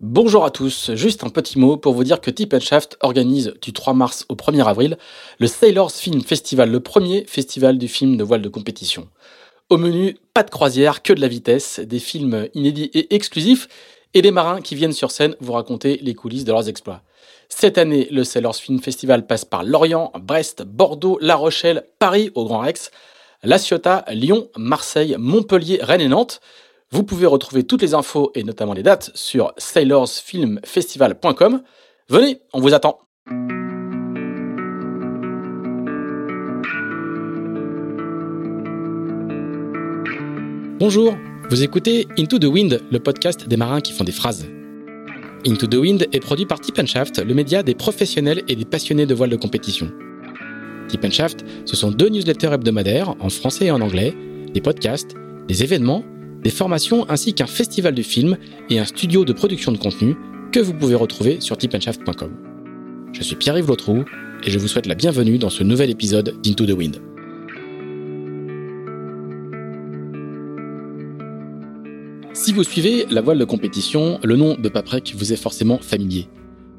Bonjour à tous, juste un petit mot pour vous dire que Tip Shaft organise du 3 mars au 1er avril le Sailors Film Festival, le premier festival du film de voile de compétition. Au menu, pas de croisière, que de la vitesse, des films inédits et exclusifs, et des marins qui viennent sur scène vous raconter les coulisses de leurs exploits. Cette année, le Sailors Film Festival passe par Lorient, Brest, Bordeaux, La Rochelle, Paris au Grand Rex, La Ciotat, Lyon, Marseille, Montpellier, Rennes et Nantes. Vous pouvez retrouver toutes les infos et notamment les dates sur sailorsfilmfestival.com. Venez, on vous attend. Bonjour, vous écoutez Into the Wind, le podcast des marins qui font des phrases. Into the Wind est produit par Tip Shaft, le média des professionnels et des passionnés de voile de compétition. Tip Shaft, ce sont deux newsletters hebdomadaires en français et en anglais, des podcasts, des événements des formations ainsi qu'un festival du film et un studio de production de contenu que vous pouvez retrouver sur tipandshaft.com. Je suis Pierre-Yves Lotrou et je vous souhaite la bienvenue dans ce nouvel épisode d'Into the Wind. Si vous suivez la voile de compétition, le nom de Paprec vous est forcément familier.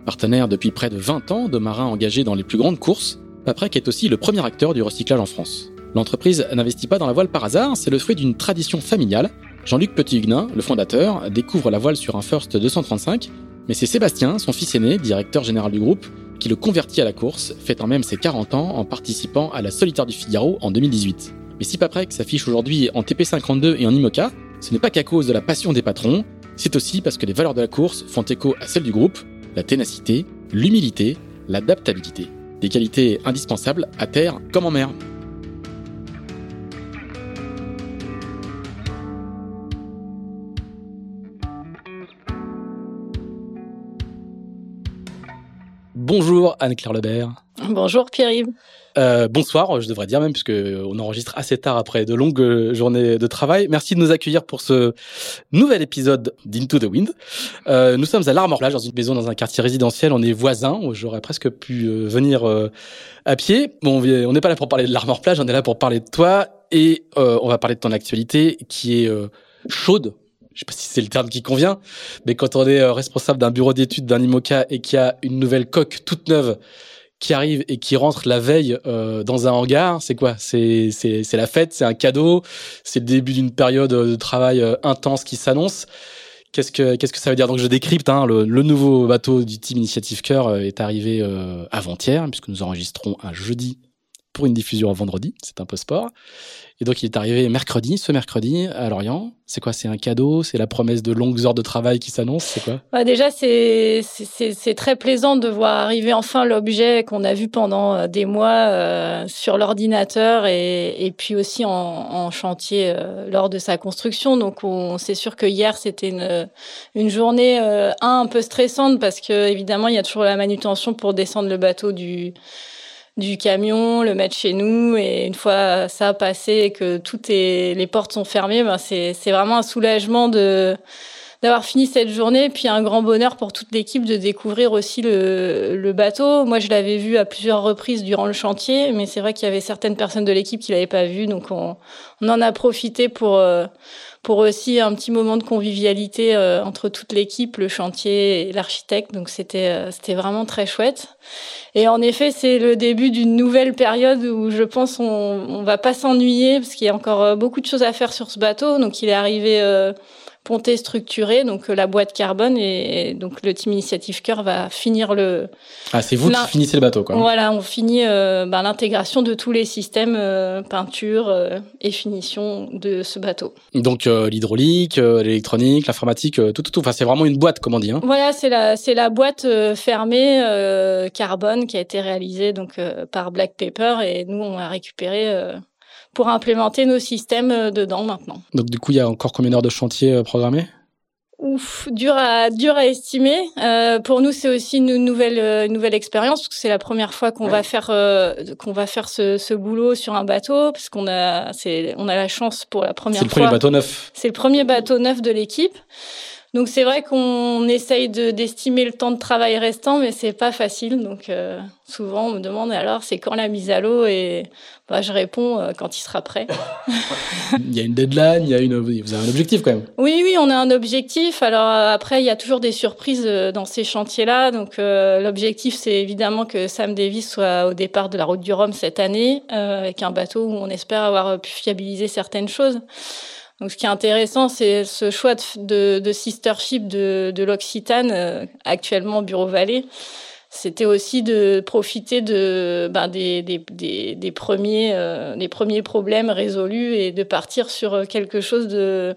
Partenaire depuis près de 20 ans de marins engagés dans les plus grandes courses, Paprec est aussi le premier acteur du recyclage en France. L'entreprise n'investit pas dans la voile par hasard, c'est le fruit d'une tradition familiale Jean-Luc Petit-Huguenin, le fondateur, découvre la voile sur un First 235, mais c'est Sébastien, son fils aîné, directeur général du groupe, qui le convertit à la course, fêtant même ses 40 ans en participant à la Solitaire du Figaro en 2018. Mais si Paprec s'affiche aujourd'hui en TP52 et en IMOCA, ce n'est pas qu'à cause de la passion des patrons, c'est aussi parce que les valeurs de la course font écho à celles du groupe, la ténacité, l'humilité, l'adaptabilité. Des qualités indispensables à terre comme en mer. Bonjour Anne-Claire Lebert. Bonjour Pierre-Yves. Euh, bonsoir, je devrais dire même, puisque on enregistre assez tard après de longues euh, journées de travail. Merci de nous accueillir pour ce nouvel épisode d'Into the Wind. Euh, nous sommes à l'Armor Plage, dans une maison dans un quartier résidentiel. On est voisins. J'aurais presque pu venir à pied. Bon, on n'est pas là pour parler de l'Armor Plage, on est là pour parler de toi et on va parler de ton actualité qui est chaude je sais pas si c'est le terme qui convient, mais quand on est euh, responsable d'un bureau d'études d'un IMOCA et qu'il y a une nouvelle coque toute neuve qui arrive et qui rentre la veille euh, dans un hangar, c'est quoi? C'est c'est la fête, c'est un cadeau, c'est le début d'une période de travail euh, intense qui s'annonce. Qu'est-ce que qu'est-ce que ça veut dire? Donc je décrypte. Hein, le, le, nouveau bateau du Team Initiative Cœur est arrivé avant-hier, puisque nous enregistrons un jeudi pour une diffusion vendredi. C'est un peu sport. Et donc, il est arrivé mercredi, ce mercredi, à Lorient. C'est quoi? C'est un cadeau? C'est la promesse de longues heures de travail qui s'annonce? C'est quoi? Bah Déjà, c'est très plaisant de voir arriver enfin l'objet qu'on a vu pendant euh, des mois euh, sur l'ordinateur et, et, puis aussi en, chantier euh, lors de sa construction. Donc, c'est sûr que hier, c'était une, une journée, un, un peu stressante parce que, évidemment, il y a toujours la manutention pour descendre le bateau du du camion, le mettre chez nous. Et une fois ça passé et que toutes les portes sont fermées, ben c'est vraiment un soulagement de d'avoir fini cette journée, puis un grand bonheur pour toute l'équipe de découvrir aussi le, le bateau. Moi, je l'avais vu à plusieurs reprises durant le chantier, mais c'est vrai qu'il y avait certaines personnes de l'équipe qui l'avaient pas vu, donc on, on, en a profité pour euh, pour aussi un petit moment de convivialité euh, entre toute l'équipe, le chantier et l'architecte. Donc c'était euh, c'était vraiment très chouette. Et en effet, c'est le début d'une nouvelle période où je pense on, on va pas s'ennuyer parce qu'il y a encore euh, beaucoup de choses à faire sur ce bateau. Donc il est arrivé ponté structuré, donc euh, la boîte carbone et, donc le team Initiative Cœur va finir le. Ah, c'est vous qui finissez le bateau, quoi. Voilà, on finit euh, ben, l'intégration de tous les systèmes euh, peinture et finition de ce bateau. Donc l'hydraulique, l'électronique, l'informatique, tout, tout, tout. Enfin, c'est vraiment une boîte, comme on dit. Hein. Voilà, c'est la, c'est la boîte fermée carbone qui a été réalisée donc par Black Paper et nous on a récupéré pour implémenter nos systèmes euh, dedans maintenant. Donc du coup, il y a encore combien d'heures de chantier euh, programmées? Ouf, dur à dur à estimer. Euh, pour nous, c'est aussi une nouvelle une nouvelle expérience parce que c'est la première fois qu'on va faire qu'on va faire ce, ce, boulot sur un bateau parce qu'on a c'est on a la chance pour la première fois. C'est le premier bateau neuf. C'est le premier bateau neuf de l'équipe. Donc c'est vrai qu'on essaye d'estimer le temps de travail restant, mais c'est pas facile. Donc euh, souvent on me demande alors c'est quand la mise à l'eau? Et bah, je réponds euh, quand il sera prêt. il y a une deadline, il y a une, vous avez un objectif quand même. Oui, oui, on a un objectif. Alors euh, après il y a toujours des surprises dans ces chantiers-là. Donc l'objectif c'est évidemment que Sam Davis soit au départ de la route du Rhum cette année avec un bateau où on espère avoir pu fiabiliser certaines choses. Donc, ce qui est intéressant, c'est ce choix de, de, sistership de, de l'Occitane, euh, actuellement Bureau Vallée. C'était aussi de profiter de ben, des, des, des, des premiers euh, des premiers problèmes résolus et de partir sur quelque chose de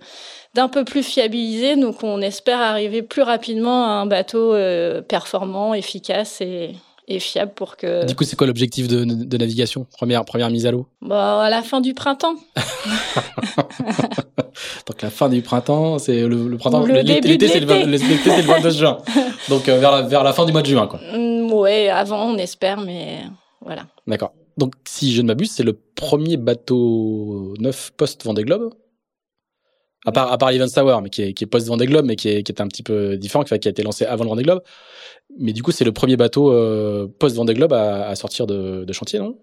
d'un peu plus fiabilisé. Donc, on espère arriver plus rapidement à un bateau euh, performant, efficace et, et fiable pour que. Du coup, c'est quoi l'objectif de, de, navigation? Première première mise à l'eau? Bah à la fin du printemps. Donc la fin du printemps, c'est le, printemps. L'été, c'est le, le 22 juin. Donc euh, vers, la, vers la fin du mois de juin, quoi. Mm, ouais, avant, on espère, mais voilà. D'accord. Donc si je ne m'abuse, c'est le premier bateau neuf post Vendée Globe? À part, à part l'Event mais qui est, qui est post Vendée Globe, mais qui est, qui est un petit peu différent, qui a été lancé avant le Vendée Globe. Mais du coup, c'est le premier bateau euh, post Vendée Globe à, à sortir de, de chantier, non?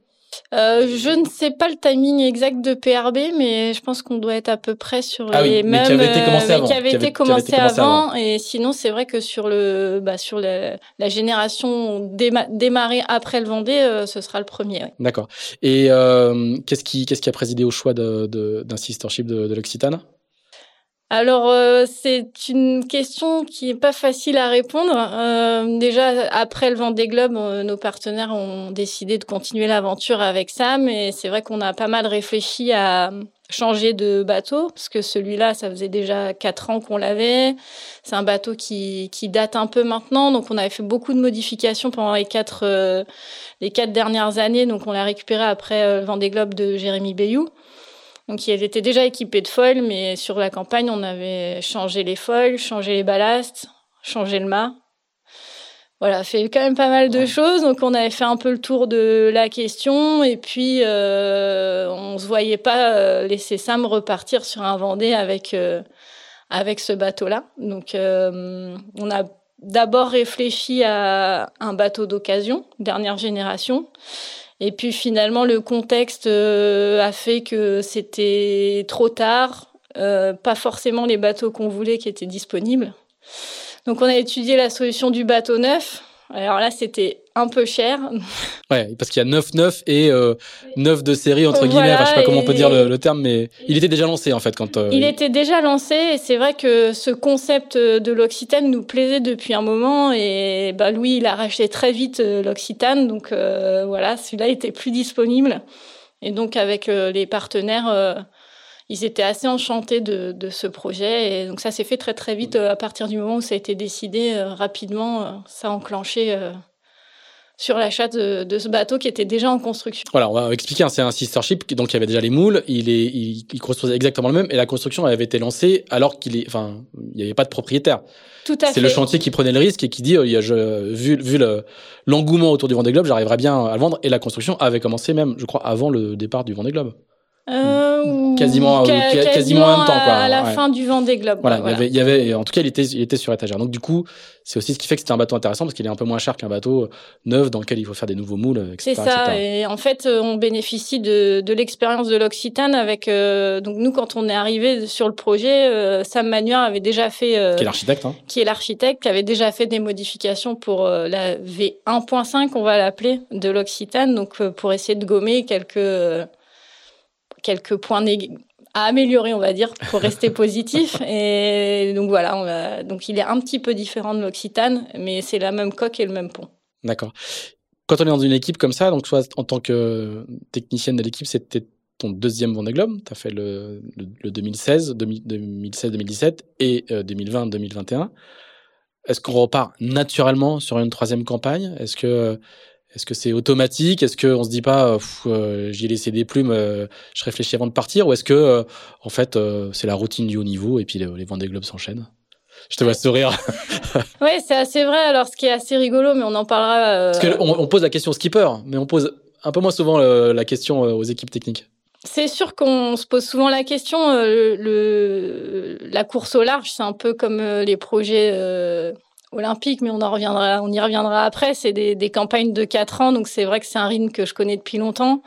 Euh, je ne sais pas le timing exact de PRB, mais je pense qu'on doit être à peu près sur ah les mêmes. Qui avait été commencé avant. Qui avait, été commencé, avant, Et sinon, c'est vrai que sur le, bah, sur la, la génération démarrée après le Vendée, euh, ce sera le premier. D'accord. Et euh, qu'est-ce qui, qu'est-ce qui a présidé au choix de, de, d'un sistership de, de l'Occitane? Alors euh, c'est une question qui est pas facile à répondre. Euh, déjà après le Vendée Globe, euh, nos partenaires ont décidé de continuer l'aventure avec Sam et c'est vrai qu'on a pas mal réfléchi à changer de bateau parce que celui-là, ça faisait déjà quatre ans qu'on l'avait. C'est un bateau qui, qui date un peu maintenant, donc on avait fait beaucoup de modifications pendant les quatre les quatre dernières années. Donc on l'a récupéré après le Vendée Globe de Jérémy Bayou. Donc il était déjà équipé de foils, mais sur la campagne, on avait changé les foils, changé les ballasts, changé le mât. Voilà, fait quand même pas mal de choses. Donc on avait fait un peu le tour de la question et puis euh, on se voyait pas euh, laisser Sam repartir sur un Vendée avec euh, avec ce bateau-là. Donc euh, on a d'abord réfléchi à un bateau d'occasion, dernière génération. Et puis finalement, le contexte euh, a fait que c'était trop tard, euh, pas forcément les bateaux qu'on voulait qui étaient disponibles. Donc on a étudié la solution du bateau neuf. Alors là, c'était un peu cher. Ouais, parce qu'il y a 9-9 et euh, 9 de série, entre guillemets. Voilà, je sais pas comment on peut dire le, le, terme, mais il était déjà lancé, en fait. quand. Euh, il, était déjà lancé et c'est vrai que ce concept de l'Occitane nous plaisait depuis un moment et bah, Louis, il a racheté très vite euh, l'Occitane. Donc euh, voilà, celui-là était plus disponible. Et donc avec euh, les partenaires, ils étaient assez enchantés de, de, ce projet. Et donc ça s'est fait très très vite à partir du moment où ça a été décidé rapidement. ça a enclenché sur l'achat de, de, ce bateau qui était déjà en construction. Voilà, on va expliquer. Hein, c'est un sister ship, donc il y avait déjà les moules. Il est, il, il, construisait exactement le même, et la construction avait été lancée alors qu'il est, enfin, il n'y avait pas de propriétaire. Tout à fait. C'est le chantier qui prenait le risque et qui dit, euh, je, vu, vu l'engouement autour du Vendée Globe, j'arriverai bien à le vendre. Et la construction avait commencé même, je crois, avant le départ du Vendée Globe. Euh, quasiment, ca quasiment, quasiment en même temps, quoi. À la ouais. fin du Vendée Globe. Voilà, voilà. Il, y avait, il y avait, en tout cas, il était, il était sur étagère. Donc, du coup, c'est aussi ce qui fait que c'était un bateau intéressant parce qu'il est un peu moins cher qu'un bateau neuf dans lequel il faut faire des nouveaux moules, etc. C'est ça. etc. Et en fait, euh, on bénéficie de, de l'expérience de l'Occitane avec, euh, donc nous, quand on est arrivé sur le projet, euh, Sam Manuel avait déjà fait, qui est l'architecte, hein. qui est l'architecte, qui avait déjà fait des modifications pour euh, la V1.5, on va l'appeler, de l'Occitane, donc euh, pour essayer de gommer quelques quelques points à améliorer, on va dire, pour rester positif. Et donc voilà, on va... donc il est un petit peu différent de l'Occitane, mais c'est la même coque et le même pont. D'accord. Quand on est dans une équipe comme ça, donc toi, en tant que technicienne de l'équipe, c'était ton deuxième Vendée Globe. Tu as fait le, le, le 2016, 2016-2017 et euh, 2020-2021. Est-ce qu'on repart naturellement sur une troisième campagne? Est-ce que est-ce que c'est automatique? Est-ce qu'on se dit pas, euh, j'y ai laissé des plumes, euh, je réfléchis avant de partir? Ou est-ce que, euh, en fait, c'est la routine du haut niveau et puis les, les Vendée Globes s'enchaînent? Je te vois sourire. oui, c'est assez vrai. Alors, ce qui est assez rigolo, mais on en parlera. Parce qu'on on pose la question skipper, mais on pose un peu moins souvent la question aux équipes techniques. c'est sûr qu'on se pose souvent la question. Euh, le, la course au large, c'est un peu comme euh, les projets euh, olympiques, mais on en reviendra, on y reviendra après. C'est des, campagnes de quatre ans, donc c'est vrai que c'est un rythme que je connais depuis longtemps.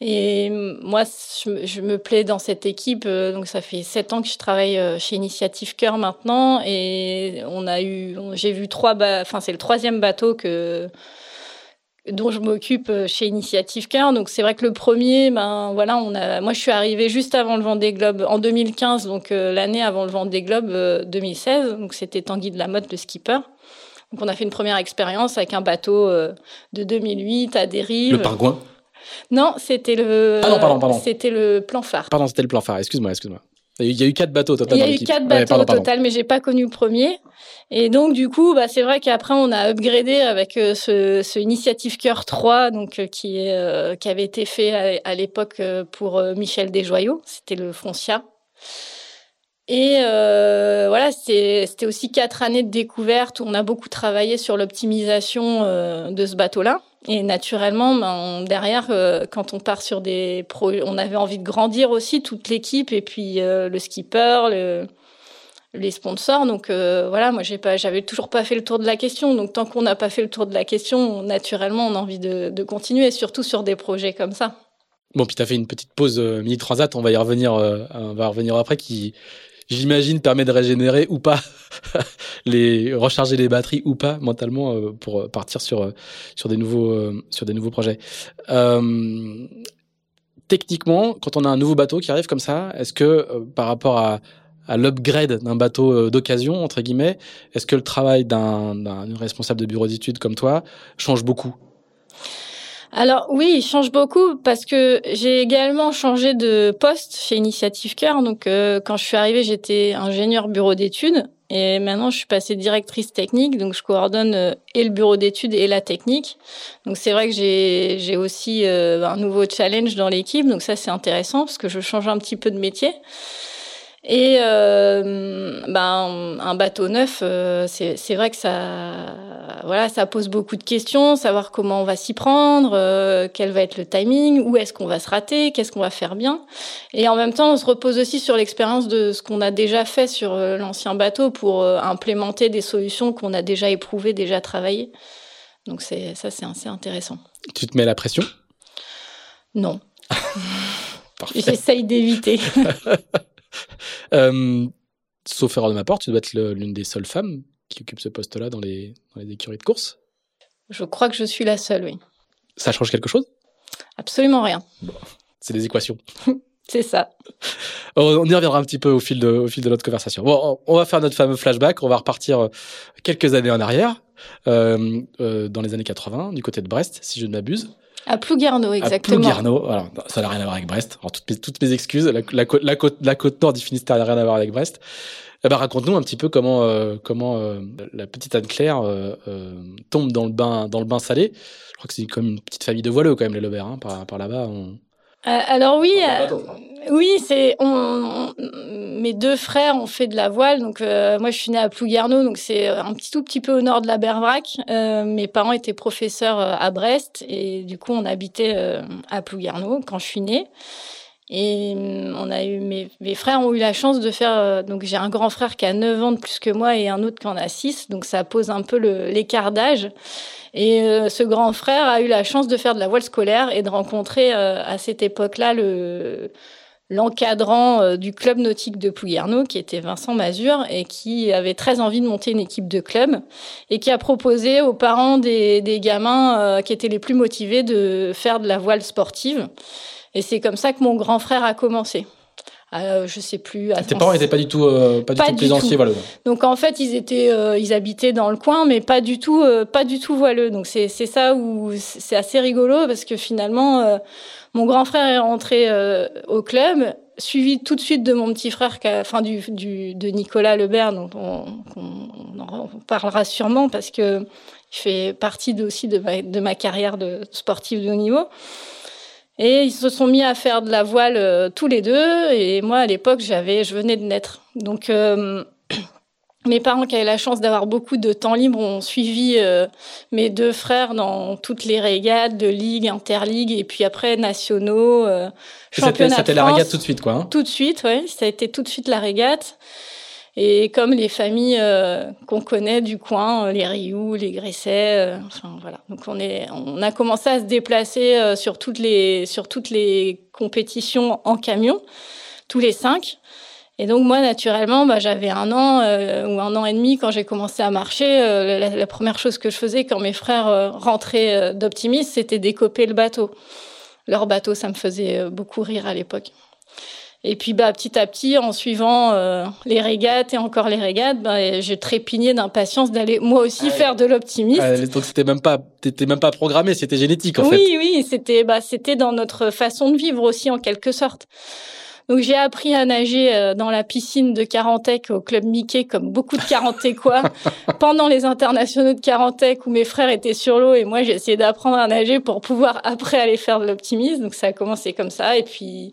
Et moi, je, me plais dans cette équipe. Donc, ça fait sept ans que je travaille chez Initiative Cœur maintenant, et on a eu, j'ai vu trois, enfin c'est le troisième bateau que dont je m'occupe euh, chez Initiative Cœur. Donc c'est vrai que le premier, ben voilà, on a, moi je suis arrivée juste avant le Vendée Globe en 2015, donc euh, l'année avant le Vendée Globe 2016. Euh, donc c'était Tanguy de la Motte, le skipper. Donc on a fait une première expérience avec un bateau de 2008 à dérive. Le pingouin. Non, c'était le. Ah non, pardon, pardon. C'était le plan phare. Pardon, c'était le plan phare. Excuse-moi, excuse-moi. Il y a eu quatre bateaux au total. Il y a eu quatre bateaux au total, mais j'ai pas connu le premier. Et donc du coup, bah, c'est vrai qu'après on a upgradé avec euh, ce, ce Initiative Cœur 3, donc euh, qui est euh, qui avait été fait à, à l'époque pour Michel Desjoyaux. C'était le Foncia. Et voilà, c'était aussi quatre années de découverte où on a beaucoup travaillé sur l'optimisation de ce bateau-là. Et naturellement, ben, derrière, euh, quand on part sur des projets, on avait envie de grandir aussi toute l'équipe et puis euh, le skipper, le, les sponsors. Donc euh, voilà, moi j'ai pas, j'avais toujours pas fait le tour de la question. Donc tant qu'on n'a pas fait le tour de la question, naturellement, on a envie de, continuer, surtout sur des projets comme ça. Bon, puis tu as fait une petite pause mini transat. On va y revenir, on va revenir après qui j'imagine, permet de régénérer ou pas, les recharger les batteries ou pas mentalement euh, pour partir sur euh, sur des nouveaux euh, sur des nouveaux projets. techniquement, quand on a un nouveau bateau qui arrive comme ça, est-ce que par rapport à à l'upgrade d'un bateau d'occasion entre guillemets, est-ce que le travail d'un responsable de bureau d'études comme toi change beaucoup? Alors oui, il change beaucoup parce que j'ai également changé de poste chez Initiative Cœur. Donc euh, quand je suis arrivée, j'étais ingénieur bureau d'études et maintenant je suis passée directrice technique. Donc je coordonne euh, et le bureau d'études et la technique. Donc c'est vrai que j'ai j'ai aussi euh, un nouveau challenge dans l'équipe. Donc ça c'est intéressant parce que je change un petit peu de métier. Et euh, ben, un bateau neuf, euh, c'est vrai que ça, voilà, ça pose beaucoup de questions, savoir comment on va s'y prendre, euh, quel va être le timing, où est-ce qu'on va se rater, qu'est-ce qu'on va faire bien. Et en même temps, on se repose aussi sur l'expérience de ce qu'on a déjà fait sur euh, l'ancien bateau pour implémenter des solutions qu'on a déjà éprouvées, déjà travaillées. Donc ça, c'est assez intéressant. Tu te mets la pression? Non. J'essaye d'éviter. euh, sauf erreur de ma part, tu dois être l'une des seules femmes qui occupe ce poste-là dans les, dans les écuries de course. Je crois que je suis la seule, oui. Ça change quelque chose? Absolument rien. Bon, c'est des équations. c'est ça. On y reviendra un petit peu au fil de, au fil de notre conversation. Bon, on va faire notre fameux flashback. On va repartir euh, quelques années en arrière, euh, euh, dans les années 80, du côté de Brest, si je ne m'abuse. À Plouguerneau, exactement. À Plouguerneau, alors, ça n'a rien à voir avec Brest. Alors, toutes mes, toutes mes excuses, la, la, côte, la, côte, la côte nord du Finistère n'a rien à voir avec Brest. Eh ben, raconte-nous un petit peu comment, euh, comment euh, la petite Anne-Claire euh, euh, tombe dans le bain, dans le bain salé. Je crois que c'est comme une petite famille de voileux quand même, les Lebert, hein, par, par là-bas. On... Euh, alors oui, euh, oui, c'est on, mes deux frères ont fait de la voile. Donc euh, moi, je suis née à Plouguerneau, donc c'est un petit tout petit peu au nord de la Bervrac. mes parents étaient professeurs à Brest et du coup, on habitait à Plouguerneau quand je suis née. Et on a eu mes, frères ont eu la chance de faire donc j'ai un grand frère qui a 9 ans de plus que moi et un autre qui en a 6 donc ça pose un peu l'écart d'âge et euh, ce grand frère a eu la chance de faire de la voile scolaire et de rencontrer euh, à cette époque-là le l'encadrant euh, du club nautique de Plouguerneau, qui était Vincent Mazur, et qui avait très envie de monter une équipe de club, et qui a proposé aux parents des gamins qui étaient les plus motivés de faire de la voile sportive. Et c'est comme ça que mon grand frère a commencé. Euh, je sais plus. Tes parents n'étaient pas du tout, euh, pas du tout plaisanciers voileux. Donc en fait, ils étaient, euh, ils habitaient dans le coin, mais pas du tout, euh, pas du tout voileux. Donc c'est c'est ça où c'est assez rigolo parce que finalement, euh, mon grand frère est rentré au club, suivi tout de suite de mon petit frère, enfin du, du de Nicolas Lebert, dont on, on, en parlera sûrement parce que il fait partie aussi de ma, de ma carrière de sportive de haut niveau. Et ils se sont mis à faire de la voile euh, tous les deux. Et moi, à l'époque, j'avais, je venais de naître. Donc, euh, Mes parents qui avaient la chance d'avoir beaucoup de temps libre ont suivi euh, mes deux frères dans toutes les régates de ligue, interligue et puis après nationaux, euh, championnat C'était la régate tout de suite, quoi. Hein tout de suite, ouais. Ça a été tout de suite la régate. Et comme les familles euh, qu'on connaît du coin, euh, les Rioux, les Gresset, euh, enfin voilà. Donc on est, on a commencé à se déplacer sur toutes les sur toutes les compétitions en camion, tous les cinq. Et donc moi, naturellement, bah, j'avais un an ou un an et demi quand j'ai commencé à marcher. La, première chose que je faisais quand mes frères rentraient d'Optimisme, c'était décoper le bateau. Leur bateau, ça me faisait beaucoup rire à l'époque. Et puis bah, petit à petit, en suivant euh, les régates et encore les régates, bah, j'ai trépigné d'impatience d'aller moi aussi faire de l'optimisme. donc c'était même pas, t'étais même pas programmé, c'était génétique en oui, fait. Oui, oui, c'était bah, c'était dans notre façon de vivre aussi en quelque sorte. Donc j'ai appris à nager euh, dans la piscine de Carantec au club Mickey comme beaucoup de Carantécois pendant les internationaux de Carantec où mes frères étaient sur l'eau et moi j'ai essayé d'apprendre à nager pour pouvoir après aller faire de l'optimisme. Donc ça a commencé comme ça et puis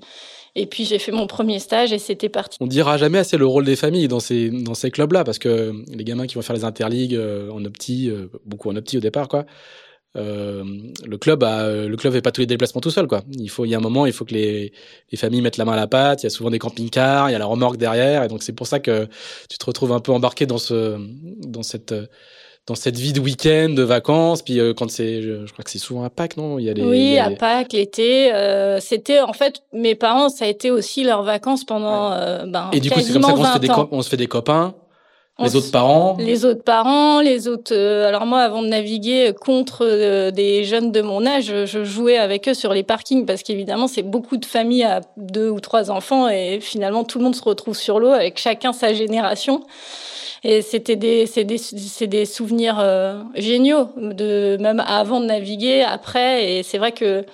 et puis j'ai fait mon premier stage et c'était parti. On dira jamais assez le rôle des familles dans ces dans ces clubs-là parce que les gamins qui vont faire les interligues euh, en opti, euh, beaucoup en opti au départ quoi. Euh, le club a, le club fait pas tous les déplacements tout seul quoi. Il faut il y a un moment il faut que les, les familles mettent la main à la pâte. Il y a souvent des camping-cars, il y a la remorque derrière et donc c'est pour ça que tu te retrouves un peu embarqué dans ce dans cette dans cette vie de week-end, de vacances. Puis euh, quand c'est, je, crois que c'est souvent à Pâques, non? Il y a les, Oui, à Pâques, l'été. Euh, c'était en fait mes parents, ça a été aussi leurs vacances pendant. Euh, ben, Et du coup, c'est comme ça qu'on se fait des, on se fait des copains. Les autres parents Les autres parents, les autres. alors moi, avant de naviguer contre des jeunes de mon âge, je jouais avec eux sur les parkings parce qu'évidemment, c'est beaucoup de familles à deux ou trois enfants et finalement, tout le monde se retrouve sur l'eau avec chacun sa génération. Et c'était des, c'est des, c'est des souvenirs euh, géniaux, de même avant de naviguer, après. Et c'est vrai que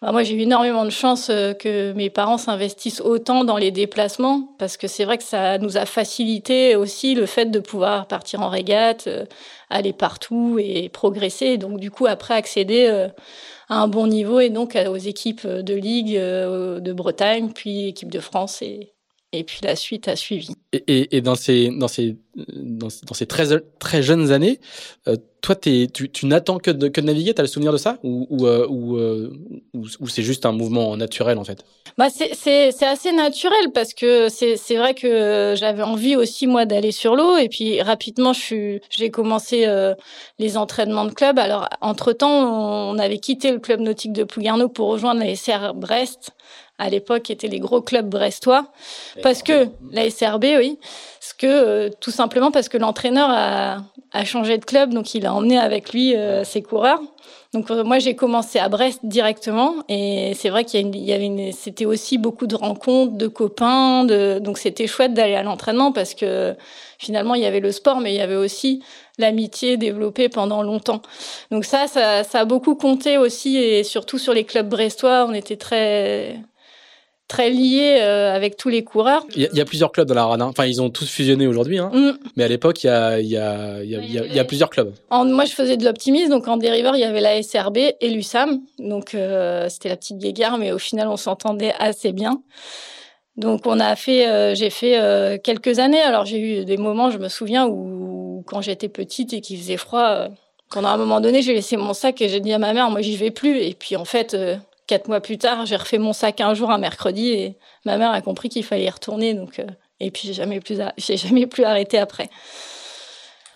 bah, moi, j'ai eu énormément de chance euh, que mes parents s'investissent autant dans les déplacements, parce que c'est vrai que ça nous a facilité aussi le fait de pouvoir partir en régate, euh, aller partout et progresser. donc, du coup, après, accéder à un bon niveau et donc aux équipes de Ligue de Bretagne, puis équipe de France et, et puis la suite a suivi. Et, et, et dans ces dans ces dans, ces très très jeunes années, euh, toi es, tu, tu n'attends que de, que de naviguer, tu as le souvenir de ça? Ou ou, euh, euh, ou, ou, c'est juste un mouvement naturel en fait? Bah c'est assez naturel parce que c'est vrai que j'avais envie aussi moi d'aller sur l'eau et puis rapidement j'ai commencé les entraînements de club. Alors entre-temps, on avait quitté le club nautique de Plouguerneau pour rejoindre la SR Brest à l'époque étaient les gros clubs brestois, parce que la SRB, oui, parce que euh, tout simplement parce que l'entraîneur a, a, changé de club, donc il a emmené avec lui euh, ses coureurs. Donc euh, moi j'ai commencé à Brest directement. Et c'est vrai qu'il y, y, avait une, c'était aussi beaucoup de rencontres, de copains, de, donc c'était chouette d'aller à l'entraînement parce que finalement il y avait le sport, mais il y avait aussi l'amitié développée pendant longtemps. Donc ça, ça, ça a beaucoup compté aussi et surtout sur les clubs brestois, on était très très lié euh, avec tous les coureurs. Il y, a, plusieurs clubs dans la Rana. Enfin, ils ont tous fusionné aujourd'hui. Hein. Mm. Mais à l'époque, il y a, y, a, y, a, y a, plusieurs clubs. En, moi, je faisais de l'optimisme. Donc, en dériveur, il y avait la SRB et l'USAM. Donc, euh, c'était la petite guéguerre, mais au final, on s'entendait assez bien. Donc, on a fait, euh, j'ai fait quelques années. Alors, j'ai eu des moments, je me souviens, où quand j'étais petite et qu'il faisait froid, pendant un moment donné, j'ai laissé mon sac et j'ai dit à ma mère, moi, j'y vais plus. Et puis, en fait, quatre mois plus tard, j'ai refait mon sac un jour, un mercredi, et ma mère a compris qu'il fallait y retourner. Donc, euh, et puis, j'ai jamais plus, j'ai jamais plus arrêté après.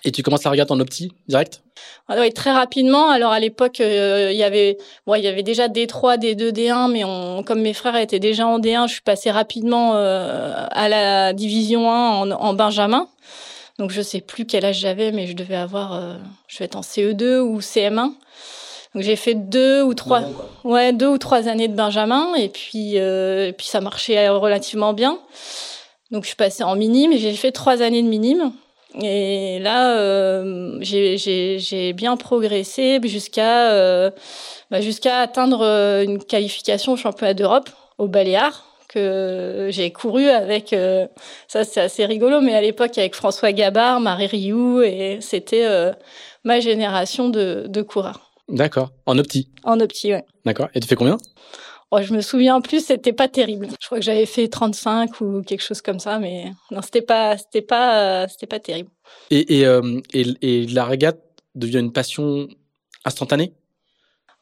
Et tu commences la regate en opti direct? Ah Oui, très rapidement. Alors à l'époque, euh, il y avait, bon, il y avait déjà D3, D2, D1, mais on, comme mes frères étaient déjà en D1, je suis passée rapidement euh, à la division 1 en, en, Benjamin. Donc je sais plus quel âge j'avais, mais je devais avoir, je vais être en CE2 ou CM1. Donc j'ai fait deux ou trois, ouais, deux ou trois années de Benjamin et puis euh, et puis ça marchait relativement bien. Donc je suis passée en minime et j'ai fait trois années de minime. Et là, euh, j'ai bien progressé jusqu'à euh, bah, jusqu'à atteindre euh, une qualification au championnat d'Europe au Baléares que j'ai couru avec. Euh, ça, c'est assez rigolo, mais à l'époque avec François Gabard, Marie Rioux, et c'était ma génération de, de coureurs. D'accord. En opti En opti, ouais. D'accord. Et tu fais combien? Oh, je me souviens plus, c'était pas terrible. Je crois que j'avais fait 35 ou quelque chose comme ça, mais non, c'était pas, c'était pas, euh, c'était pas terrible. Et, et, euh, et, et, la régate devient une passion instantanée?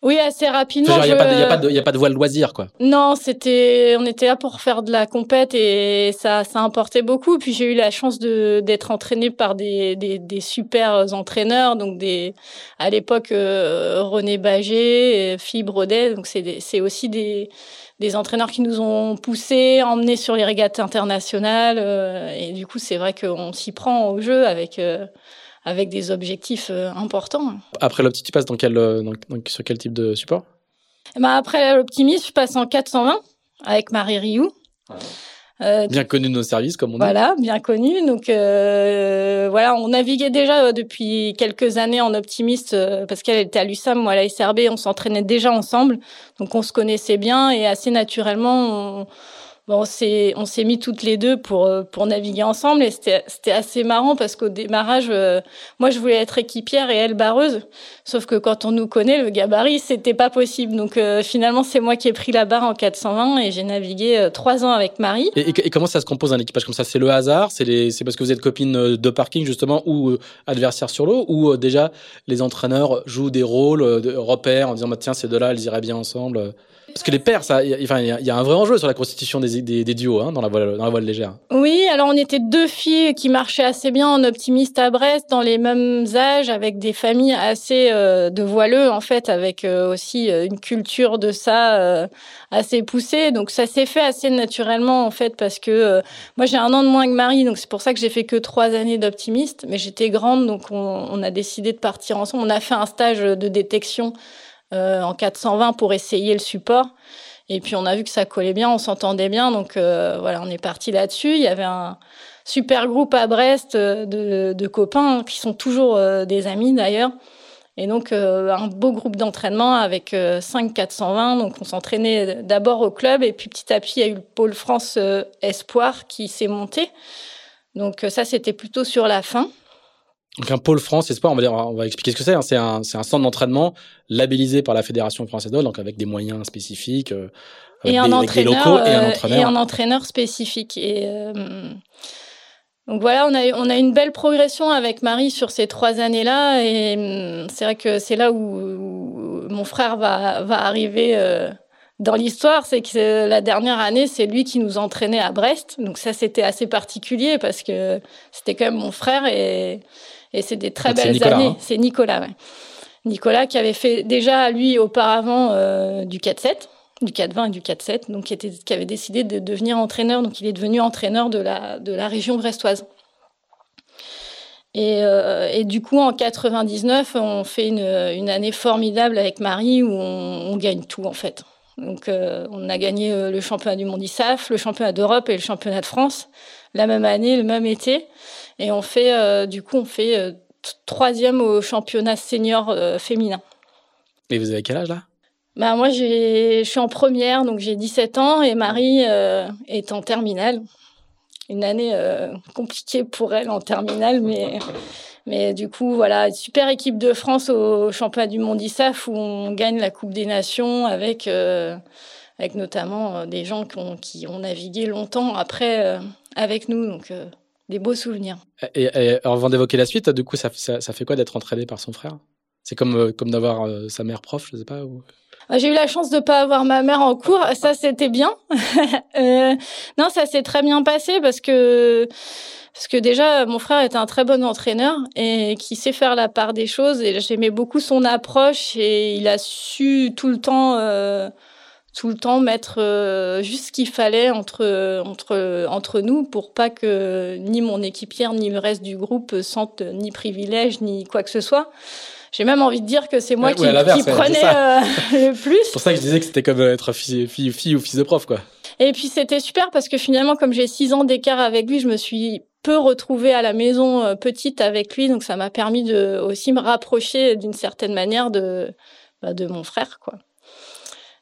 Oui, assez rapidement. Il n'y a, a, pas de, a pas de voile loisir, quoi. Non, c'était, on était là pour faire de la compète et ça, ça importait beaucoup. Puis j'ai eu la chance de d'être entraîné par des, des, des, super entraîneurs, donc des, à l'époque euh, René Bagé, Fibre Audet. Donc c'est, c'est aussi des, des entraîneurs qui nous ont poussés, emmenés sur les régates internationales. Euh, et du coup, c'est vrai qu'on s'y prend au jeu avec. Euh, avec des objectifs euh, importants. Après l'Opti, tu passes dans quel, euh, sur quel type de support? Bah Après l'Optimisme, je passe en 420 avec Marie Rioux. Euh, bien connu de nos services, comme on dit. Voilà, bien connu. Donc euh, voilà, on naviguait déjà depuis quelques années en optimiste parce qu'elle était à l'USAM, moi à la SRB, on s'entraînait déjà ensemble, donc on se connaissait bien et assez naturellement. On, Bon, on s'est mis toutes les deux pour euh, pour naviguer ensemble et c'était assez marrant parce qu'au démarrage euh, moi je voulais être équipière et elle barreuse. Sauf que quand on nous connaît le gabarit c'était pas possible. Donc euh, finalement c'est moi qui ai pris la barre en 420 et j'ai navigué trois ans avec Marie. Et, comment ça se compose un équipage comme ça? C'est le hasard? C'est parce que vous êtes copine de parking justement ou adversaire sur l'eau? Ou déjà les entraîneurs jouent des rôles de repères en disant bah, tiens ces deux là elles iraient bien ensemble parce que les pairs, ça, il y, a un vrai enjeu sur la constitution des, duos hein, dans, la voile, légère. Oui, alors on était deux filles qui marchaient assez bien en optimiste à Brest, dans les mêmes âges, avec des familles assez euh, de voileux en fait, avec euh, aussi euh, une culture de ça euh, assez poussée. Donc ça s'est fait assez naturellement en fait, parce que moi j'ai un an de moins que Marie, donc c'est pour ça que j'ai fait que trois années d'optimiste, mais j'étais grande, donc on, on a décidé de partir ensemble. On a fait un stage de détection euh, en 420 pour essayer le support. Et puis on a vu que ça collait bien, on s'entendait bien, donc euh, voilà, on est parti là-dessus. Il y avait un super groupe à Brest euh, de, de copains qui sont toujours des amis d'ailleurs. Et donc un beau groupe d'entraînement avec 5 420. Donc on s'entraînait d'abord au club et puis petit à petit il y a eu le pôle France Espoir qui s'est monté. Donc ça c'était plutôt sur la fin. Donc un pôle France Espoir, on va, dire, on va expliquer ce que c'est. Hein. C'est un, un, centre d'entraînement labellisé par la Fédération française de donc avec des moyens spécifiques, euh, et, un entraîneur, locaux, et, un entraîneur. et un entraîneur spécifique. Et euh, donc voilà, on a, on a une belle progression avec Marie sur ces trois années-là. Et hum, c'est vrai que c'est là où, où, mon frère va, va arriver. Euh, dans l'histoire, c'est que la dernière année, c'est lui qui nous entraînait à Brest. Donc ça, c'était assez particulier parce que c'était quand même mon frère et et c'est des très belles années. Hein. C'est Nicolas, ouais. Nicolas qui avait fait déjà, lui, auparavant, euh, du 4-7, du 4-20 et du 4-7, donc qui, était, qui avait décidé de devenir entraîneur. Donc il est devenu entraîneur de la, de la région brestoise. Et, euh, et, du coup, en 99, on fait une, une année formidable avec Marie où on, on gagne tout en fait. Donc, euh, on a gagné le championnat du monde ISAF, le championnat d'Europe et le championnat de France la même année, le même été. Et on fait, euh, du coup, on fait euh, troisième au championnat senior euh, féminin. Et vous avez quel âge là? Bah, Moi, je suis en première, donc j'ai 17 ans, et Marie est en terminale. Une année compliquée pour elle en terminale, mais, mais du coup, voilà, super équipe de France au championnat du monde ISAF où on gagne la Coupe des Nations avec, avec notamment des gens qui ont, qui ont navigué longtemps après avec nous. Donc, des beaux souvenirs. Et, et avant d'évoquer la suite, du coup, ça, ça, ça fait quoi d'être entraîné par son frère? C'est comme, euh, comme d'avoir euh, sa mère prof, je sais pas ou... Ah, j'ai eu la chance de pas avoir ma mère en cours, ça c'était bien. euh, non, ça s'est très bien passé parce que parce que déjà mon frère était un très bon entraîneur et qui sait faire la part des choses et j'aimais beaucoup son approche et il a su tout le temps tout le temps mettre euh, juste ce qu'il fallait entre entre entre nous pour pas que ni mon équipière ni le reste du groupe sentent ni privilège ni quoi que ce soit. J'ai même envie de dire que c'est moi qui, qui prenais euh, le plus. C'est pour ça que je disais que c'était comme être fille, fille, fille ou fils de prof, quoi. Et puis c'était super parce que finalement, comme j'ai six ans d'écart avec lui, je me suis peu retrouvée à la maison euh, petite avec lui, donc ça m'a permis de aussi me rapprocher d'une certaine manière de bah, de mon frère, quoi.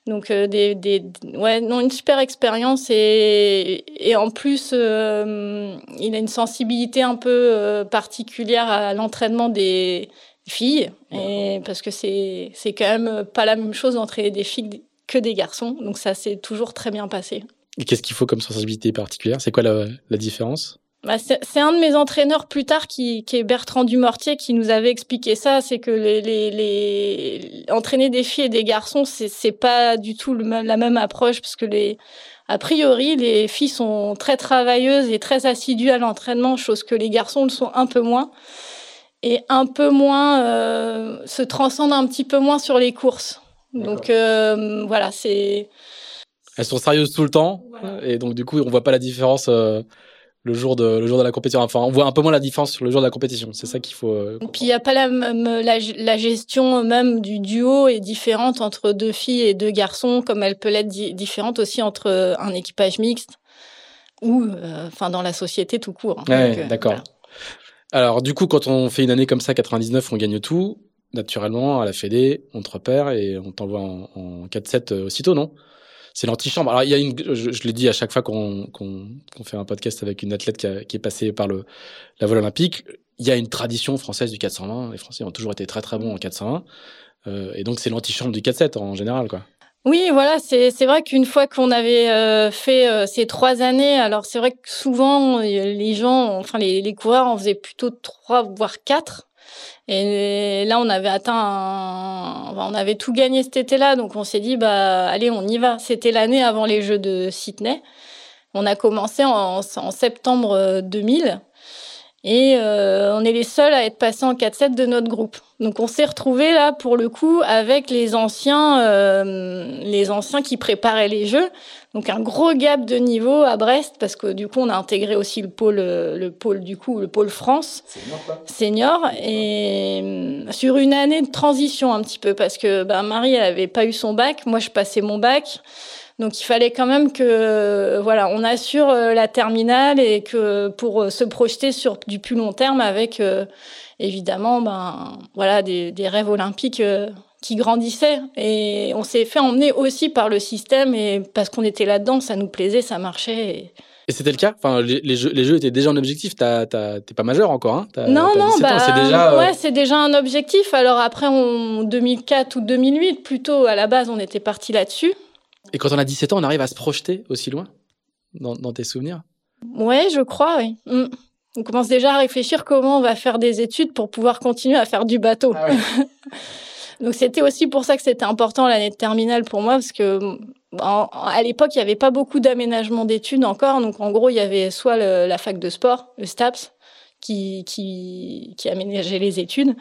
Donc euh, des, des, ouais non une super expérience et, et en plus euh, il a une sensibilité un peu euh, particulière à l'entraînement des filles et parce que c'est c'est quand même pas la même chose d'entraîner des filles que des garçons. Donc ça s'est toujours très bien passé. Et qu'est-ce qu'il faut comme sensibilité particulière? C'est quoi la, la différence? Bah, c'est un de mes entraîneurs plus tard qui, qui est Bertrand Dumortier qui nous avait expliqué ça. C'est que les, les, les, entraîner des filles et des garçons, c'est pas du tout le la même approche parce que les a priori les filles sont très travailleuses et très assidues à l'entraînement, chose que les garçons le sont un peu moins et un peu moins euh, se transcendent un petit peu moins sur les courses. Donc euh, voilà, c'est elles sont sérieuses tout le temps et donc du coup on voit pas la différence. Euh le jour de le jour de la compétition. Enfin, on voit un peu moins la différence sur le jour de la compétition. C'est ça qu'il faut. Euh, puis il y a pas la, la, la gestion même du duo est différente entre deux filles et deux garçons, comme elle peut l'être différente aussi entre un équipage mixte ou euh, enfin dans la société tout court. Hein. Ouais, euh, d'accord. Alors du coup, quand on fait une année comme ça, 99, on gagne tout. Naturellement, à la Fédé, on te repère et on t'envoie en, en 4-7 aussitôt, non? C'est l'antichambre. Alors il y a une, je, l'ai dit à chaque fois qu'on fait un podcast avec une athlète qui, est passée par le la voile olympique, il y a une tradition française du 420. Les Français ont toujours été très très bons en 420, euh, et donc c'est l'antichambre du 4-7 en général, quoi. Oui, voilà, c'est vrai qu'une fois qu'on avait euh, fait euh, ces trois années, alors c'est vrai que souvent les gens, enfin les, les coureurs, en faisaient plutôt trois voire quatre. Et là, on avait atteint, on avait tout gagné cet été-là, donc on s'est dit, bah, allez, on y va. C'était l'année avant les Jeux de Sydney. On a commencé en, en septembre 2000 euh, et euh, on est les seuls à être passés en 4-7 de notre groupe. Donc on s'est retrouvés là pour le coup avec les anciens, euh, les anciens qui préparaient les jeux. Donc un gros gap de niveau à Brest parce que du coup on a intégré aussi le pôle, le pôle du coup le pôle France senior, quoi. senior et euh, sur une année de transition un petit peu parce que bah, Marie elle avait pas eu son bac, moi je passais mon bac. Donc il fallait quand même que voilà, on assure euh, la terminale et que pour se projeter sur du plus long terme avec évidemment, ben voilà, des, des rêves olympiques euh, qui grandissaient. Et on s'est fait emmener aussi par le système et parce qu'on était là-dedans, ça nous plaisait, ça marchait. Et... Et c'était le cas? Enfin, les, les, jeux, les jeux étaient déjà un objectif. T'es pas majeur encore, hein? Non, non, bah, c'est déjà. Euh, ouais, c'est déjà un objectif. Alors après, en 2004 ou 2008, plutôt à la base, on était parti là-dessus. Et quand on a 17 ans, on arrive à se projeter aussi loin dans, dans tes souvenirs? Ouais, je crois, oui. Mm on commence déjà à réfléchir comment on va faire des études pour pouvoir continuer à faire du bateau. Ah Donc c'était aussi pour ça que c'était important l'année de terminale pour moi parce que à l'époque il n'y avait pas beaucoup d'aménagement d'études encore. Donc en gros il y avait soit la fac de sport, le STAPS, qui qui, qui aménageait les études,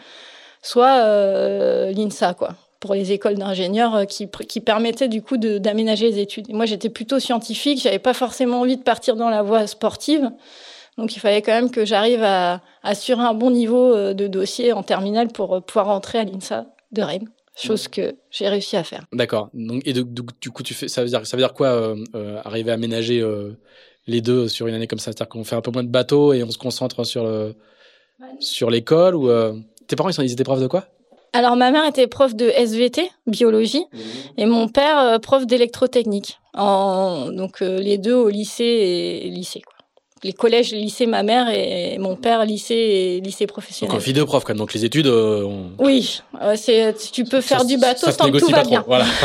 soit euh, l'INSA quoi pour les écoles d'ingénieurs euh, qui, qui permettaient du coup d'aménager les études. Et moi j'étais plutôt scientifique, j'avais pas forcément envie de partir dans la voie sportive. Donc il fallait quand même que j'arrive à, assurer un bon niveau euh, de dossier en terminale pour euh, pouvoir rentrer à l'INSA de Rennes. Chose que j'ai réussi à faire. D'accord. Donc et du coup tu fais ça veut dire ça veut dire quoi euh, arriver à ménager les deux sur une année comme ça, c'est-à-dire qu'on fait un peu moins de bateaux et on se concentre sur le sur l'école ou tes parents ils, sont, ils étaient profs de quoi? Alors ma mère était prof de SVT, biologie, et mon père prof d'électrotechnique. En, donc les deux au lycée et lycée. Quoi les collèges, lycée, ma mère et mon père, lycée et lycée professionnel. Donc, fille de prof, quand même. Donc, les études. Euh, oui, euh, c'est, tu peux faire du bateau tant que tout va bien. Voilà.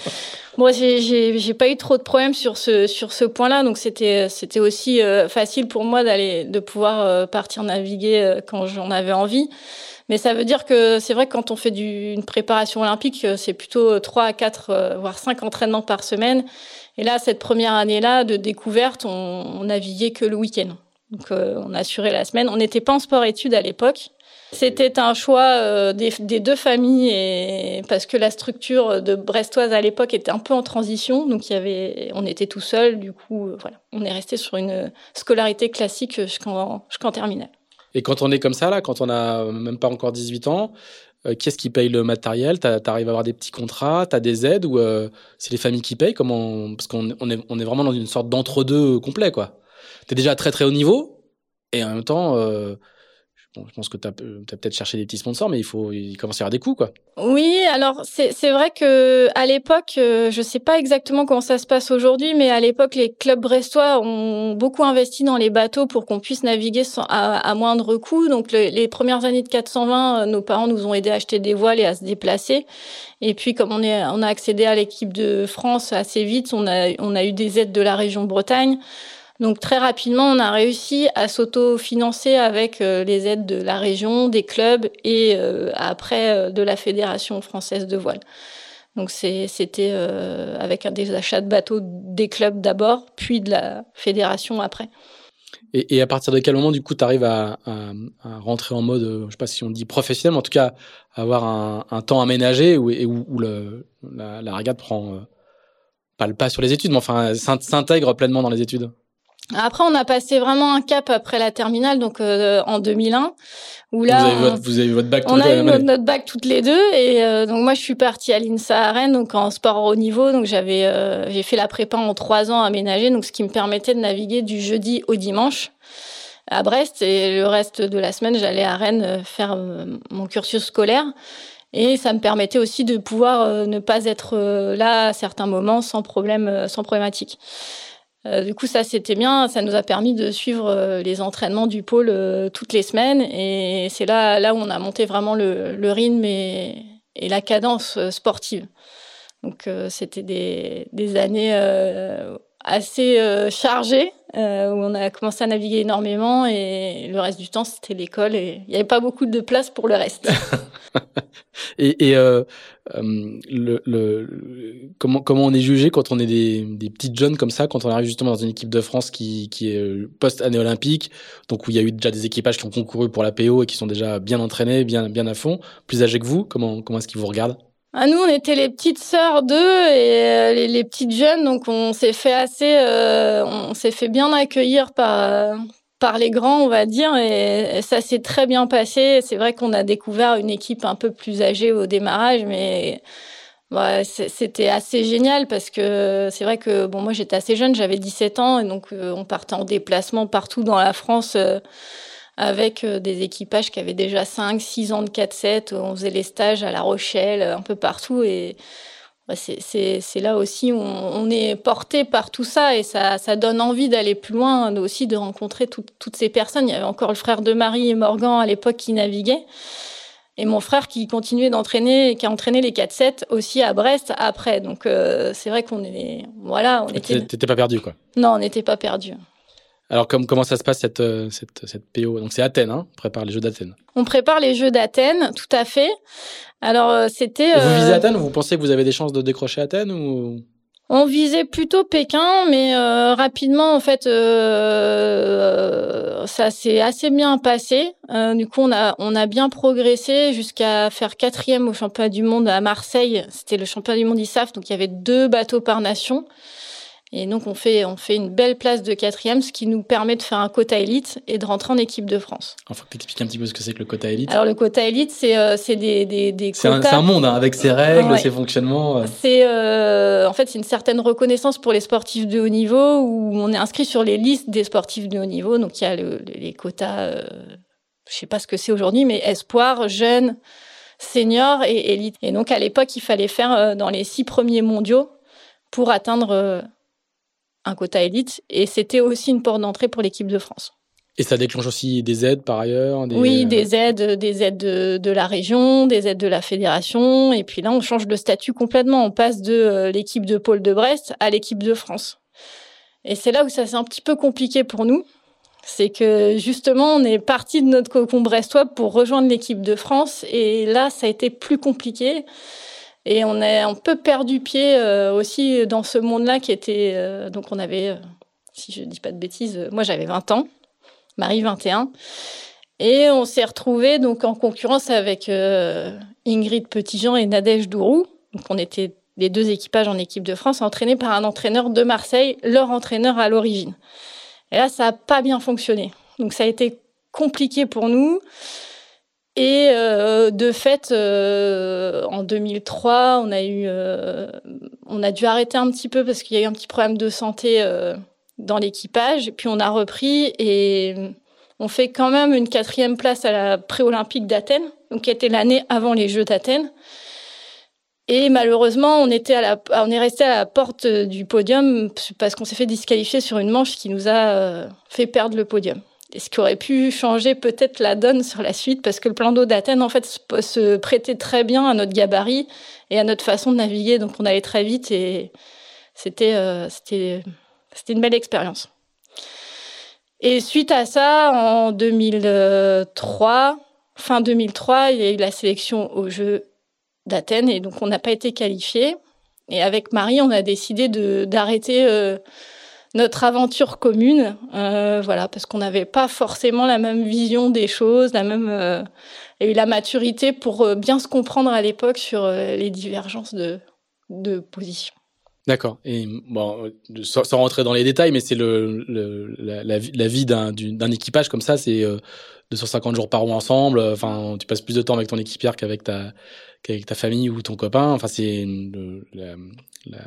Moi, j'ai, j'ai pas eu trop de problèmes sur ce, sur ce point-là. Donc, c'était, c'était aussi euh, facile pour moi d'aller, de pouvoir partir naviguer quand j'en avais envie. Mais ça veut dire que c'est vrai que quand on fait du, une préparation olympique, c'est plutôt 3 à 4, voire 5 entraînements par semaine. Et là, cette première année-là de découverte, on, on naviguait que le week-end. Donc, euh, on assurait la semaine. On n'était pas en sport-études à l'époque. C'était un choix euh, des, deux familles et parce que la structure de Brestoise à l'époque était un peu en transition, donc il y avait, on était tout seul. Du coup, euh, voilà, on est resté sur une scolarité classique jusqu'en jusqu'en terminale. Et quand on est comme ça là, quand on a même pas encore 18 ans, euh, qui est-ce qui paye le matériel? Tu arrives à avoir des petits contrats, tu as des aides ou euh, c'est les familles qui payent? Comment Parce qu'on on est, vraiment dans une sorte d'entre-deux complet. quoi. Tu es déjà très très haut niveau et en même temps, je pense que tu as, peut-être cherché des petits sponsors, mais il faut il commence à y avoir des coûts, quoi. Oui, alors c'est vrai que à l'époque, euh, je sais pas exactement comment ça se passe aujourd'hui, mais à l'époque, les clubs brestois ont beaucoup investi dans les bateaux pour qu'on puisse naviguer sans, à, moindre coût. Donc les premières années de 420, euh, nos parents nous ont aidés à acheter des voiles et à se déplacer. Et puis comme on est, on a accédé à l'équipe de France assez vite, on a on a eu des aides de la région Bretagne. Donc très rapidement, on a réussi à s'auto-financer avec euh, les aides de la région, des clubs et euh, après euh, de la Fédération française de voile. Donc c'était avec des achats de bateaux des clubs d'abord, puis de la fédération après. Et, à partir de quel moment, du coup, tu arrives à, rentrer en mode, je sais pas si on dit professionnel, mais en tout cas, avoir un, temps aménagé où, la, la, prend pas le pas sur les études, mais enfin s'intègre pleinement dans les études? Après, on a passé vraiment un cap après la terminale, donc euh, en 2001, où là, vous avez, votre, vous avez votre bac. On a eu notre, bac toutes les deux, et euh, donc moi, je suis partie à l'INSA à Rennes, donc en sport haut niveau, donc j'avais, euh, j'ai fait la prépa en trois ans aménagée, donc ce qui me permettait de naviguer du jeudi au dimanche à Brest, et le reste de la semaine, j'allais à Rennes faire mon cursus scolaire. Et ça me permettait aussi de pouvoir ne pas être là à certains moments sans problème, sans problématique. Euh, du coup, ça c'était bien. Ça nous a permis de suivre euh, les entraînements du pôle euh, toutes les semaines, et c'est là là où on a monté vraiment le, rythme et, et, la cadence sportive. Donc c'était des, des années assez chargées où on a commencé à naviguer énormément, et le reste du temps c'était l'école et il n'y avait pas beaucoup de place pour le reste. et, et euh, euh, le, le, comment, comment on est jugé quand on est des, des petites jeunes comme ça, quand on arrive justement dans une équipe de France qui, qui est euh, post-année olympique, donc où il y a eu déjà des équipages qui ont concouru pour la PO et qui sont déjà bien entraînés, bien, bien à fond, plus âgés que vous, comment, comment est-ce qu'ils vous regardent? Ah, nous, on était les petites sœurs d'eux et les, les, petites jeunes, donc on s'est fait assez, on s'est fait bien accueillir par par les grands, on va dire, et ça s'est très bien passé. C'est vrai qu'on a découvert une équipe un peu plus âgée au démarrage, mais c'était assez génial parce que c'est vrai que bon, moi j'étais assez jeune, j'avais 17 ans, et donc euh, on partait en déplacement partout dans la France. Euh, avec euh, des équipages qui avaient déjà 5, 6 ans de 4-7. On faisait les stages à La Rochelle, un peu partout. Et c'est là aussi où on, est porté par tout ça et ça, ça donne envie d'aller plus loin, aussi de rencontrer toutes ces personnes. Il y avait encore le frère de Marie et Morgan à l'époque qui naviguait. Et mon frère qui continuait d'entraîner, qui a entraîné les 4-7 aussi à Brest après. Donc euh, c'est vrai qu'on est, voilà, on était. T'étais pas perdu quoi. Non, on n'était pas perdu. Alors comme, comment ça se passe cette, euh, cette, cette PO Donc c'est Athènes, hein on prépare les Jeux d'Athènes. On prépare les Jeux d'Athènes, tout à fait. Alors euh, c'était. Vous visez euh, Athènes Vous pensez que vous avez des chances de décrocher Athènes ou? On visait plutôt Pékin, mais euh, rapidement, en fait, euh, ça s'est assez bien passé. Euh, du coup, on a, on a bien progressé jusqu'à faire quatrième au championnat du monde à Marseille. C'était le championnat du monde ISAF, donc il y avait deux bateaux par nation. Et donc on fait on fait une belle place de quatrième, ce qui nous permet de faire un quota élite et de rentrer en équipe de France. Il faut expliquer un petit peu ce que c'est que le quota élite. Alors le quota élite, c'est euh, des des, des quotas. C'est un, monde hein, avec ses règles, ses fonctionnements. Euh. C'est euh, en fait c'est une certaine reconnaissance pour les sportifs de haut niveau où on est inscrit sur les listes des sportifs de haut niveau. Donc il y a le, les quotas, euh, je sais pas ce que c'est aujourd'hui, mais espoir, jeune, senior et élite. Et donc à l'époque il fallait faire dans les six premiers mondiaux pour atteindre un quota élite et c'était aussi une porte d'entrée pour l'équipe de France. Et ça déclenche aussi des aides par ailleurs Oui, des aides, des aides de, la région, des aides de la fédération. Et puis là, on change de statut complètement. On passe de euh, l'équipe de Pôle de Brest à l'équipe de France. Et c'est là où ça c'est un petit peu compliqué pour nous. C'est que justement, on est parti de notre cocon brestois pour rejoindre l'équipe de France. Et là, ça a été plus compliqué. Et on a un peu perdu pied euh, aussi dans ce monde-là qui était. Euh, donc on avait, euh, si je dis pas de bêtises, moi j'avais 20 ans, Marie 21. Et on s'est retrouvés donc en concurrence avec Ingrid Petitjean et Nadège Dourou. Donc on était les deux équipages en équipe de France entraînés par un entraîneur de Marseille, leur entraîneur à l'origine. Et là, ça n'a pas bien fonctionné. Donc ça a été compliqué pour nous. Et euh, de fait, euh, en 2003, on a eu, euh, on a dû arrêter un petit peu parce qu'il y a eu un petit problème de santé dans l'équipage. Puis on a repris et on fait quand même une quatrième place à la pré-olympique d'Athènes, donc qui était l'année avant les Jeux d'Athènes. Et malheureusement, on était à la, on est resté à la porte du podium parce qu'on s'est fait disqualifier sur une manche qui nous a euh, fait perdre le podium. Ce qui aurait pu changer peut-être la donne sur la suite parce que le plan d'eau d'Athènes, en fait, se prêtait très bien à notre gabarit et à notre façon de naviguer. Donc, on allait très vite et c'était, euh, c'était, une belle expérience. Et suite à ça, en 2003, fin 2003, il y a eu la sélection aux Jeux d'Athènes et donc on n'a pas été qualifié. Et avec Marie, on a décidé d'arrêter euh, notre aventure commune, euh, voilà, parce qu'on n'avait pas forcément la même vision des choses, la même euh, et la maturité pour euh, bien se comprendre à l'époque sur euh, les divergences de de position. D'accord. Et bon, sans, rentrer dans les détails, mais c'est le, la, vie d'un équipage comme ça, c'est 250 jours par an ensemble. Enfin, tu passes plus de temps avec ton équipière qu'avec ta qu'avec ta famille ou ton copain. Enfin, c'est la,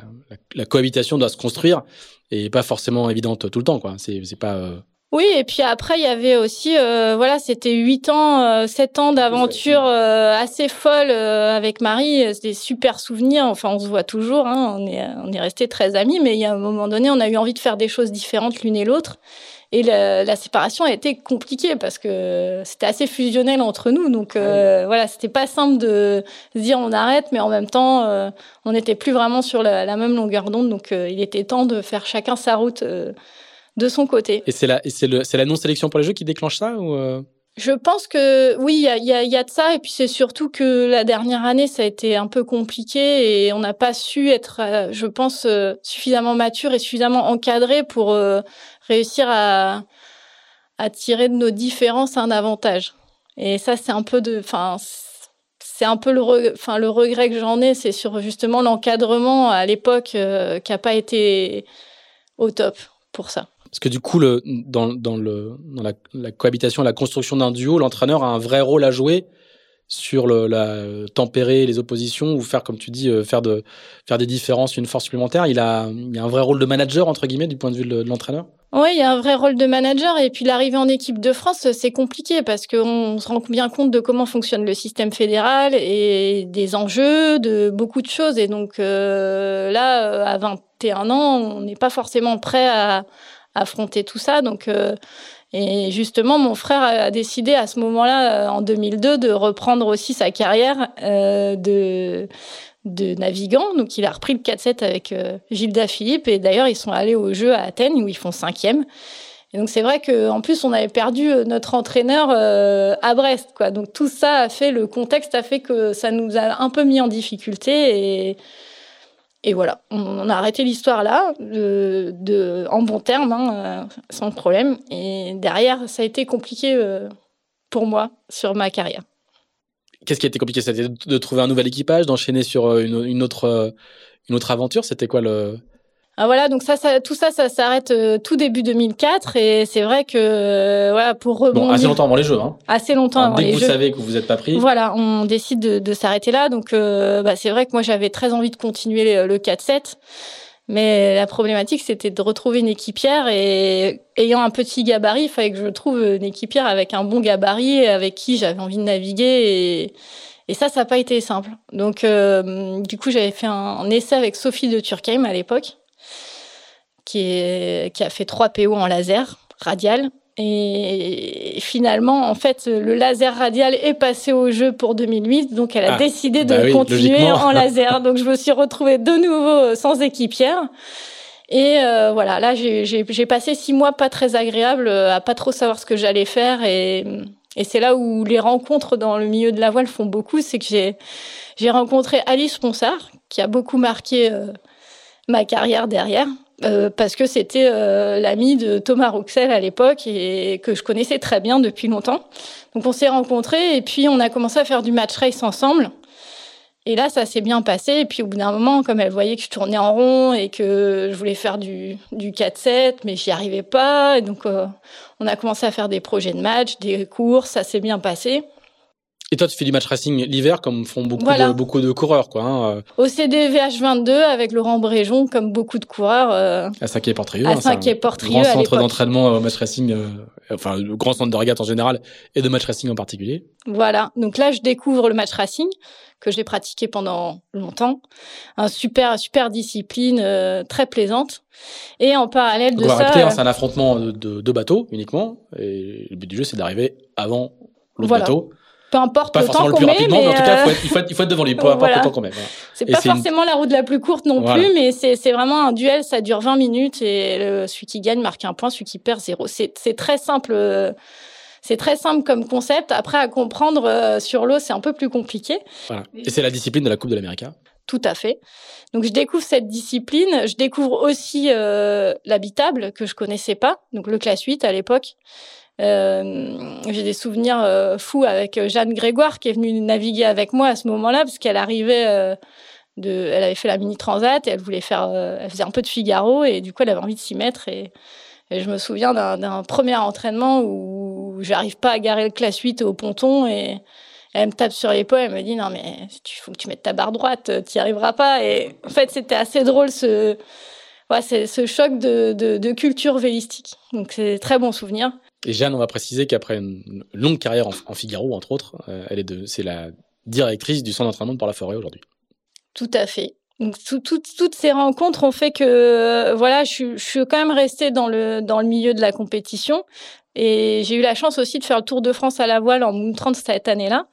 la, cohabitation doit se construire et pas forcément évidente tout le temps, quoi. C'est pas euh... Oui, et puis après, il y avait aussi, euh, voilà, c'était huit ans, euh, sept ans d'aventure euh, assez folle euh, avec Marie. C'était des super souvenirs. Enfin, on se voit toujours. Hein, on est, on est restés très amis, mais il y a un moment donné, on a eu envie de faire des choses différentes l'une et l'autre. Et la, la, séparation a été compliquée parce que c'était assez fusionnel entre nous. Donc euh, ouais. voilà, c'était pas simple de se dire on arrête, mais en même temps, euh, on n'était plus vraiment sur la, la même longueur d'onde. Donc euh, il était temps de faire chacun sa route euh, de son côté. Et c'est la, c'est le, c'est la non-sélection pour les jeux qui déclenche ça ou? Je pense que oui, il y a, y, a, y a, de ça. Et puis c'est surtout que la dernière année, ça a été un peu compliqué et on n'a pas su être, je pense, suffisamment mature et suffisamment encadré pour réussir à, à tirer de nos différences un avantage. Et ça, c'est un peu de, enfin, c'est un peu le, enfin, le regret que j'en ai, c'est sur justement l'encadrement à l'époque euh, qui a pas été au top pour ça. Parce que du coup, dans la, la cohabitation, la construction d'un duo, l'entraîneur a un vrai rôle à jouer sur la tempérer les oppositions ou faire comme tu dis euh, faire de faire des différences une force supplémentaire il a il y a un vrai rôle de manager entre guillemets du point de vue de, l'entraîneur oui, il y a un vrai rôle de manager et puis l'arrivée en équipe de France, c'est compliqué parce qu'on se rend bien compte de comment fonctionne le système fédéral et des enjeux, de beaucoup de choses. Et donc euh, là, à 21 ans, on n'est pas forcément prêt à, à, affronter tout ça. Donc euh, et justement, mon frère a décidé à ce moment-là, en 2002, de reprendre aussi sa carrière euh, de de navigant. Donc, il a repris le 4-7 avec euh, Gilda Philippe. Et d'ailleurs, ils sont allés au jeu à Athènes où ils font cinquième. Et donc, c'est vrai qu'en plus, on avait perdu euh, notre entraîneur euh, à Brest. Donc, tout ça a fait, le contexte a fait que ça nous a un peu mis en difficulté. Et, et voilà, on, a arrêté l'histoire là, en bon terme, hein, sans problème. Et derrière, ça a été compliqué euh, pour moi sur ma carrière. Qu'est-ce qui a été compliqué? C'était de trouver un nouvel équipage, d'enchaîner sur euh, une, autre, euh, une autre aventure? C'était quoi le... Ah voilà, donc ça, ça tout ça, ça s'arrête euh, tout début 2004 et c'est vrai que euh, voilà pour rebondir. Bon, assez longtemps avant les jeux. Hein. Assez longtemps Alors, avant dès les que jeux. vous savez que vous n'êtes pas pris. Voilà, on décide de, de s'arrêter là. Donc euh, bah, c'est vrai que moi j'avais très envie de continuer le, le 4-7. Mais la problématique, c'était de retrouver une équipière et ayant un petit gabarit, il fallait que je trouve une équipière avec un bon gabarit, avec qui j'avais envie de naviguer et, et ça, ça n'a pas été simple. Donc, euh, du coup, j'avais fait un, un, essai avec Sophie de Turkheim à l'époque, qui, est, qui a fait trois PO en laser radial. Et finalement, en fait, le laser radial est passé au jeu pour 2008, donc elle a ah, décidé de bah oui, continuer en laser. Donc, je me suis retrouvée de nouveau sans équipière. Et euh, voilà, là, j'ai passé six mois pas très agréables, à pas trop savoir ce que j'allais faire. Et et c'est là où les rencontres dans le milieu de la voile font beaucoup, c'est que j'ai j'ai rencontré Alice Ponsard, qui a beaucoup marqué euh, ma carrière derrière, euh, parce que c'était euh, l'amie de Thomas Rouxel à l'époque et que je connaissais très bien depuis longtemps. Donc on s'est rencontrés et puis on a commencé à faire du match race ensemble. Et là, ça s'est bien passé. Et puis, au bout d'un moment, comme elle voyait que je tournais en rond et que je voulais faire du, du 4-7, mais j'y arrivais pas. Et donc, euh, on a commencé à faire des projets de match, des courses. Ça s'est bien passé. Et toi, tu fais du match racing l'hiver, comme font beaucoup, de, beaucoup de coureurs, quoi. Hein. Au CDVH 22, avec Laurent Bréjon, comme beaucoup de coureurs. Euh, à Saint-Quay-Portrieux. À hein, Saint-Quay-Portrieux. Grand centre d'entraînement au match racing, euh, enfin, le grand centre de régate en général, et de match racing en particulier. Voilà. Donc là, je découvre le match racing, que j'ai pratiqué pendant longtemps. Un super, super discipline, euh, très plaisante. Et en parallèle de ça. Hein, c'est un affrontement de deux bateaux uniquement. Et le but du jeu, c'est d'arriver avant l'autre bateau peu importe le temps qu'on met, mais, mais en tout cas, il faut, être, il faut être devant lui, peu importe le temps qu'on met. C'est pas forcément la route la plus courte non plus, mais c'est vraiment un duel, ça dure 20 minutes et le, celui qui gagne marque un point, celui qui perd zéro. C'est très simple. C'est très simple comme concept. Après, à comprendre euh, sur l'eau, c'est un peu plus compliqué. Voilà. Et c'est la discipline de la Coupe de l'Amérique. Tout à fait. Donc je découvre cette discipline. Je découvre aussi euh, l'habitable que je connaissais pas, donc le classe 8 à l'époque. Euh, j'ai des souvenirs euh, fous avec euh, Jeanne Grégoire qui est venue naviguer avec moi à ce moment-là parce qu'elle arrivait elle avait fait la mini transat et elle voulait faire, elle faisait un peu de Figaro et du coup elle avait envie de s'y mettre et, je me souviens d'un premier entraînement où j'arrive pas à garer le classe 8 au ponton et elle me tape sur l'épaule, elle me dit non mais il faut que tu mettes ta barre droite, tu n'y arriveras pas et en fait c'était assez drôle ce choc de culture vélistique donc c'est très bon souvenir. Et Jeanne, on va préciser qu'après une longue carrière en, Figaro, entre autres, euh, elle est de, c'est la directrice du centre d'entraînement de Port-la-Forêt aujourd'hui. Tout à fait. Donc toutes ces rencontres ont fait que voilà, je, suis quand même restée dans le dans le milieu de la compétition et j'ai eu la chance aussi de faire le Tour de France à la voile en Moon 30 cette année-là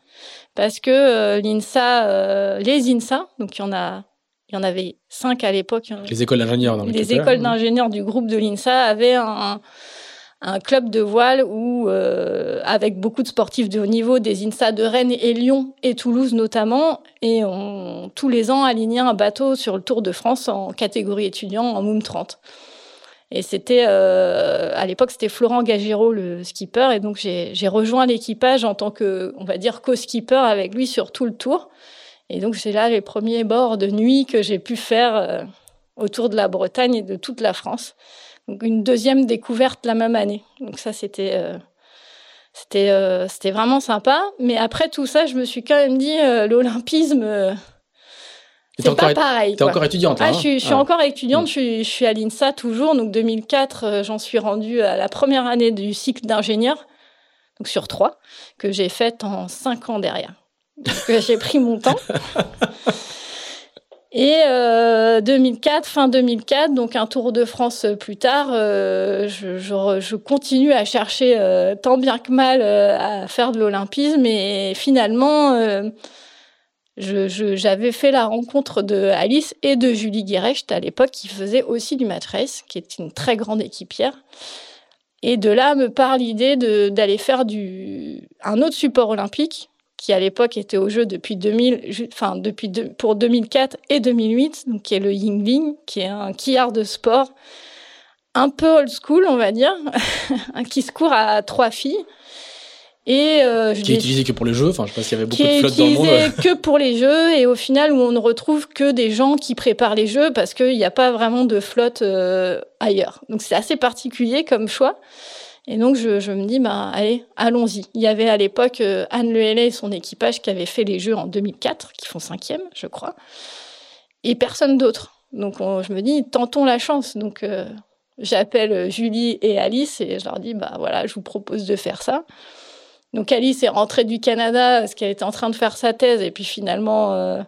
parce que euh, l'INSA, euh, les INSA, donc il y en a il y en avait cinq à l'époque. Les écoles d'ingénieurs dans Les écoles d'ingénieurs du groupe de l'INSA avaient un, un club de voile où, euh, avec beaucoup de sportifs de haut niveau, des INSA de Rennes et Lyon et Toulouse notamment, et on tous les ans alignait un bateau sur le Tour de France en catégorie étudiant en Moom 30. Et c'était euh, à l'époque c'était Florent Gagiro le skipper et donc j'ai rejoint l'équipage en tant que on va dire co-skipper avec lui sur tout le tour. Et donc c'est là les premiers bords de nuit que j'ai pu faire euh, autour de la Bretagne et de toute la France. Donc une deuxième découverte la même année. Donc ça c'était euh, c'était euh, c'était vraiment sympa. Mais après tout ça, je me suis quand même dit euh, l'olympisme. c'est pas pareil. T'es encore étudiante. ah, je suis, je suis ah. encore étudiante. Mm. Je, suis, je suis à l'INSA toujours. Donc 2004, j'en suis rendue à la première année du cycle d'ingénieur, donc sur trois, que j'ai faite en cinq ans derrière. Donc j'ai pris mon temps. Et euh, 2004, fin 2004, donc un Tour de France plus tard, euh, je, je, je, continue à chercher euh, tant bien que mal euh, à faire de l'olympisme et finalement, euh, j'avais fait la rencontre de Alice et de Julie Guérecht à l'époque qui faisait aussi du matresse, qui est une très grande équipière. Et de là me part l'idée d'aller faire du un autre support olympique qui à l'époque était au jeu depuis 2000, enfin depuis pour 2004 et 2008, donc qui est le Yingling, qui est un quillard de sport un peu old school, on va dire, qui se court à trois filles. Et euh, qui est utilisé que pour les jeux, enfin je sais pas s'il y avait beaucoup de flottes dans le monde. Qui est utilisé que pour les jeux et au final où on ne retrouve que des gens qui préparent les jeux parce qu'il n'y a pas vraiment de flotte euh, ailleurs. Donc c'est assez particulier comme choix. Et donc, je, me dis, bah, allez, allons-y. Il y avait à l'époque euh, Anne Lehellé et son équipage qui avaient fait les Jeux en 2004, qui font cinquième, je crois, et personne d'autre. Donc, je me dis, tentons la chance. Donc, euh, j'appelle Julie et Alice et je leur dis, bah voilà, je vous propose de faire ça. Donc, Alice est rentrée du Canada parce qu'elle était en train de faire sa thèse et puis finalement, euh,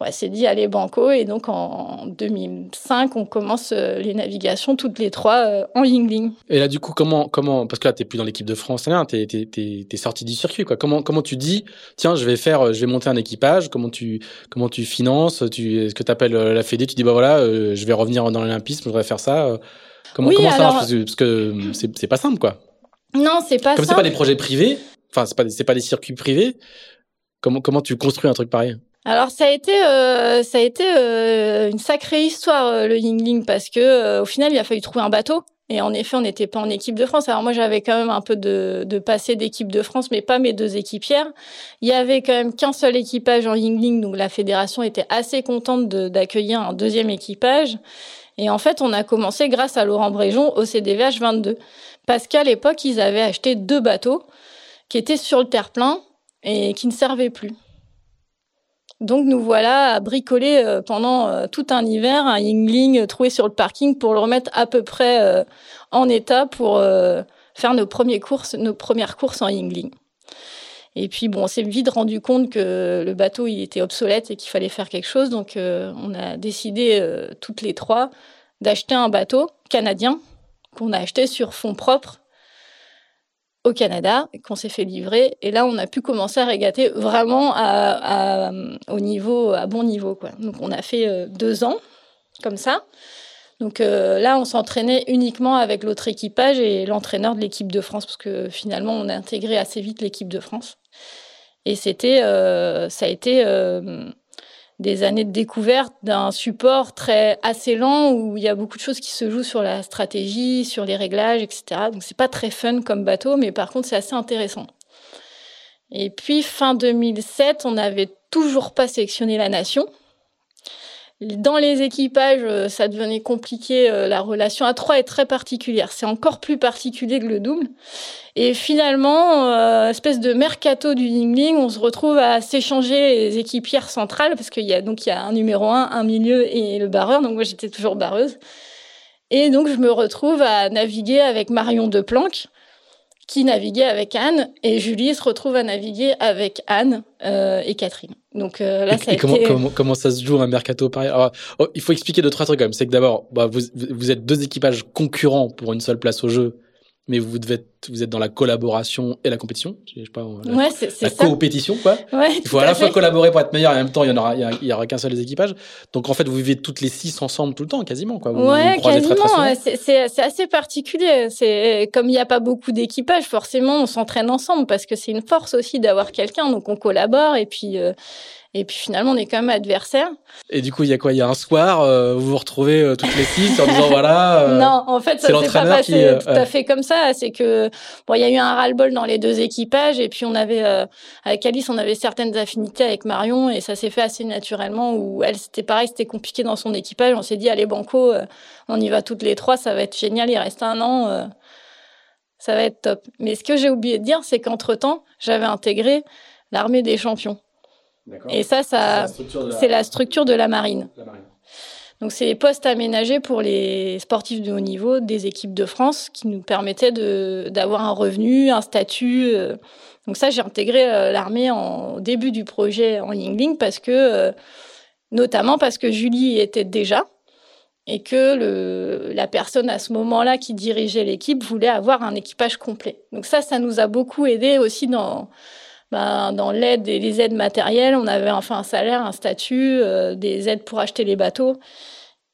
ouais, c'est dit allez banco. Et donc en 2005 on commence euh, les navigations toutes les trois euh, en Yingling. Et là du coup comment comment parce que là t'es plus dans l'équipe de France rien t'es t'es t'es t'es sorti du circuit quoi. Comment comment tu dis tiens je vais faire euh, je vais monter un équipage comment tu comment tu finances tu est-ce que t'appelles la Fédé tu dis bah voilà je vais revenir dans l'olympisme je voudrais faire ça comment comment ça marche? parce que c'est c'est pas simple quoi. Non c'est pas comme c'est pas des projets privés enfin c'est pas c'est pas des circuits privés comment comment tu construis un truc pareil? Alors ça a été euh, ça a été euh, une sacrée histoire euh, le Yingling parce que au final il a fallu trouver un bateau et en effet on n'était pas en équipe de France. Alors moi j'avais quand même un peu de, passé d'équipe de France mais pas mes deux équipières. Il y avait quand même qu'un seul équipage en Yingling donc la fédération était assez contente d'accueillir un deuxième équipage. Et en fait on a commencé grâce à Laurent Bréjon au CDVH 22 parce qu'à l'époque ils avaient acheté deux bateaux qui étaient sur le terre-plein et qui ne servait plus. Donc nous voilà à bricoler euh, pendant euh, tout un hiver un Yingling trouvé sur le parking pour le remettre à peu près euh, en état pour faire nos, premières courses, nos premières courses en Yingling. Et puis bon, on s'est vite rendu compte que le bateau il était obsolète et qu'il fallait faire quelque chose. Donc on a décidé toutes les trois d'acheter un bateau canadien qu'on a acheté sur fonds propres Canada, qu'on s'est fait livrer. Et là, on a pu commencer à régater vraiment à, au niveau, à bon niveau. Quoi. Donc, on a fait euh, deux ans comme ça. Donc euh, là, on s'entraînait uniquement avec l'autre équipage et l'entraîneur de l'équipe de France, parce que finalement, on a intégré assez vite l'équipe de France. Et c'était, euh, ça a été des années de découverte d'un support très assez lent où il y a beaucoup de choses qui se jouent sur la stratégie, sur les réglages, etc. Donc c'est pas très fun comme bateau, mais par contre c'est assez intéressant. Et puis fin 2007, on n'avait toujours pas sélectionné la nation. Dans les équipages, euh, ça devenait compliqué. Euh, la relation à trois est très particulière. C'est encore plus particulier que le double. Et finalement, euh, espèce de mercato du Yingling, on se retrouve à s'échanger les équipières centrales parce qu'il y a donc il y a un numéro un, un milieu et le barreur. Donc moi j'étais toujours barreuse. Et donc je me retrouve à naviguer avec Marion Deplanque qui naviguait avec Anne et Julie se retrouve à naviguer avec Anne euh, et Catherine. Donc euh, là, ça a comment, été... comment, comment, ça se joue un mercato pareil? Alors, oh, Il faut expliquer deux trois trucs quand même. C'est que d'abord, bah, vous, vous êtes deux équipages concurrents pour une seule place au jeu mais vous devez être, vous êtes dans la collaboration et la compétition. Je sais pas, la, ouais, c'est, la compétition quoi. Ouais, il faut à, la fois collaborer pour être meilleur et en même temps il y en aura, il y, aura qu'un seul des équipages. Donc en fait vous vivez toutes les six ensemble tout le temps quasiment quoi. Vous, ouais, vous quasiment. Très, très c'est, c'est assez particulier. C'est comme il n'y a pas beaucoup d'équipages, forcément on s'entraîne ensemble parce que c'est une force aussi d'avoir quelqu'un. Donc on collabore et puis. Euh, et puis finalement, on est quand même adversaires. Et du coup, il y a quoi? Il y a un soir, euh, vous vous retrouvez euh, toutes les six en disant voilà. Euh, non, en fait, ça s'est pas passé tout à fait comme ça. C'est que bon, il y a eu un ras-le-bol dans les deux équipages, et puis on avait avec Alice, on avait certaines affinités avec Marion, et ça s'est fait assez naturellement. Où elle, c'était pareil, c'était compliqué dans son équipage. On s'est dit allez banco, on y va toutes les trois, ça va être génial. Il reste un an. ça va être top. Mais ce que j'ai oublié de dire, c'est qu'entre temps, j'avais intégré l'armée des champions. Et ça, ça c'est la, structure de la marine. Donc, c'est les postes aménagés pour les sportifs de haut niveau des équipes de France qui nous permettaient d'avoir un revenu, un statut. Euh. Donc, ça, j'ai intégré euh, l'armée au début du projet en Yingling parce que, euh, notamment parce que Julie y était déjà et que le, la personne à ce moment-là qui dirigeait l'équipe voulait avoir un équipage complet. Donc, ça, ça nous a beaucoup aidé aussi dans ben, dans l'aide et les aides matérielles, on avait enfin un salaire, un statut, euh, des aides pour acheter les bateaux.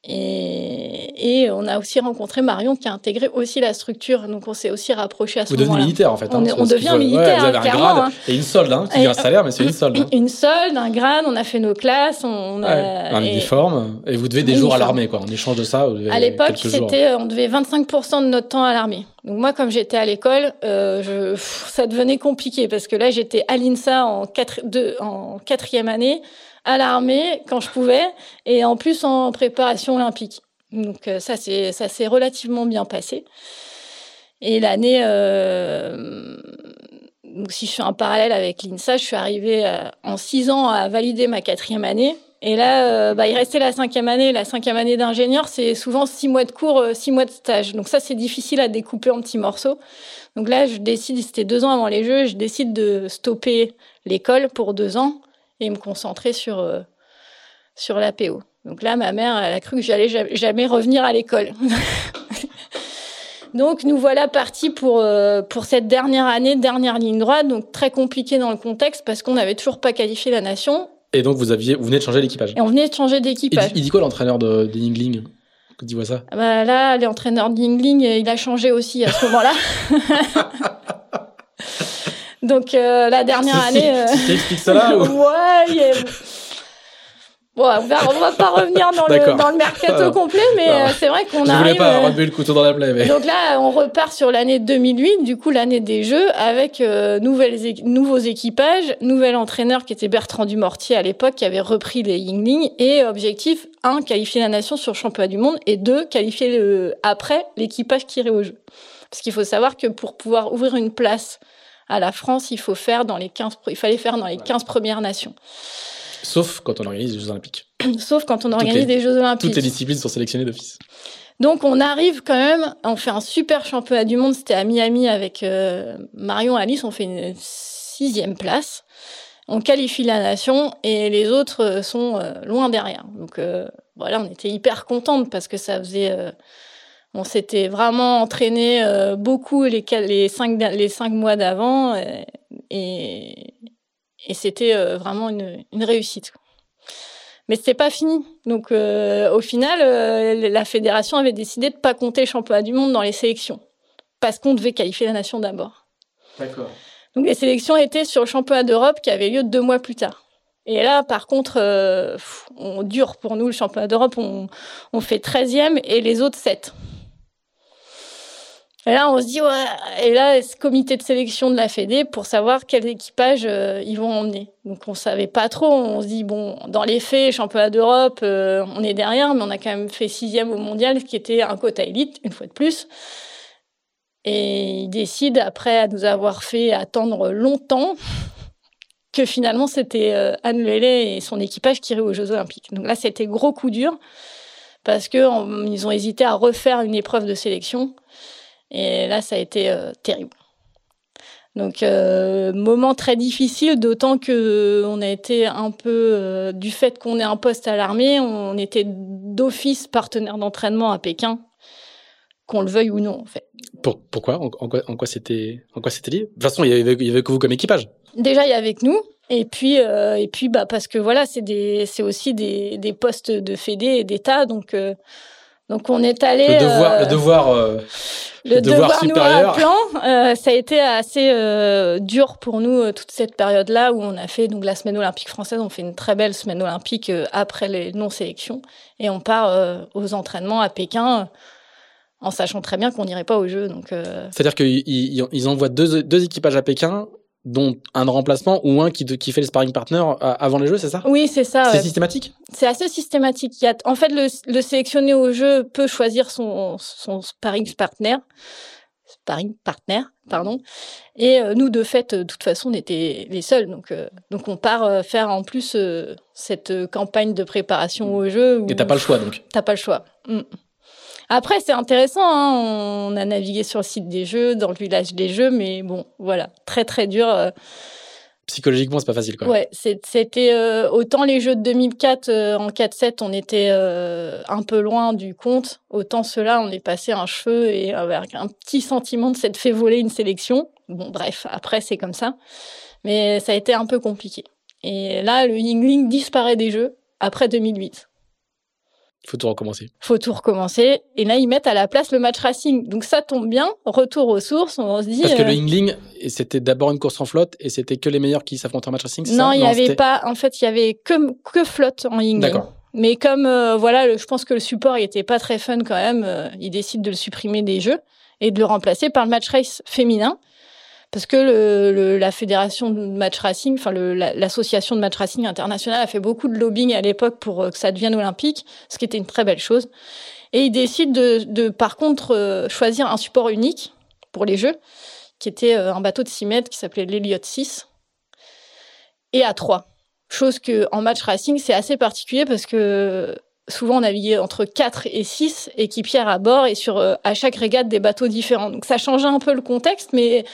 Et, et, on a aussi rencontré Marion qui a intégré aussi la structure. Donc on s'est aussi rapproché à ce moment-là. Vous devenez militaire en fait. Hein, on, devient militaire. vous avez un grade hein. et une solde. Hein, qui un salaire, mais c'est une solde. Hein. Une solde, un grade, on a fait nos classes. On a, un uniforme. Et vous devez des jours à l'armée quoi. En échange de ça, À l'époque, c'était, on devait 25% de notre temps à l'armée. Donc moi, comme j'étais à l'école, euh, je, ça devenait compliqué parce que là, j'étais à l'INSA en, quatre, deux, en quatrième année à l'armée quand je pouvais et en plus en préparation olympique. Donc euh, ça c'est ça s'est relativement bien passé. Et l'année euh, donc si je fais un parallèle avec l'INSA, je suis arrivée euh, en six ans à valider ma quatrième année. Et là, bah, il restait la cinquième année. La cinquième année d'ingénieur, c'est souvent six mois de cours, six mois de stage. Donc ça, c'est difficile à découper en petits morceaux. Donc là, je décide, c'était deux ans avant les Jeux, je décide de stopper l'école pour deux ans et me concentrer sur, euh, sur l'APO. Donc là, ma mère, elle a cru que j'allais jamais revenir à l'école. donc nous voilà partis pour, euh, pour cette dernière année, dernière ligne droite, donc très compliqué dans le contexte parce qu'on n'avait toujours pas qualifié la nation. Et donc vous aviez, vous venez de changer d'équipage. Et on venait de changer d'équipage. Il, dit quoi l'entraîneur de, de Yingling Quand il voit ça ah bah Là, l'entraîneur de Yingling, il a changé aussi à ce moment-là. Donc euh, la dernière année. Euh... Tu ça là ou... Ouais. Bon, on va, on va pas revenir dans le, dans le mercato complet, mais euh, c'est vrai qu'on a. Je voulais pas remuer le couteau dans la plaie. Mais... Donc là, on repart sur l'année 2008, du coup l'année des Jeux, avec euh, nouvelles, nouveaux équipages, nouvel entraîneur qui était Bertrand Dumortier à l'époque, qui avait repris les Yingling, et objectif un, qualifier la nation sur le championnat du monde, et deux, qualifier le, après l'équipage qui irait au jeu. Parce qu'il faut savoir que pour pouvoir ouvrir une place à la France, il faut faire dans les 15, il fallait faire dans les 15 premières nations. Sauf quand on organise des Jeux Olympiques. Sauf quand on organise des Jeux Olympiques. Toutes les disciplines sont sélectionnées d'office. Donc on arrive quand même, on fait un super championnat du monde, c'était à Miami avec euh, Marion Alice, on fait une sixième place. On qualifie la nation et les autres euh, sont euh, loin derrière. Donc voilà, on était hyper contente parce que ça faisait... on s'était vraiment entraîné beaucoup les, les, cinq, les cinq mois d'avant et, et c'était vraiment une, une réussite mais c'était pas fini. Donc euh, au final, euh, la fédération avait décidé de pas compter le championnat du monde dans les sélections parce qu'on devait qualifier la nation d'abord. D'accord. Donc les sélections étaient sur le championnat d'Europe qui avait lieu deux mois plus tard. Et là, par contre, euh, on dure pour nous le championnat d'Europe, on, on fait 13e et les autres 7. Et là, on se dit, ouais, et là, ce comité de sélection de la Fédé pour savoir quel équipage euh, ils vont emmener. Donc, on savait pas trop. On se dit, bon, dans les faits, championnat d'Europe, euh, on est derrière, mais on a quand même fait sixième au mondial, ce qui était un quota élite, une fois de plus. Et ils décident, après à nous avoir fait attendre longtemps, que finalement, c'était euh, Anne Lelay et son équipage qui iraient aux Jeux Olympiques. Donc là, c'était gros coup dur, parce que ils ont hésité à refaire une épreuve de sélection et là, ça a été euh, terrible. Donc euh, moment très difficile, d'autant que euh, on a été un peu du fait qu'on ait un poste à l'armée, on était d'office partenaire d'entraînement à Pékin, qu'on le veuille ou non en fait. pourquoi? En, quoi c'était en quoi c'était lié? De toute façon, il y avait, il y avait que vous comme équipage. Déjà, il y avait avec nous. Et puis, et puis, bah, parce que voilà, c'est des, c'est aussi des, des postes de fédé et d'État, donc, donc on est allé. Le devoir, le devoir le, devoir, supérieur. plan, euh, ça a été assez euh, dur pour nous euh, toute cette période-là où on a fait donc la semaine olympique française. On fait une très belle semaine olympique après les non-sélections et on part aux entraînements à Pékin en sachant très bien qu'on n'irait pas aux Jeux. Donc, c'est-à-dire qu'ils ils envoient deux, deux équipages à Pékin dont un remplacement ou un qui, qui fait le sparring partner avant les jeux, c'est ça? Oui, c'est ça. C'est systématique? C'est assez systématique. Il y a, en fait, le, le sélectionné au jeu peut choisir son, son sparring partner. Sparring partner, pardon. Et euh, nous, de fait, de toute façon, on était les seuls. Donc, euh, donc on part euh, faire en plus cette campagne de préparation au jeu. Où... Et t'as pas le choix, donc T'as pas le choix. Mm. Après, c'est intéressant. Hein. On a navigué sur le site des jeux, dans le village des jeux, mais bon, voilà, très très dur. Euh. Psychologiquement, c'est pas facile, quoi. Ouais, c'était euh, autant les jeux de 2004 euh, en 4-7, on était un peu loin du compte. Autant ceux-là, on est passé un cheveu et avec un petit sentiment de s'être fait voler une sélection. Bon, bref, après c'est comme ça, mais ça a été un peu compliqué. Et là, le Yingling disparaît des jeux après 2008. Il faut tout recommencer. faut tout recommencer. Et là, ils mettent à la place le match racing. Donc ça tombe bien. Retour aux sources. On se dit. Parce que le Yingling, euh, c'était d'abord une course en flotte et c'était que les meilleurs qui s'affrontaient en match racing. Non, il n'y avait pas. En fait, il y avait que, que flotte en Yingling. D'accord. Mais comme euh, voilà, je pense que le support il était pas très fun quand même, euh, ils décident de le supprimer des jeux et de le remplacer par le match race féminin parce que la fédération de match racing, enfin l'association de match racing internationale a fait beaucoup de lobbying à l'époque pour euh, que ça devienne olympique, ce qui était une très belle chose. Et ils décident de, par contre euh, choisir un support unique pour les jeux, qui était euh, un bateau de 6 mètres qui s'appelait l'Eliott 6 et à 3. Chose que en match racing c'est assez particulier parce que souvent on naviguait entre 4 et 6 équipières à bord et sur à chaque régate des bateaux différents. Donc ça changeait un peu le contexte, mais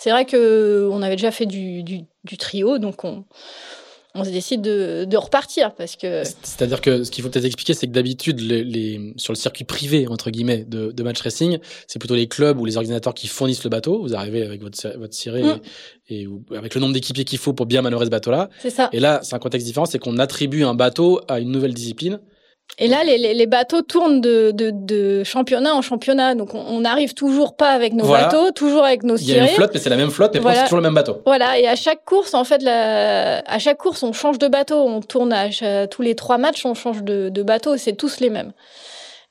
c'est vrai que on avait déjà fait du, du, trio, donc on, on se décide de, de, repartir parce que. C'est-à-dire que ce qu'il faut peut-être expliquer, c'est que d'habitude, les, les, sur le circuit privé entre guillemets de, de match racing, c'est plutôt les clubs ou les organisateurs qui fournissent le bateau. Vous arrivez avec votre votre ciré mm. et, avec le nombre d'équipiers qu'il faut pour bien manœuvrer ce bateau-là. C'est ça. Et là, c'est un contexte différent, c'est qu'on attribue un bateau à une nouvelle discipline et là, les, les, bateaux tournent de, de, de, championnat en championnat. Donc, on n'arrive toujours pas avec nos bateaux, toujours avec nos cirés. Il y a une flotte, mais c'est la même flotte, mais c'est toujours le même bateau. Voilà. Et à chaque course, en fait, la... à chaque course, on change de bateau. On tourne à tous les trois matchs, on change de, de bateau. C'est tous les mêmes.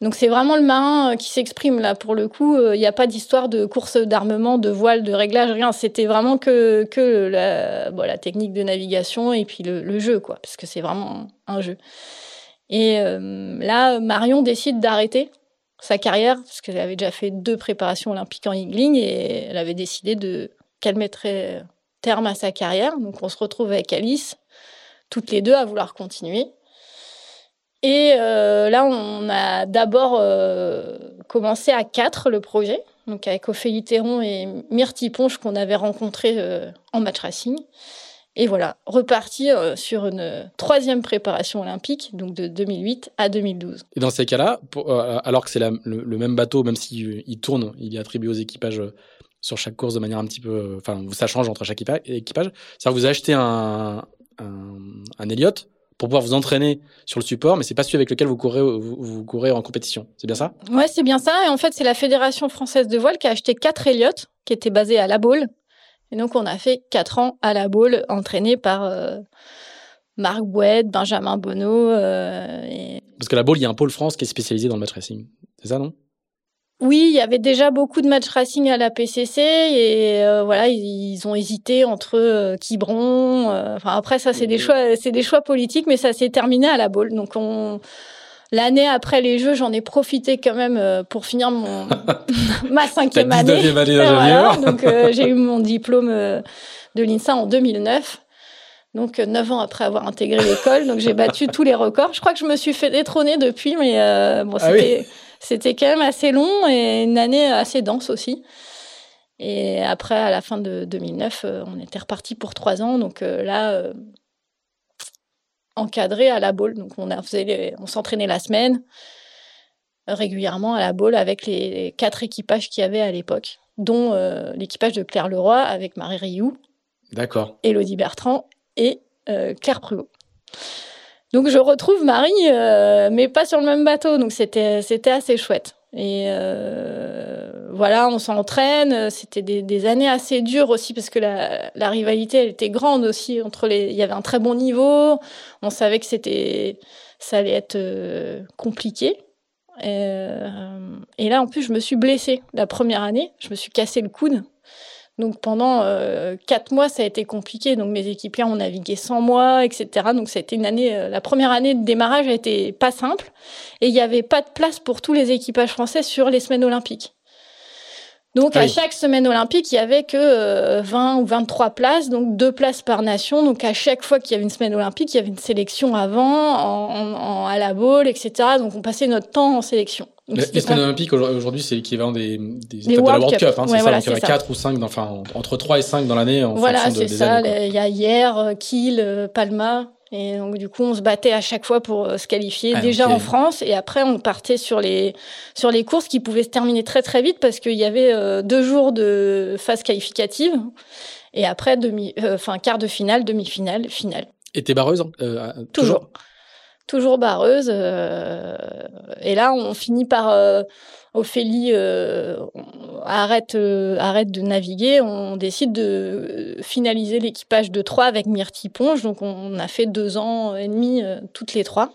Donc, c'est vraiment le marin euh, qui s'exprime là. Pour le coup, euh, il n'y a pas d'histoire de course d'armement, de voile, de réglage, rien. C'était vraiment que, que la, bon, la technique de navigation et puis le, le jeu, quoi. Parce que c'est vraiment un jeu. Et euh, là, Marion décide d'arrêter sa carrière parce qu'elle avait déjà fait deux préparations olympiques en Yingling et elle avait décidé qu'elle mettrait terme à sa carrière. Donc on se retrouve avec Alice, toutes les deux à vouloir continuer. Et euh, là, on a d'abord euh, commencé à quatre le projet, donc avec Ophélie Théron et Myrtille Ponche qu'on avait rencontrés euh, en match racing. Et voilà, reparti sur une troisième préparation olympique, donc de 2008 à 2012. Et dans ces cas-là, alors que c'est le, le, même bateau, même s'il il tourne, il est attribué aux équipages sur chaque course de manière un petit peu, enfin, ça change entre chaque équipage. Ça, vous achetez un, un, un Elliott pour pouvoir vous entraîner sur le support, mais c'est pas celui avec lequel vous courez, vous, courez en compétition. C'est bien ça? Ouais, c'est bien ça. Et en fait, c'est la Fédération française de voile qui a acheté quatre Elliott, qui étaient basés à La Baule. Et donc, on a fait quatre ans à La Baule, entraînés par euh, Marc Boued, Benjamin Bonneau. Euh, et... Parce que La Baule, il y a un pôle France qui est spécialisé dans le match racing. C'est ça, non? Oui, il y avait déjà beaucoup de match racing à la PCC et euh, voilà, ils, ont hésité entre euh, Quiberon. Euh, enfin après ça, c'est des choix, c'est des choix politiques, mais ça s'est terminé à la boule. Donc on l'année après les Jeux, j'en ai profité quand même pour finir mon ma cinquième année. donc j'ai eu mon diplôme de l'INSA en 2009. Donc neuf ans après avoir intégré l'école, donc j'ai battu tous les records. Je crois que je me suis fait détrôner depuis, mais bon, ah c'était c'était quand même assez long et une année assez dense aussi. Et après, à la fin de 2009, euh, on était reparti pour trois ans. Donc euh, là, euh, encadré à la boule. Donc on, a, on s'entraînait la semaine régulièrement à la boule avec les quatre équipages qu'il y avait à l'époque, dont l'équipage de Claire Leroy avec Marie Rioux, D'accord. Elodie Bertrand et Claire Pruot. Donc je retrouve Marie, euh, mais pas sur le même bateau. Donc c'était c'était assez chouette. Et euh, voilà, on s'entraîne. C'était des, années assez dures aussi parce que la, rivalité elle était grande aussi entre les. Il y avait un très bon niveau. On savait que c'était ça allait être euh, compliqué. et là en plus je me suis blessée la première année. Je me suis cassé le coude. Donc pendant euh, quatre mois, ça a été compliqué. Donc mes équipiers ont navigué sans moi, etc. Donc ça a été une année. Euh, la première année de démarrage a été pas simple, et il n'y avait pas de place pour tous les équipages français sur les semaines olympiques. Donc à chaque semaine olympique, il y avait que 20 euh, ou 23 places, donc deux places par nation. Donc à chaque fois qu'il y avait une semaine olympique, il y avait une sélection avant, en, à la boule, etc. Donc on passait notre temps en sélection. Les semaines olympiques aujourd'hui, c'est l'équivalent des, des étapes de la World Cup. hein, c'est ça, donc il y en a 4 ou 5, enfin entre 3 et 5 dans l'année en voilà, des ça. Il y a hier, euh, Kiel, euh, Palma. Et donc du coup, on se battait à chaque fois pour euh, se qualifier, ah, déjà en France, et après on partait sur les sur les courses qui pouvaient se terminer très très vite parce qu'il y avait euh, deux jours de phase qualificative et après demi, euh, enfin quart de finale, demi-finale, finale. Et t'es barreuse hein, toujours. toujours, barreuse. et là, on finit par Ophélie euh, arrête, euh, arrête de naviguer, on décide de finaliser l'équipage de trois avec Myrtille Ponge. Donc on a fait deux ans et demi euh, toutes les trois.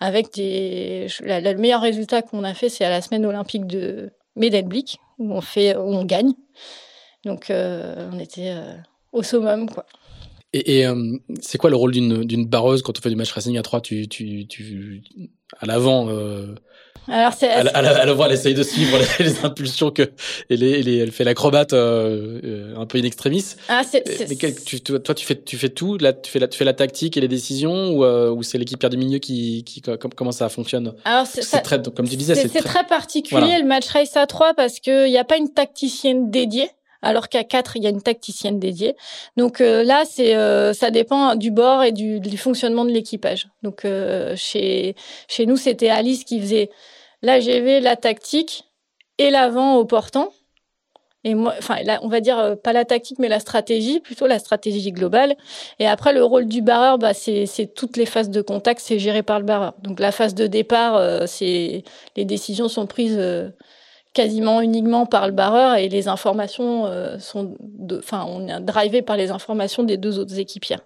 Avec des, le meilleur résultat qu'on a fait, c'est à la semaine olympique de Medellblick où on fait, où on gagne. Donc on était au summum, quoi. Et, c'est quoi le rôle d'une barreuse quand on fait du match racing à trois? Tu, tu, tu, à l'avant alors c'est elle, elle, elle, voit, elle essaye de suivre les, impulsions que elle, elle fait l'acrobate euh, euh, un peu in extremis. Ah, c'est, mais tu, toi, tu fais tu fais tout, là tu fais la, tu fais la tactique et les décisions ou, euh, ou c'est l'équipe du milieu qui, qui comment ça fonctionne? Alors c'est, très comme tu disais c'est, très... particulier le match race à 3 parce que il y a pas une tacticienne dédiée alors qu'à 4, il y a une tacticienne dédiée. Donc euh, là, c'est ça dépend du bord et du, fonctionnement de l'équipage. Donc chez chez nous, c'était Alice qui faisait l'AGV, la tactique et l'avant au portant. Et moi, enfin, là, on va dire euh, pas la tactique, mais la stratégie, plutôt la stratégie globale. Et après, le rôle du barreur, bah, c'est toutes les phases de contact, c'est géré par le barreur. Donc la phase de départ, euh, c'est les décisions sont prises euh, quasiment uniquement par le barreur et les informations sont, enfin, on est drivé par les informations des deux autres équipières.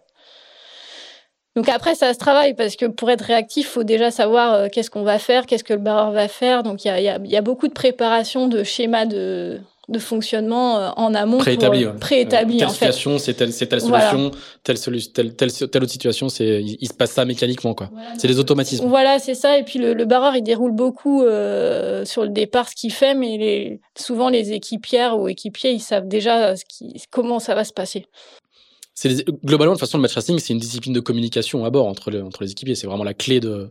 Donc après, ça se travaille parce que pour être réactif, faut déjà savoir euh, qu'est-ce qu'on va faire, qu'est-ce que le barreur va faire. Donc il y a, y, y a, beaucoup de préparation, de schémas de, de fonctionnement euh, en amont. Préétabli. Pour, préétabli, euh, telle en situation, c'est telle, telle solution, telle, telle, telle, telle, autre situation, c'est, il, se passe ça mécaniquement, quoi. c'est des automatismes. Voilà, c'est ça. Et puis le, le, barreur, il déroule beaucoup euh, sur le départ ce qu'il fait, mais les, souvent les équipières ou équipiers, ils savent déjà ce qui, comment ça va se passer. C'est globalement de toute façon le match racing, c'est une discipline de communication à bord entre, les, entre les équipiers. C'est vraiment la clé de,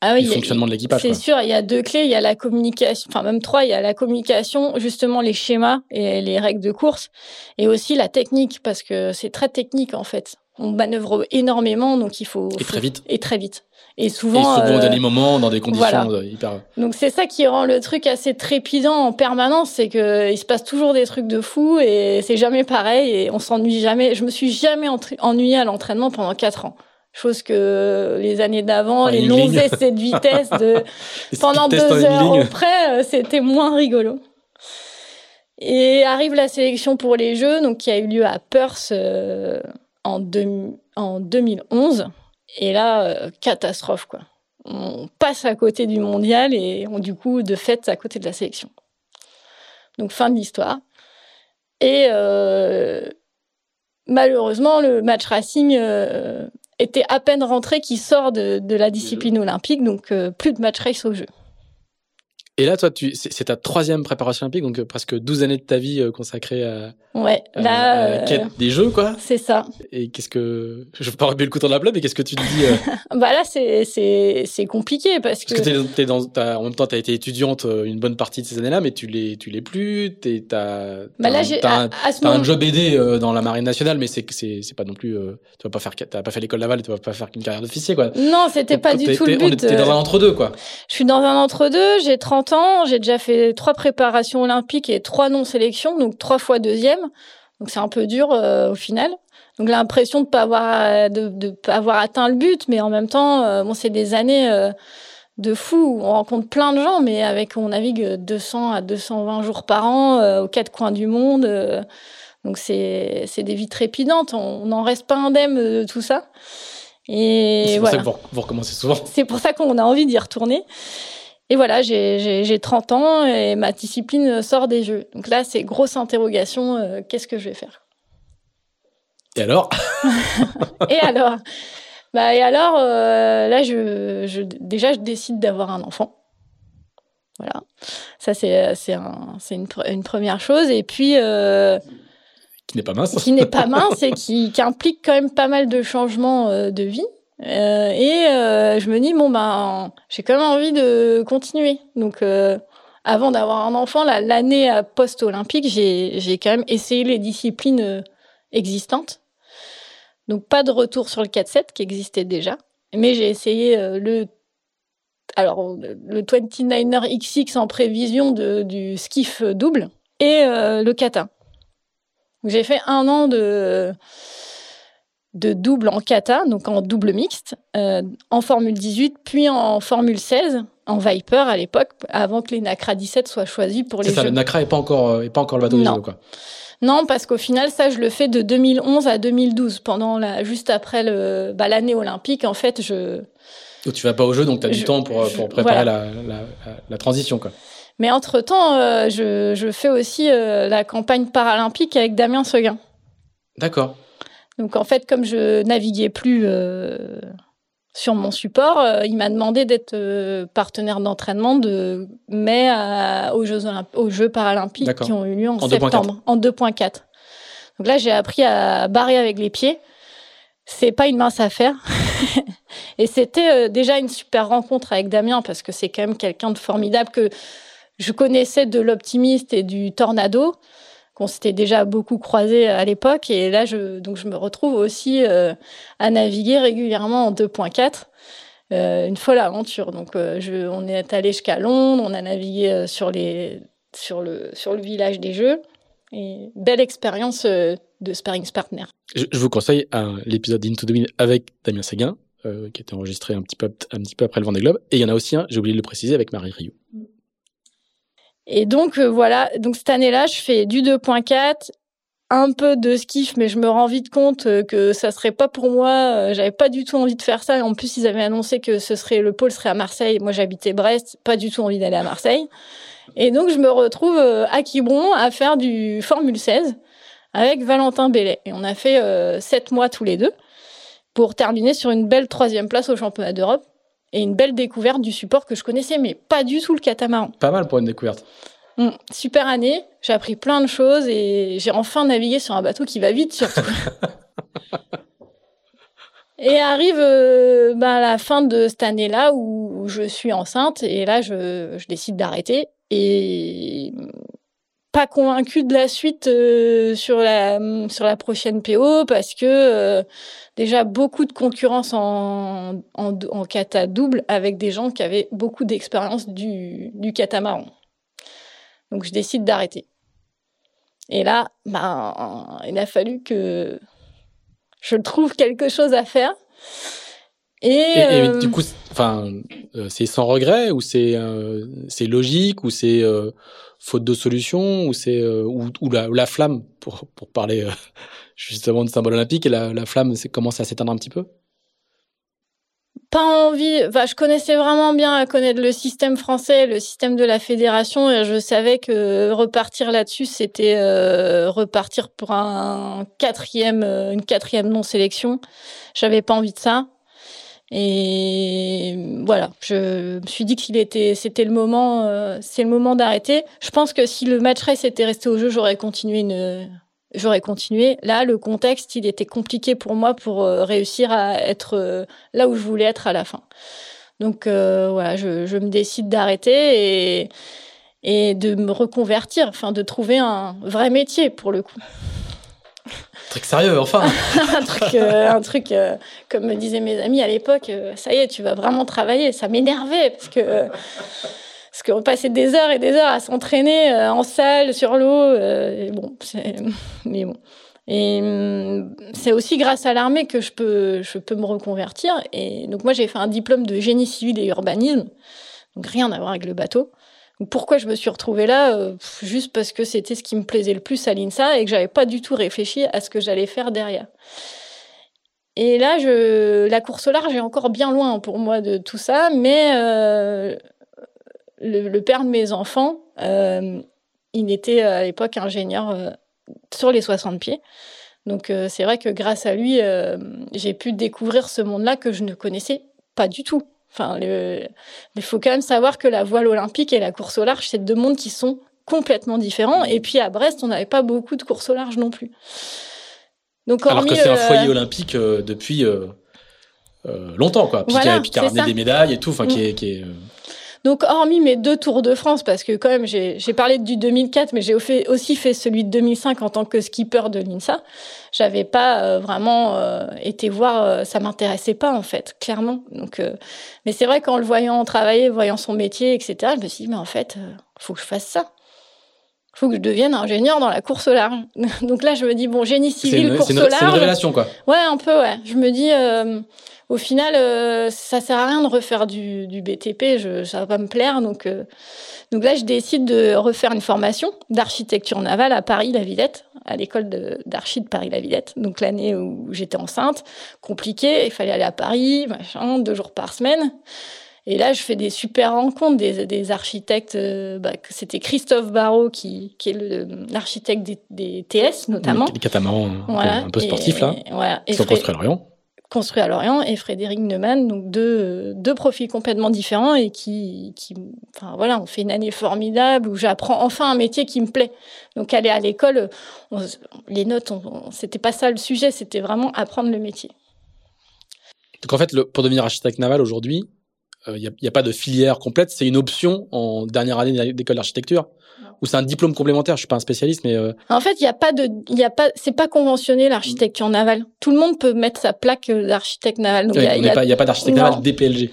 ah oui, du fonctionnement de l'équipage. C'est sûr, il y a deux clés. Il y a la communication, enfin même trois. Il y a la communication, justement les schémas et les règles de course, et aussi la technique parce que c'est très technique en fait. On manœuvre énormément, donc il faut et très vite et très vite. Et souvent, et souvent euh, dans des moments, dans des conditions euh, hyper. Donc c'est ça qui rend le truc assez trépidant en permanence, c'est que il se passe toujours des trucs de fou et c'est jamais pareil et on s'ennuie jamais. Je me suis jamais ennuyée à l'entraînement pendant quatre ans chose que les années d'avant, les longs essais de vitesse de pendant deux heures près, euh, c'était moins rigolo. Et arrive la sélection pour les Jeux, donc qui a eu lieu à Perth euh, en, en 2011. Et là, euh, catastrophe quoi. On passe à côté du mondial et on du coup de fait à côté de la sélection. Donc fin de l'histoire. Et malheureusement, le match racing était à peine rentré qui sort de, de la discipline olympique, donc euh, plus de match race au jeu. Et là, toi, tu, c'est ta troisième préparation olympique, donc euh, presque 12 années de ta vie euh, consacrée à, ouais, là, la quête des jeux, quoi. C'est ça. Et qu'est-ce que, je veux pas rebuter le couteau dans la plaie, mais qu'est-ce que tu te dis Bah là, c'est c'est c'est compliqué parce que. Parce que t'es, dans, en même temps, t'as été étudiante une bonne partie de ces années-là, mais tu l'es tu l'es plus. T'es t'as. Bah là, j'ai t'as, un, un job aidé dans la marine nationale, mais c'est c'est c'est pas non plus. tu vas pas faire, t'as pas fait l'école Laval, tu vas pas faire une carrière d'officier, quoi. Non, c'était pas du tout le but. T'es dans un entre deux, quoi. Je suis dans un entre deux. J'ai 30 j'ai déjà fait trois préparations olympiques et trois non-sélections, donc trois fois deuxième. Donc c'est un peu dur euh, au final. Donc l'impression de pas avoir de, de, pas avoir atteint le but, mais en même temps, euh, bon c'est des années euh, de fou. On rencontre plein de gens, mais avec on navigue 200 à 220 jours par an aux quatre coins du monde. donc c'est c'est des vies trépidantes. On n'en reste pas indemne de tout ça. Et c'est pour ça que vous recommencez souvent. C'est pour ça qu'on a envie d'y retourner. Et voilà, j'ai 30 ans et ma discipline sort des jeux. Donc là, c'est grosse interrogation, euh, qu'est-ce que je vais faire? Et alors? Et alors? Bah, Et alors, euh, là, je, je, déjà, je décide d'avoir un enfant. Voilà, ça c'est un, une, une première chose. Et puis... Euh, qui n'est pas mince. Qui n'est pas mince et qui, qui, implique quand même pas mal de changements de vie. Euh, et euh, je me dis bon ben j'ai quand même envie de continuer. Donc euh, avant d'avoir un enfant, l'année post-olympique, j'ai quand même essayé les disciplines existantes. Donc pas de retour sur le 4-7 qui existait déjà, mais j'ai essayé le alors le 29er XX en prévision du skiff double et le kata. J'ai fait un an de de double en kata, donc en double mixte, euh, en Formule 18, puis en Formule 16, en Viper à l'époque, avant que les NACRA 17 soient choisis pour les C'est ça, le NACRA n'est pas, encore, euh, est pas encore le bateau non. des jeux, quoi. Non, parce qu'au final, ça, je le fais de 2011 à 2012, pendant la, juste après le, bah, l'année olympique. En fait, je. Donc, tu vas pas au jeu, donc tu as du temps pour, pour préparer la, la, la, transition, quoi. Mais entre-temps, euh, je, je, fais aussi la campagne paralympique avec Damien Seguin. D'accord. Donc en fait, comme je naviguais plus euh, sur mon support, euh, il m'a demandé d'être euh, partenaire d'entraînement de mai aux, Jeux aux Jeux paralympiques qui ont eu lieu en, septembre, en 2.4. Donc là, j'ai appris à barrer avec les pieds. C'est pas une mince affaire. et c'était déjà une super rencontre avec Damien parce que c'est quand même quelqu'un de formidable que je connaissais de l'optimiste et du tornado qu'on s'était déjà beaucoup croisé à l'époque. Et là, je, donc, je me retrouve aussi euh, à naviguer régulièrement en 2.4. Euh, une folle aventure. Donc, euh, je, on est allé jusqu'à Londres, on a navigué sur, les, sur, le, sur le village des Jeux. Et belle expérience de sparring partner. Je, vous conseille l'épisode d'Into the Wind avec Damien Séguin, qui a été enregistré un petit, peu, un petit peu après le Vendée Globe. Et il y en a aussi un, j'ai oublié de le préciser, avec Marie Rioux. Et donc euh, voilà, donc cette année-là, je fais du 2.4 un peu de skiff, mais je me rends vite compte euh, que ça serait pas pour moi. Euh, j'avais pas du tout envie de faire ça. En plus, ils avaient annoncé que ce serait le pôle serait à Marseille. Moi, j'habitais Brest, pas du tout envie d'aller à Marseille. Et donc, je me retrouve à Quiberon à faire du Formule 16 avec Valentin Bellet. Et on a fait sept mois tous les deux pour terminer sur une belle troisième place au championnat d'Europe et une belle découverte du support que je connaissais, mais pas du tout le catamaran. Pas mal pour une découverte. Mm. super année, j'ai appris plein de choses et j'ai enfin navigué sur un bateau qui va vite surtout. et arrive euh, bah, la fin de cette année-là où je suis enceinte et là je, je décide d'arrêter et pas convaincue de la suite euh, sur la sur la prochaine PO parce que euh, déjà beaucoup de concurrence en, en, en kata double avec des gens qui avaient beaucoup d'expérience du, du catamaran. Donc je décide d'arrêter. Et là, ben, il a fallu que je trouve quelque chose à faire. Et, euh, du coup, enfin, euh, c'est sans regret ou c'est euh, c'est logique ou c'est faute de solution ou c'est ou, la, la, flamme pour pour parler justement de symbole olympique et la, la flamme commence à s'éteindre un petit peu? Pas envie. Enfin, je connaissais vraiment bien à connaître le système français, le système de la fédération, et je savais que repartir là-dessus, c'était euh, repartir pour un quatrième, une quatrième non-sélection. J'avais pas envie de ça. Et voilà, je me suis dit qu'il était, c'était le moment, euh, c'est le moment d'arrêter. Je pense que si le match race était resté au jeu, j'aurais continué j'aurais continué. Là, le contexte, il était compliqué pour moi pour euh, réussir à être euh, là où je voulais être à la fin. Donc voilà, je, je, me décide d'arrêter et, et de me reconvertir, enfin de trouver un vrai métier pour le coup. Un truc sérieux, enfin. un truc, un truc comme me disaient mes amis à l'époque, ça y est, tu vas vraiment travailler. Ça m'énervait parce que parce qu'on passait des heures et des heures à s'entraîner euh, en salle, sur l'eau. Euh, bon, mais bon. Et hum, c'est aussi grâce à l'armée que je peux, je peux me reconvertir. Et donc moi, j'ai fait un diplôme de génie civil et urbanisme. Donc rien à voir avec le bateau. Pourquoi je me suis retrouvée là euh, Juste parce que c'était ce qui me plaisait le plus à l'INSA et que j'avais pas du tout réfléchi à ce que j'allais faire derrière. Et là, je, la course au large est encore bien loin pour moi de tout ça, mais euh, le, père de mes enfants, euh, il était à l'époque ingénieur sur les 60 pieds. Donc c'est vrai que grâce à lui, j'ai pu découvrir ce monde-là que je ne connaissais pas du tout. Enfin, il faut quand même savoir que la voile olympique et la course au large, c'est deux mondes qui sont complètement différents. Et puis à Brest, on n'avait pas beaucoup de course au large non plus. Donc, Alors que c'est un foyer olympique depuis longtemps, quoi. Puis, qui, a, ramené des médailles et tout, enfin, qui mm. est, qui est donc, hormis mes deux Tours de France, parce que quand même, j'ai parlé du 2004, mais j'ai aussi fait celui de 2005 en tant que skipper de l'INSA. J'avais pas euh, vraiment euh, été voir, euh, ça m'intéressait pas en fait, clairement. Donc, mais c'est vrai qu'en le voyant travailler, voyant son métier, etc., je me suis dit, mais en fait, faut que je fasse ça faut que je devienne ingénieur dans la course au large. Donc là, je me dis, bon, génie civil, course au large. C'est une révélation, quoi. Ouais, un peu, ouais. Je me dis, au final, euh, ça sert à rien de refaire du, du BTP, je, ça va pas me plaire. Donc, euh, donc là, je décide de refaire une formation d'architecture navale à Paris-La Villette, à l'école d'archi de, Paris-La Villette. Donc l'année où j'étais enceinte, compliqué, il fallait aller à Paris, machin, deux jours par semaine. Et là, je fais des super rencontres des, des architectes. Euh, bah, c'était Christophe Barrault, qui, qui est l'architecte des, des, TS, notamment. Des catamarans un peu sportifs, là. Voilà. Qui sont construits à Lorient construit à Lorient et Frédéric Neumann, donc deux, deux profils complètement différents et qui, qui, enfin voilà, on fait une année formidable où j'apprends enfin un métier qui me plaît. Donc aller à l'école, les notes, c'était pas ça le sujet, c'était vraiment apprendre le métier. Donc en fait, le, pour devenir architecte naval aujourd'hui, il euh, n'y a, pas de filière complète, c'est une option en dernière année d'école d'architecture ou c'est un diplôme complémentaire Je suis pas un spécialiste, mais euh, en fait, il y a pas de, il y a pas, c'est pas conventionné l'architecture navale. Tout le monde peut mettre sa plaque euh, d'architecte naval. il n'y a, a, pas d'architecte naval DPLG.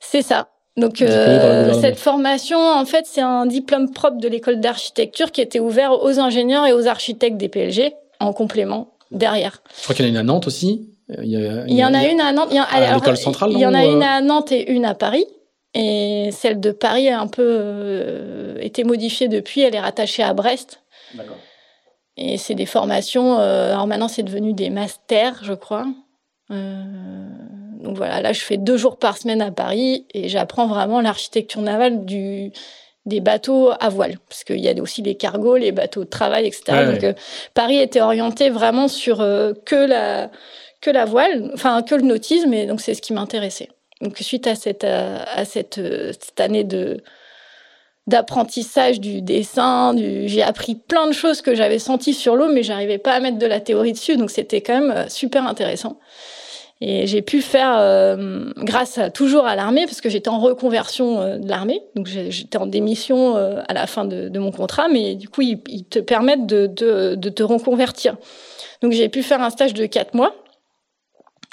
C'est ça. Donc euh, cette formation, en fait, c'est un diplôme propre de l'école d'architecture qui était ouvert aux ingénieurs et aux architectes DPLG en complément derrière. Je crois qu'il y en a une à Nantes aussi. Il y, en a, une à Nantes. Il y, à l'école centrale. Il y en a une à Nantes et une à Paris. Et celle de Paris a un peu euh, été modifiée depuis. Elle est rattachée à Brest. D'accord. Et c'est des formations. alors maintenant, c'est devenu des masters, je crois. donc voilà, là, je fais deux jours par semaine à Paris et j'apprends vraiment l'architecture navale du des bateaux à voile, parce qu'il y a aussi les cargos, les bateaux de travail, etc. Donc euh, Paris était orienté vraiment sur euh, que la que la voile, enfin que le nautisme, et donc c'est ce qui m'intéressait. Donc suite à cette euh, à cette, année de d'apprentissage du dessin, j'ai appris plein de choses que j'avais senties sur l'eau, mais j'arrivais pas à mettre de la théorie dessus, donc c'était quand même super intéressant. Et j'ai pu faire, euh, grâce à, toujours à l'armée, parce que j'étais en reconversion euh, de l'armée, donc j'étais en démission euh, à la fin de, mon contrat, mais du coup, ils, te permettent de, te reconvertir. Donc j'ai pu faire un stage de quatre mois,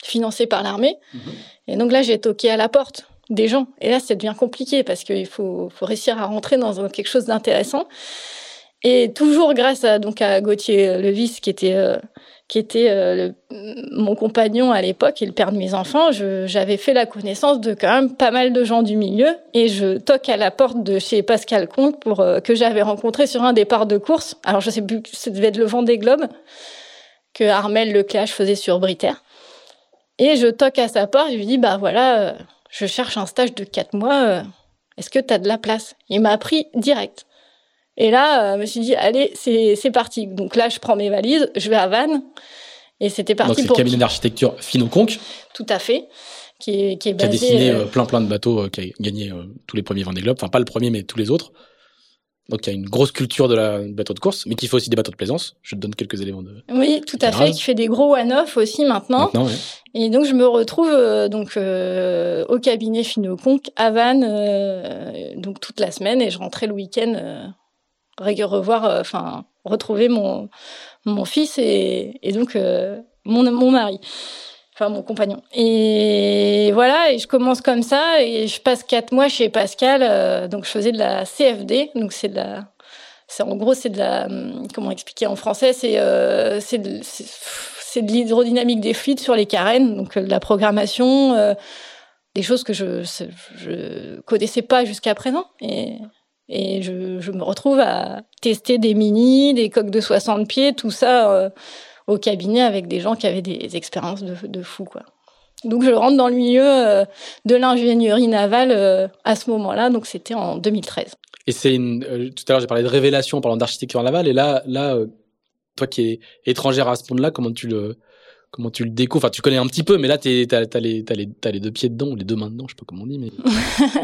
financé par l'armée. Mhm. Et donc là, j'ai toqué à la porte des gens. Et là, ça devient compliqué, parce qu'il faut, faut réussir à rentrer dans quelque chose d'intéressant. Et toujours grâce à, donc, à Gauthier Levis, qui était qui était euh, mon compagnon à l'époque et le père de mes enfants, j'avais fait la connaissance de quand même pas mal de gens du milieu et je toque à la porte de chez Pascal Comte pour euh, que j'avais rencontré sur un départ de course. Alors je sais plus, ça devait être le Vendée Globe que Armel Leclache faisait sur Briter. Et je toque à sa porte, je lui dis bah voilà, euh, je cherche un stage de quatre mois. Est-ce que tu as de la place? Il m'a pris direct. Et là, euh, je me suis dit, allez, c'est parti. Donc là, je prends mes valises, je vais à Vannes. Et c'était parti Donc, pour... le cabinet d'architecture Finoconque. Tout à fait. Qui est, qui est basé, a dessiné euh, euh, plein plein de bateaux, qui a gagné tous les premiers Vendée Globe. Enfin, pas le premier, mais tous les autres. Donc il y a une grosse culture de la bateau de course, mais qui fait aussi des bateaux de plaisance. Je te donne quelques éléments de. Oui, tout à fait, qui fait des gros one-off aussi maintenant. maintenant Et donc je me retrouve donc au cabinet Finoconque à Vannes, donc toute la semaine, et je rentrais le week-end revoir, euh, enfin, retrouver mon, mon fils et, et donc euh, mon, mon mari enfin mon compagnon. Et voilà, et je commence comme ça, et je passe quatre mois chez Pascal, euh, donc je faisais de la CFD, donc c'est de la, c'est en gros c'est de la, hum, comment expliquer en français, c'est euh, c'est de, c'est de l'hydrodynamique des fluides sur les carènes, donc de la programmation, euh, des choses que je je connaissais pas jusqu'à présent, et et je, je, me retrouve à tester des mini, des coques de 60 pieds, tout ça euh, au cabinet avec des gens qui avaient des expériences de, de fou, quoi. Donc je rentre dans le milieu euh, de l'ingénierie navale euh, à ce moment-là, donc c'était en 2013. Et c'est une, tout à l'heure j'ai parlé de révélation en parlant d'architecture navale, et là, là, toi qui es étrangère à ce monde-là, comment tu le, comment tu le découvres Enfin, tu connais un petit peu, mais là, t'as as les, les, les deux pieds dedans, les deux mains dedans, je sais pas comment on dit, mais.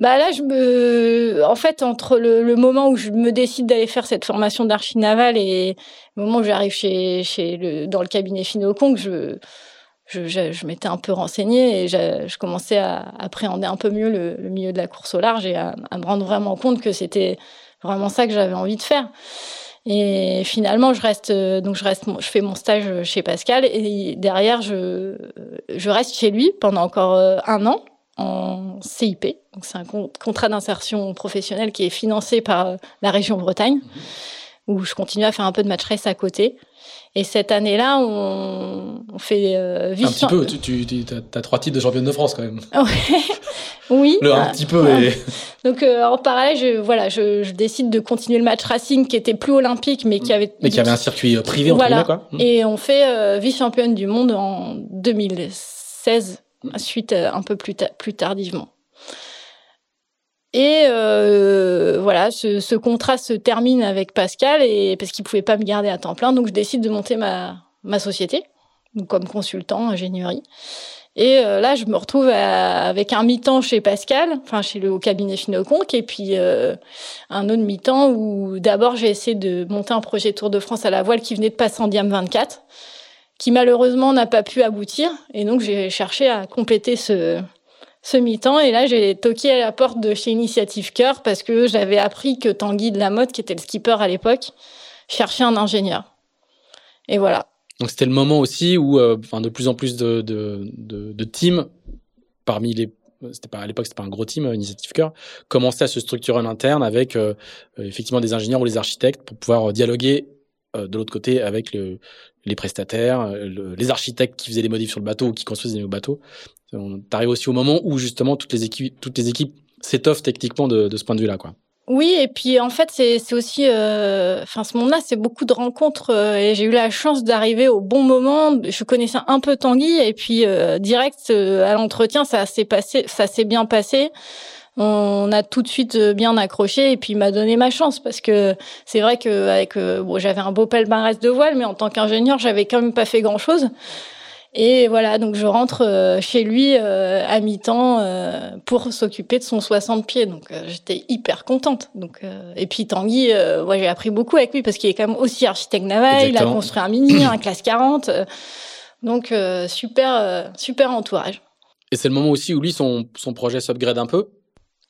bah là, je me, en fait, entre le, le moment où je me décide d'aller faire cette formation d'archi navale et le moment où j'arrive chez, chez le, dans le cabinet Finocon, je, je, je, je m'étais un peu renseignée et je, je, commençais à appréhender un peu mieux le, le, milieu de la course au large et à me rendre vraiment compte que c'était vraiment ça que j'avais envie de faire. Et finalement, je reste euh, donc je reste, je fais mon stage chez Pascal et derrière je je reste chez lui pendant encore euh, un an en CIP. Donc c'est un contrat d'insertion professionnelle qui est financé par euh, la région Bretagne, où je continue à faire un peu de match race à côté. Et cette année-là, on, on fait euh, Un petit peu, tu, as, trois titres de championne de France quand même. oui. Le un petit peu. Et... Donc euh, en parallèle, je, voilà, je, je, décide de continuer le match racing qui était plus olympique, mais qui avait mais qui avait un circuit euh, privé entre voilà. quoi. Et on fait euh, vice-championne du monde en 2016, suite un peu plus, ta plus tardivement. Et euh, voilà, ce, contrat se termine avec Pascal et parce qu'il pouvait pas me garder à temps plein, donc je décide de monter ma société, donc comme consultant ingénierie. Et euh, là, je me retrouve avec un mi-temps chez Pascal, enfin chez le au cabinet Finoconc, et puis euh, un autre mi-temps où d'abord j'ai essayé de monter un projet Tour de France à la voile qui venait de passer en Diam 24, qui malheureusement n'a pas pu aboutir, et donc j'ai cherché à compléter ce ce mi-temps. Et là, j'ai toqué à la porte de chez Initiative Cœur parce que j'avais appris que Tanguy de la Motte, qui était le skipper à l'époque, cherchait un ingénieur. Et voilà. Donc c'était le moment aussi où, euh, enfin, de plus en plus de, de, de, de teams parmi les c'était pas à l'époque c'était pas un gros team Initiative Cœur commençait à se structurer en interne avec euh, effectivement des ingénieurs ou les architectes pour pouvoir dialoguer euh, de l'autre côté avec le, les prestataires, le, les architectes qui faisaient les modifs sur le bateau ou qui construisaient les bateaux on arrive aussi au moment où justement toutes les équipes, s'étoffent techniquement de, ce point de vue-là, quoi. Oui, et puis en fait, c'est aussi, euh, enfin, ce monde-là, c'est beaucoup de rencontres euh, et j'ai eu la chance d'arriver au bon moment. Je connaissais un peu Tanguy et puis euh, direct à l'entretien, ça s'est passé, ça s'est bien passé. On a tout de suite bien accroché et puis il m'a donné ma chance parce que c'est vrai que bon, j'avais un beau palmarès de voile, mais en tant qu'ingénieur, j'avais quand même pas fait grand-chose. Et voilà, donc je rentre euh, chez lui euh, à mi-temps euh, pour s'occuper de son 60 pieds. Donc j'étais hyper contente. Donc et puis Tanguy, moi j'ai appris beaucoup avec lui parce qu'il est quand même aussi architecte naval. Il a construit un mini, un classe 40. donc super super entourage. Et c'est le moment aussi où lui son son projet s'upgrade un peu?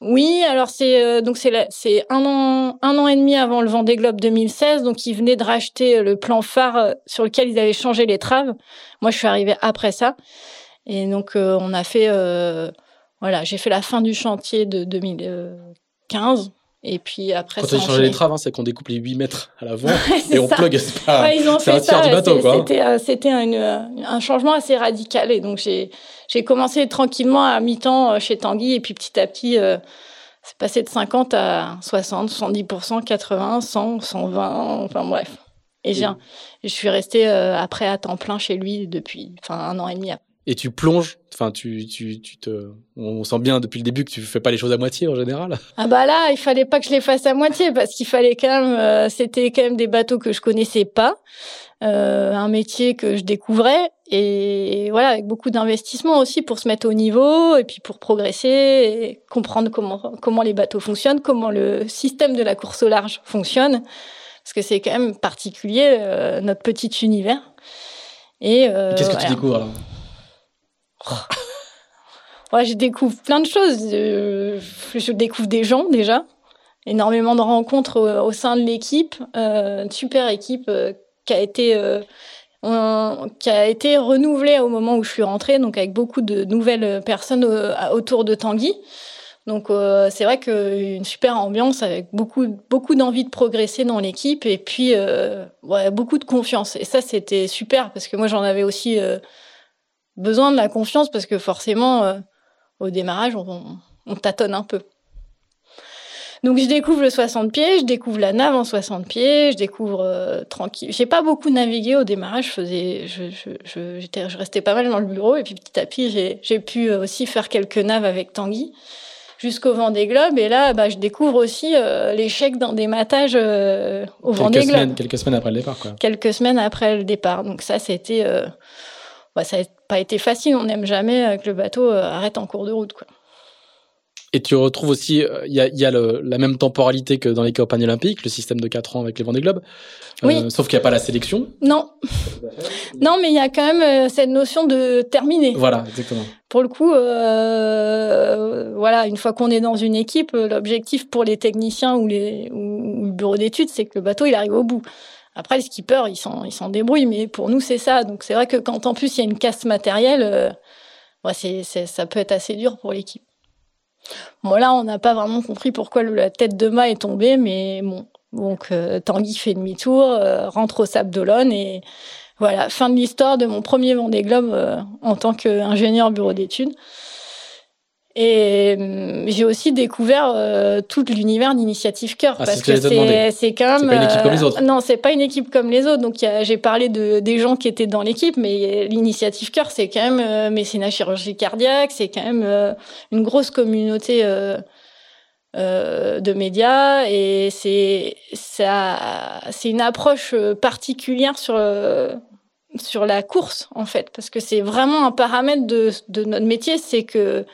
Oui, alors c'est euh, donc c'est c'est un an un an et demi avant le Vendée Globe 2016, donc ils venaient de racheter euh, le plan phare euh, sur lequel ils avaient changé les traves. Moi, je suis arrivée après ça, et donc on a fait voilà, j'ai fait la fin du chantier de 2015. Et puis après, quand on changé les traves, hein, c'est qu'on découpe les 8 mètres à l'avant et on plug. C'est pas, c'est un tiers du bateau. C'était, c'était un changement assez radical. Et donc j'ai commencé tranquillement à mi-temps euh, chez Tanguy et puis petit à petit, euh, c'est passé de 50 à 60, 70%, 80%, 100, 120, enfin bref. Et j'ai, je suis restée euh, après à temps plein chez lui depuis un an et demi. Et tu plonges, enfin tu, tu, tu te, on sent bien depuis le début que tu fais pas les choses à moitié en général. Ah bah là, il fallait pas que je les fasse à moitié parce qu'il fallait quand même, c'était quand même des bateaux que je connaissais pas. Euh, un métier que je découvrais et voilà avec beaucoup d'investissement aussi pour se mettre au niveau et puis pour progresser et comprendre comment comment les bateaux fonctionnent, comment le système de la course au large fonctionne parce que c'est quand même particulier euh, notre petit univers. Et euh, qu'est-ce que tu découvres alors? Ouais, je découvre plein de choses. Je, je découvre des gens déjà, énormément de rencontres au, sein de l'équipe, euh, super équipe qui a été euh, qui a été renouvelé au moment où je suis rentrée, donc avec beaucoup de nouvelles personnes euh, autour de Tanguy. Donc euh, c'est vrai qu'une super ambiance avec beaucoup beaucoup d'envie de progresser dans l'équipe et puis beaucoup de confiance. Et ça c'était super parce que moi j'en avais aussi besoin de la confiance parce que forcément au démarrage on, on tâtonne un peu. Donc je découvre le 60 pieds, je découvre la nave en 60 pieds, je découvre euh, tranquille. J'ai pas beaucoup navigué au démarrage, je faisais, je, je, j'étais, je restais pas mal dans le bureau et puis petit à petit j'ai, pu euh, aussi faire quelques naves avec Tanguy jusqu'au Vendée Globe et là bah, je découvre aussi euh, l'échec d'un dématage euh, au quelques Vendée Globe. quelques semaines après le départ quoi. Quelques semaines après le départ. Donc ça c'était bah, ça n'a pas été facile, on n'aime jamais que le bateau arrête en cours de route quoi. Et tu retrouves aussi, euh, il y a, y a le, la même temporalité que dans les campagnes olympiques, le système de 4 ans avec les Vendée Globe. Euh, oui. sauf qu'il n'y a pas la sélection. Non. non, mais il y a quand même euh, cette notion de terminer. Voilà, exactement. Pour le coup, euh, voilà, une fois qu'on est dans une équipe, l'objectif pour les techniciens ou, les, ou le bureau d'études, c'est que le bateau il arrive au bout. Après, le skipper, il s'en, il s'en débrouille, mais pour nous, c'est ça. Donc, c'est vrai que quand en plus il y a une casse matérielle, euh, ouais, c'est, c'est, ça peut être assez dur pour l'équipe. Bon, là, on n'a pas vraiment compris pourquoi la tête de mât est tombée, mais bon. Donc, euh, Tanguy fait demi-tour, euh, rentre au Sable d'Olonne et voilà, fin de l'histoire de mon premier Vendée Globe euh, en tant qu'ingénieur bureau d'études. Et hum, j'ai aussi découvert euh, tout l'univers d'Initiative Cœur ah, parce que c'est c'est quand même pas une équipe comme les autres. Euh, non, c'est pas une équipe comme les autres. Donc j'ai parlé de des gens qui étaient dans l'équipe, mais l'Initiative Cœur c'est quand même euh, mécénat chirurgie cardiaque, c'est quand même euh, une grosse communauté de médias et c'est ça c'est une approche particulière sur sur la course en fait parce que c'est vraiment un paramètre de de notre métier, c'est que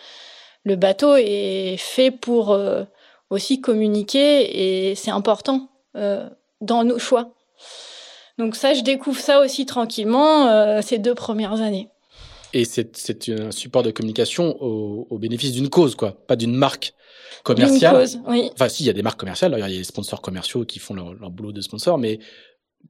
le bateau est fait pour euh, aussi communiquer et c'est important euh, dans nos choix. Donc ça, je découvre ça aussi tranquillement euh, ces deux premières années. Et c'est un support de communication au, au bénéfice d'une cause, quoi, pas d'une marque commerciale. Cause, oui. Enfin, si, il y a des marques commerciales, il y a des sponsors commerciaux qui font leur, leur boulot de sponsor, mais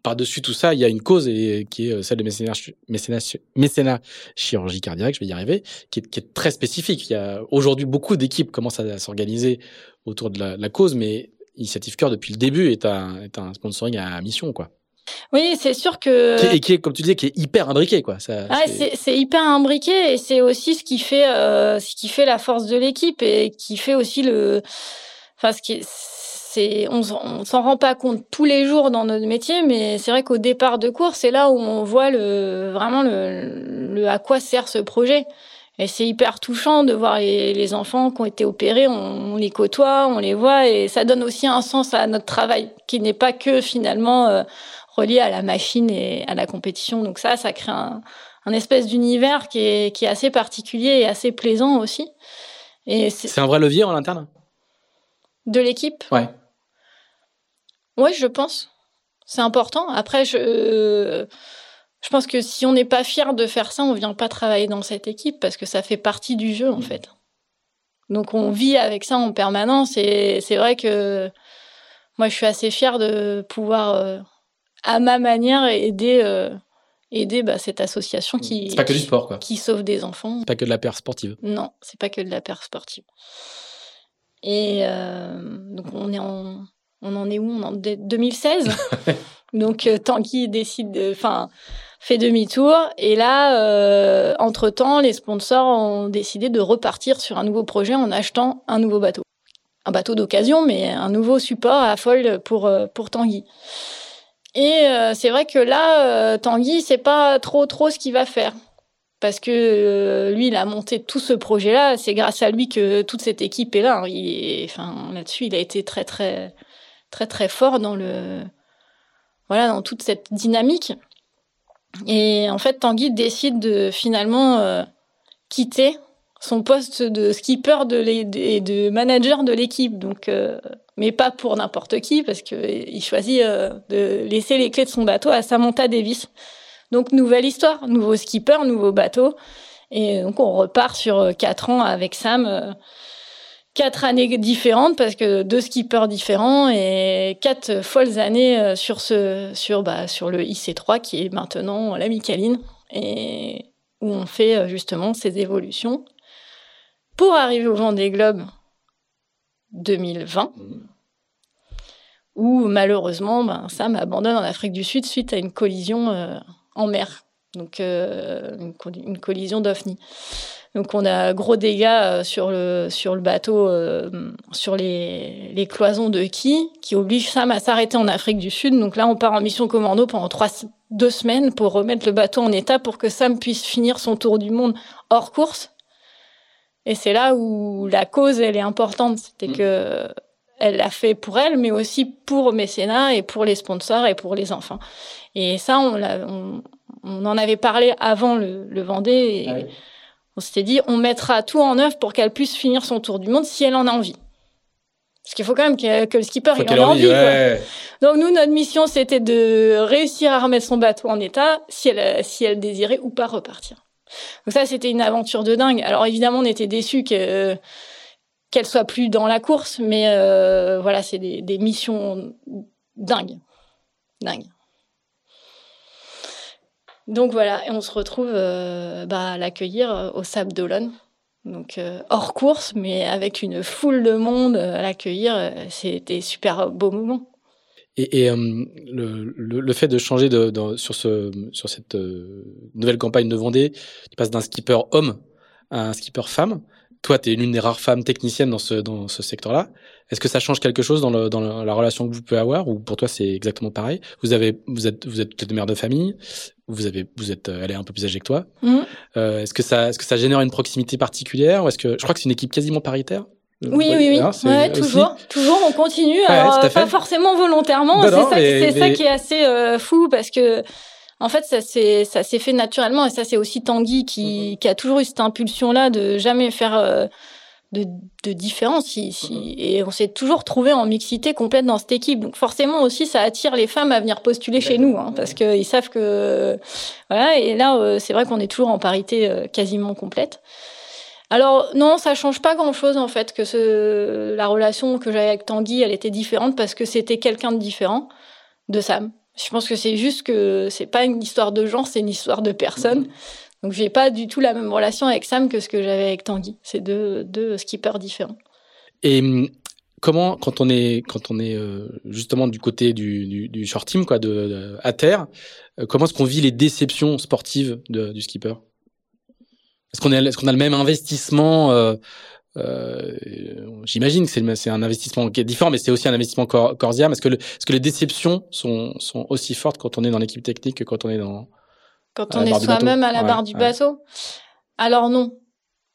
par-dessus tout ça, il y a une cause et, qui est euh, celle de mécénat, mécénat, mécénat chirurgie cardiaque, je vais y arriver, qui est, qui est très spécifique. Il y a aujourd'hui beaucoup d'équipes commencent à, s'organiser autour de la, la, cause, mais Initiative Cœur depuis le début est un, est un sponsoring à mission, quoi. Oui, c'est sûr que et qui est, comme tu disais, qui est hyper imbriqué, quoi. Ça, ah, c'est hyper imbriqué et c'est aussi ce qui fait euh, ce qui fait la force de l'équipe et qui fait aussi le, enfin ce qui c'est on, on s'en rend pas compte tous les jours dans notre métier, mais c'est vrai qu'au départ de cours, c'est là où on voit le vraiment le, le à quoi sert ce projet. Et c'est hyper touchant de voir les, les, enfants qui ont été opérés, on, on, les côtoie, on les voit, et ça donne aussi un sens à notre travail, qui n'est pas que finalement euh, relié à la machine et à la compétition. Donc ça, ça crée un, un espèce d'univers qui est, qui est assez particulier et assez plaisant aussi. Et c'est un vrai levier en interne? De l'équipe? Ouais. Oui, je pense. C'est important. Après, je, je pense que si on n'est pas fier de faire ça, on vient pas travailler dans cette équipe parce que ça fait partie du jeu, en mmh. fait. Donc, on vit avec ça en permanence et c'est vrai que moi, je suis assez fière de pouvoir, euh, à ma manière, aider, euh, aider bah, cette association qui. C'est pas que du sport, quoi. Qui sauve des enfants. C'est pas que de la paire sportive. Non, c'est pas que de la paire sportive. Et euh, donc, on est en on en est où? On en est 2016. Donc euh, Tanguy décide, enfin, fait demi-tour. Et là, euh, entre temps, les sponsors ont décidé de repartir sur un nouveau projet en achetant un nouveau bateau, un bateau d'occasion, mais un nouveau support à folle pour euh, pour Tanguy. Et euh, c'est vrai que là, euh, Tanguy, c'est pas trop trop ce qu'il va faire parce que euh, lui, il a monté tout ce projet-là. C'est grâce à lui que toute cette équipe est là. Il, enfin, là-dessus, il a été très très très très fort dans le voilà dans toute cette dynamique. Et en fait, Tanguy décide de finalement euh, quitter son poste de skipper de et de manager de l'équipe. Donc, euh, mais pas pour n'importe qui, parce que il choisit euh, de laisser les clés de son bateau à Samantha Davis. Donc, nouvelle histoire, nouveau skipper, nouveau bateau. Et donc, on repart sur quatre ans avec Sam quatre années différentes parce que deux skippers différents et quatre folles années euh, sur ce sur bah sur le IC3 qui est maintenant la Micaline et où on fait euh, justement ces évolutions pour arriver au Vendée Globe 2020 où malheureusement ben, Sam abandonne en Afrique du Sud suite à une collision euh, en mer donc une, collision d'OVNI. Donc on a gros dégâts euh, sur le sur le bateau, euh, sur les, les cloisons de quai, qui obligent Sam à s'arrêter en Afrique du Sud. Donc là, on part en mission commando pendant trois deux semaines pour remettre le bateau en état pour que Sam puisse finir son tour du monde hors course. Et c'est là où la cause elle est importante, c'était mmh. que elle l'a fait pour elle, mais aussi pour mécénat et pour les sponsors et pour les enfants. Et ça, on, on, on en avait parlé avant le, le Vendée. Et, ah oui on s'était dit, on mettra tout en œuvre pour qu'elle puisse finir son tour du monde si elle en a envie. Parce qu'il faut quand même que, le skipper il en ait envie. Donc nous, notre mission, c'était de réussir à remettre son bateau en état, si elle, si elle désirait ou pas repartir. Donc ça, c'était une aventure de dingue. Alors évidemment, on était déçus que qu'elle soit plus dans la course, mais euh, voilà, c'est des, des missions dingues, dingues. Donc voilà, et on se retrouve euh, bah, à l'accueillir euh, au Sable d'Olonne. Donc euh, hors course, mais avec une foule de monde à l'accueillir, c'était super beau moment. Et, le, fait de changer de, sur cette nouvelle campagne de Vendée, tu passes d'un skipper homme à un skipper femme. Toi, tu es l'une des rares femmes techniciennes dans ce, dans ce secteur-là. Est-ce que ça change quelque chose dans, le, dans la relation que vous pouvez avoir ou pour toi c'est exactement pareil? Vous avez, vous êtes, vous êtes peut-être mère de famille. Vous avez, vous êtes, elle est un peu plus âgée que toi. Mmh. Euh, est-ce que ça, est-ce que ça génère une proximité particulière ou est-ce que je crois que c'est une équipe quasiment paritaire? Oui, oui, oui. Hein, ouais, toujours, toujours, on continue. Ouais, alors, pas forcément volontairement. C'est ça, mais... ça, qui est assez euh, fou parce que, en fait, ça s'est, ça s'est fait naturellement et ça, c'est aussi Tanguy qui, mmh. qui a toujours eu cette impulsion-là de jamais faire euh, de, de différence. Mhm. Et on s'est toujours trouvé en mixité complète dans cette équipe. Donc forcément aussi, ça attire les femmes à venir postuler chez nous, hein, parce qu'ils savent que voilà. Et là, euh, c'est vrai qu'on est toujours en parité euh, quasiment complète. Alors non, ça change pas grand-chose en fait que ce, la relation que j'avais avec Tanguy, elle était différente parce que c'était quelqu'un de différent de Sam. Je pense que c'est juste que c'est pas une histoire de genre, c'est une histoire de personne. Donc j'ai pas du tout la même relation avec Sam que ce que j'avais avec Tanguy. C'est deux, deux skippers différents. Et hum, comment, quand on est, quand on est euh, justement du côté du, du, du short team, quoi, de, à terre, euh, comment est-ce qu'on vit les déceptions sportives de, du skipper? Est-ce qu'on est, est-ce qu'on a le même investissement euh, Euh, J'imagine que c'est un investissement qui est différent, mais c'est aussi un investissement cor corsia. Est-ce que, le, est -ce que les déceptions sont, sont aussi fortes quand on est dans l'équipe technique que quand on est dans quand on est soi-même à la barre du bateau Alors non,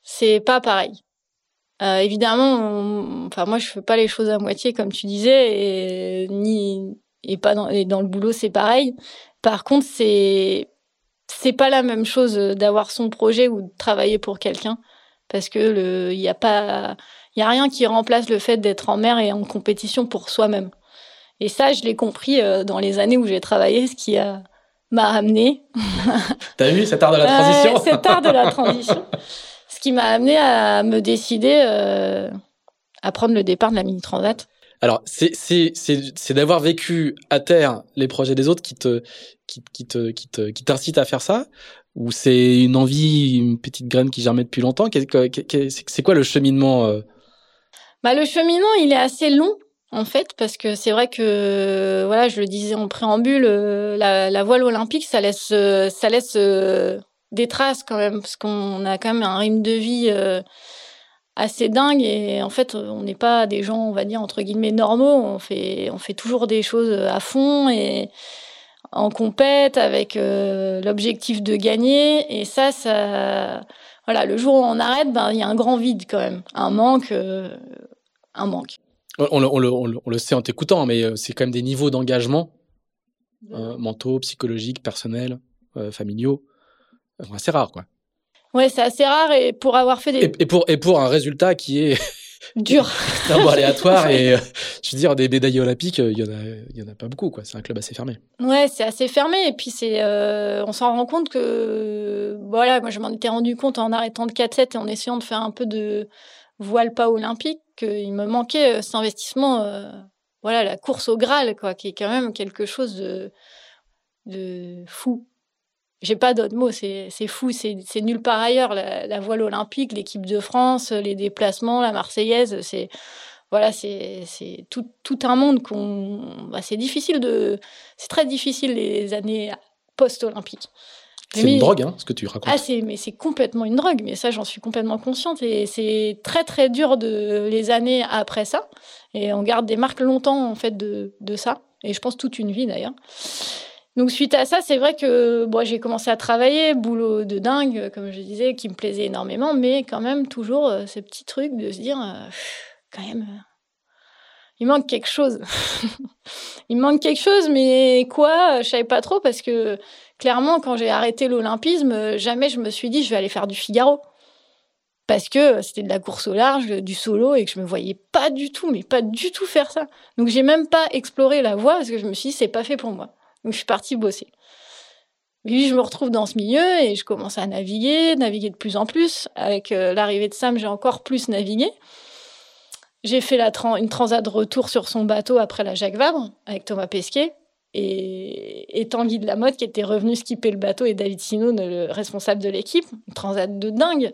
c'est pas pareil. Euh, évidemment, enfin moi je fais pas les choses à moitié comme tu disais, et ni et pas dans, et dans le boulot c'est pareil. Par contre, c'est c'est pas la même chose d'avoir son projet ou de travailler pour quelqu'un parce que le il y a pas il y a rien qui remplace le fait d'être en mer et en compétition pour soi-même. Et ça, je l'ai compris euh, dans les années où j'ai travaillé, ce qui a m'a amené. T'as vu cet art de la transition Cet art de la transition. Ce qui m'a amené à me décider euh, à prendre le départ de la Mini Transat. Alors, c'est c'est d'avoir vécu à terre les projets des autres qui te qui, qui te qui te qui t'incite à faire ça ou c'est une envie, une petite graine qui germait depuis longtemps? C'est quoi le cheminement euh? Bah le cheminement, il est assez long en fait, parce que c'est vrai que, voilà, je le disais en préambule, euh, la, voile olympique, ça laisse, euh, ça des traces quand même, parce qu'on a quand même un rythme de vie assez dingue et en fait, on n'est pas des gens, on va dire entre guillemets normaux. On fait, on fait toujours des choses à fond et en compète avec l'objectif de gagner. Et ça, ça, voilà, le jour où on arrête, ben il y a un grand vide quand même, un manque, un manque. On, on, on, on, le sait en t'écoutant, mais euh, c'est quand même des niveaux d'engagement euh, mentaux, psychologiques, personnels, euh, familiaux, assez rares, quoi. Ouais, c'est assez rare et pour avoir fait des. Et, pour, et pour un résultat qui est. dur. un aléatoire et je veux dire des médailles olympiques, il y en a, il y en a pas beaucoup, quoi. C'est un club assez fermé. Ouais, c'est assez fermé et puis c'est, on s'en rend compte que, voilà, moi je m'en étais rendu compte en arrêtant de 4-7 et en essayant de faire un peu de voile pas olympique qu'il me manquait euh, cet investissement, euh, voilà, la course au Graal, quoi, qui est quand même quelque chose de, de fou. J'ai pas d'autres mots, c'est fou, c'est nulle part ailleurs. La, voile olympique, l'équipe de France, les déplacements, la Marseillaise, c'est voilà, c'est tout, tout un monde qu'on. Bah, c'est difficile de. C'est très difficile les années post-olympiques. C'est une drogue, hein, ce que tu racontes. Ah, c'est, mais c'est complètement une drogue, mais ça, j'en suis complètement consciente. Et c'est très, très dur de les années après ça. Et on garde des marques longtemps, en fait, de, de ça. Et je pense toute une vie, d'ailleurs. Donc, suite à ça, c'est vrai que j'ai commencé à travailler, boulot de dingue, comme je disais, qui me plaisait énormément, mais quand même, toujours euh, ces petits trucs de se dire, euh, quand même, euh, il manque quelque chose. il manque quelque chose, mais quoi Je savais pas trop parce que clairement, quand j'ai arrêté l'olympisme, euh, jamais je me suis dit je vais aller faire du Figaro. Parce que c'était de la course au large, du solo, et que je me voyais pas du tout, mais pas du tout faire ça. Donc j'ai même pas exploré la voie parce que je me suis dit c'est pas fait pour moi. Donc je suis partie bosser. Puis je me retrouve dans ce milieu et je commence à naviguer, naviguer de plus en plus. Avec euh, l'arrivée de Sam, j'ai encore plus navigué. J'ai fait une transat de retour sur son bateau après la Jacques Vabre avec Thomas Pesquet et, Tanguy de la Motte qui était revenu skipper le bateau et David Sino, le responsable de l'équipe, une transat de dingue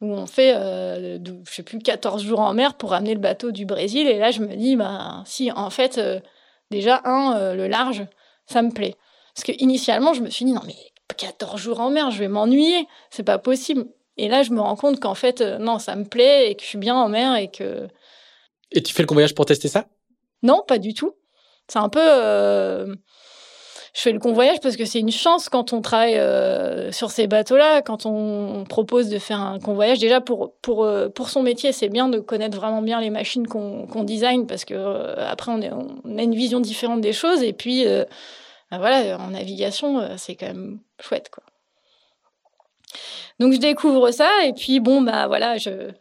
où on fait, euh, je sais plus, 14 jours en mer pour ramener le bateau du Brésil. Et là, je me dis, bah, si, en fait, euh, déjà, un, euh, le large, ça me plaît. Parce que initialement, je me suis dit, non, mais 14 jours en mer, je vais m'ennuyer, c'est pas possible. Et là, je me rends compte qu'en fait, non, ça me plaît et que je suis bien en mer et que. Et tu fais le convoyage pour tester ça? Non, pas du tout. C'est un peu. Euh, je fais le convoyage parce que c'est une chance quand on travaille euh, sur ces bateaux-là, quand on propose de faire un convoyage. Déjà, pour, pour, euh, pour son métier, c'est bien de connaître vraiment bien les machines qu'on qu'on design parce que après, on, est, on, a une vision différente des choses. Et puis, bah voilà, en navigation, c'est quand même chouette, quoi. Donc, je découvre ça. Et puis, bon, bah voilà, je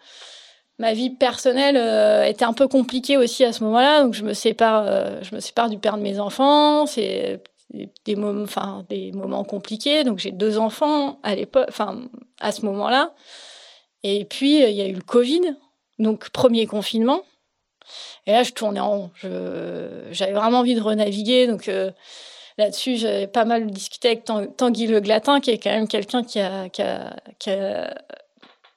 ma vie personnelle euh, était un peu compliquée aussi à ce moment-là, donc je me sépare, euh, je me sépare du père de mes enfants. C'est des moments, compliqués. Donc j'ai deux enfants à l'époque, enfin à ce moment-là. Et puis il y a eu le Covid, donc premier confinement. Et là je tournais en rond. J'avais vraiment envie de renaviguer. Euh, là-dessus, j'avais pas mal discuté avec Tanguy Le Glatin, qui est quand même quelqu'un qui a, qui a, qui a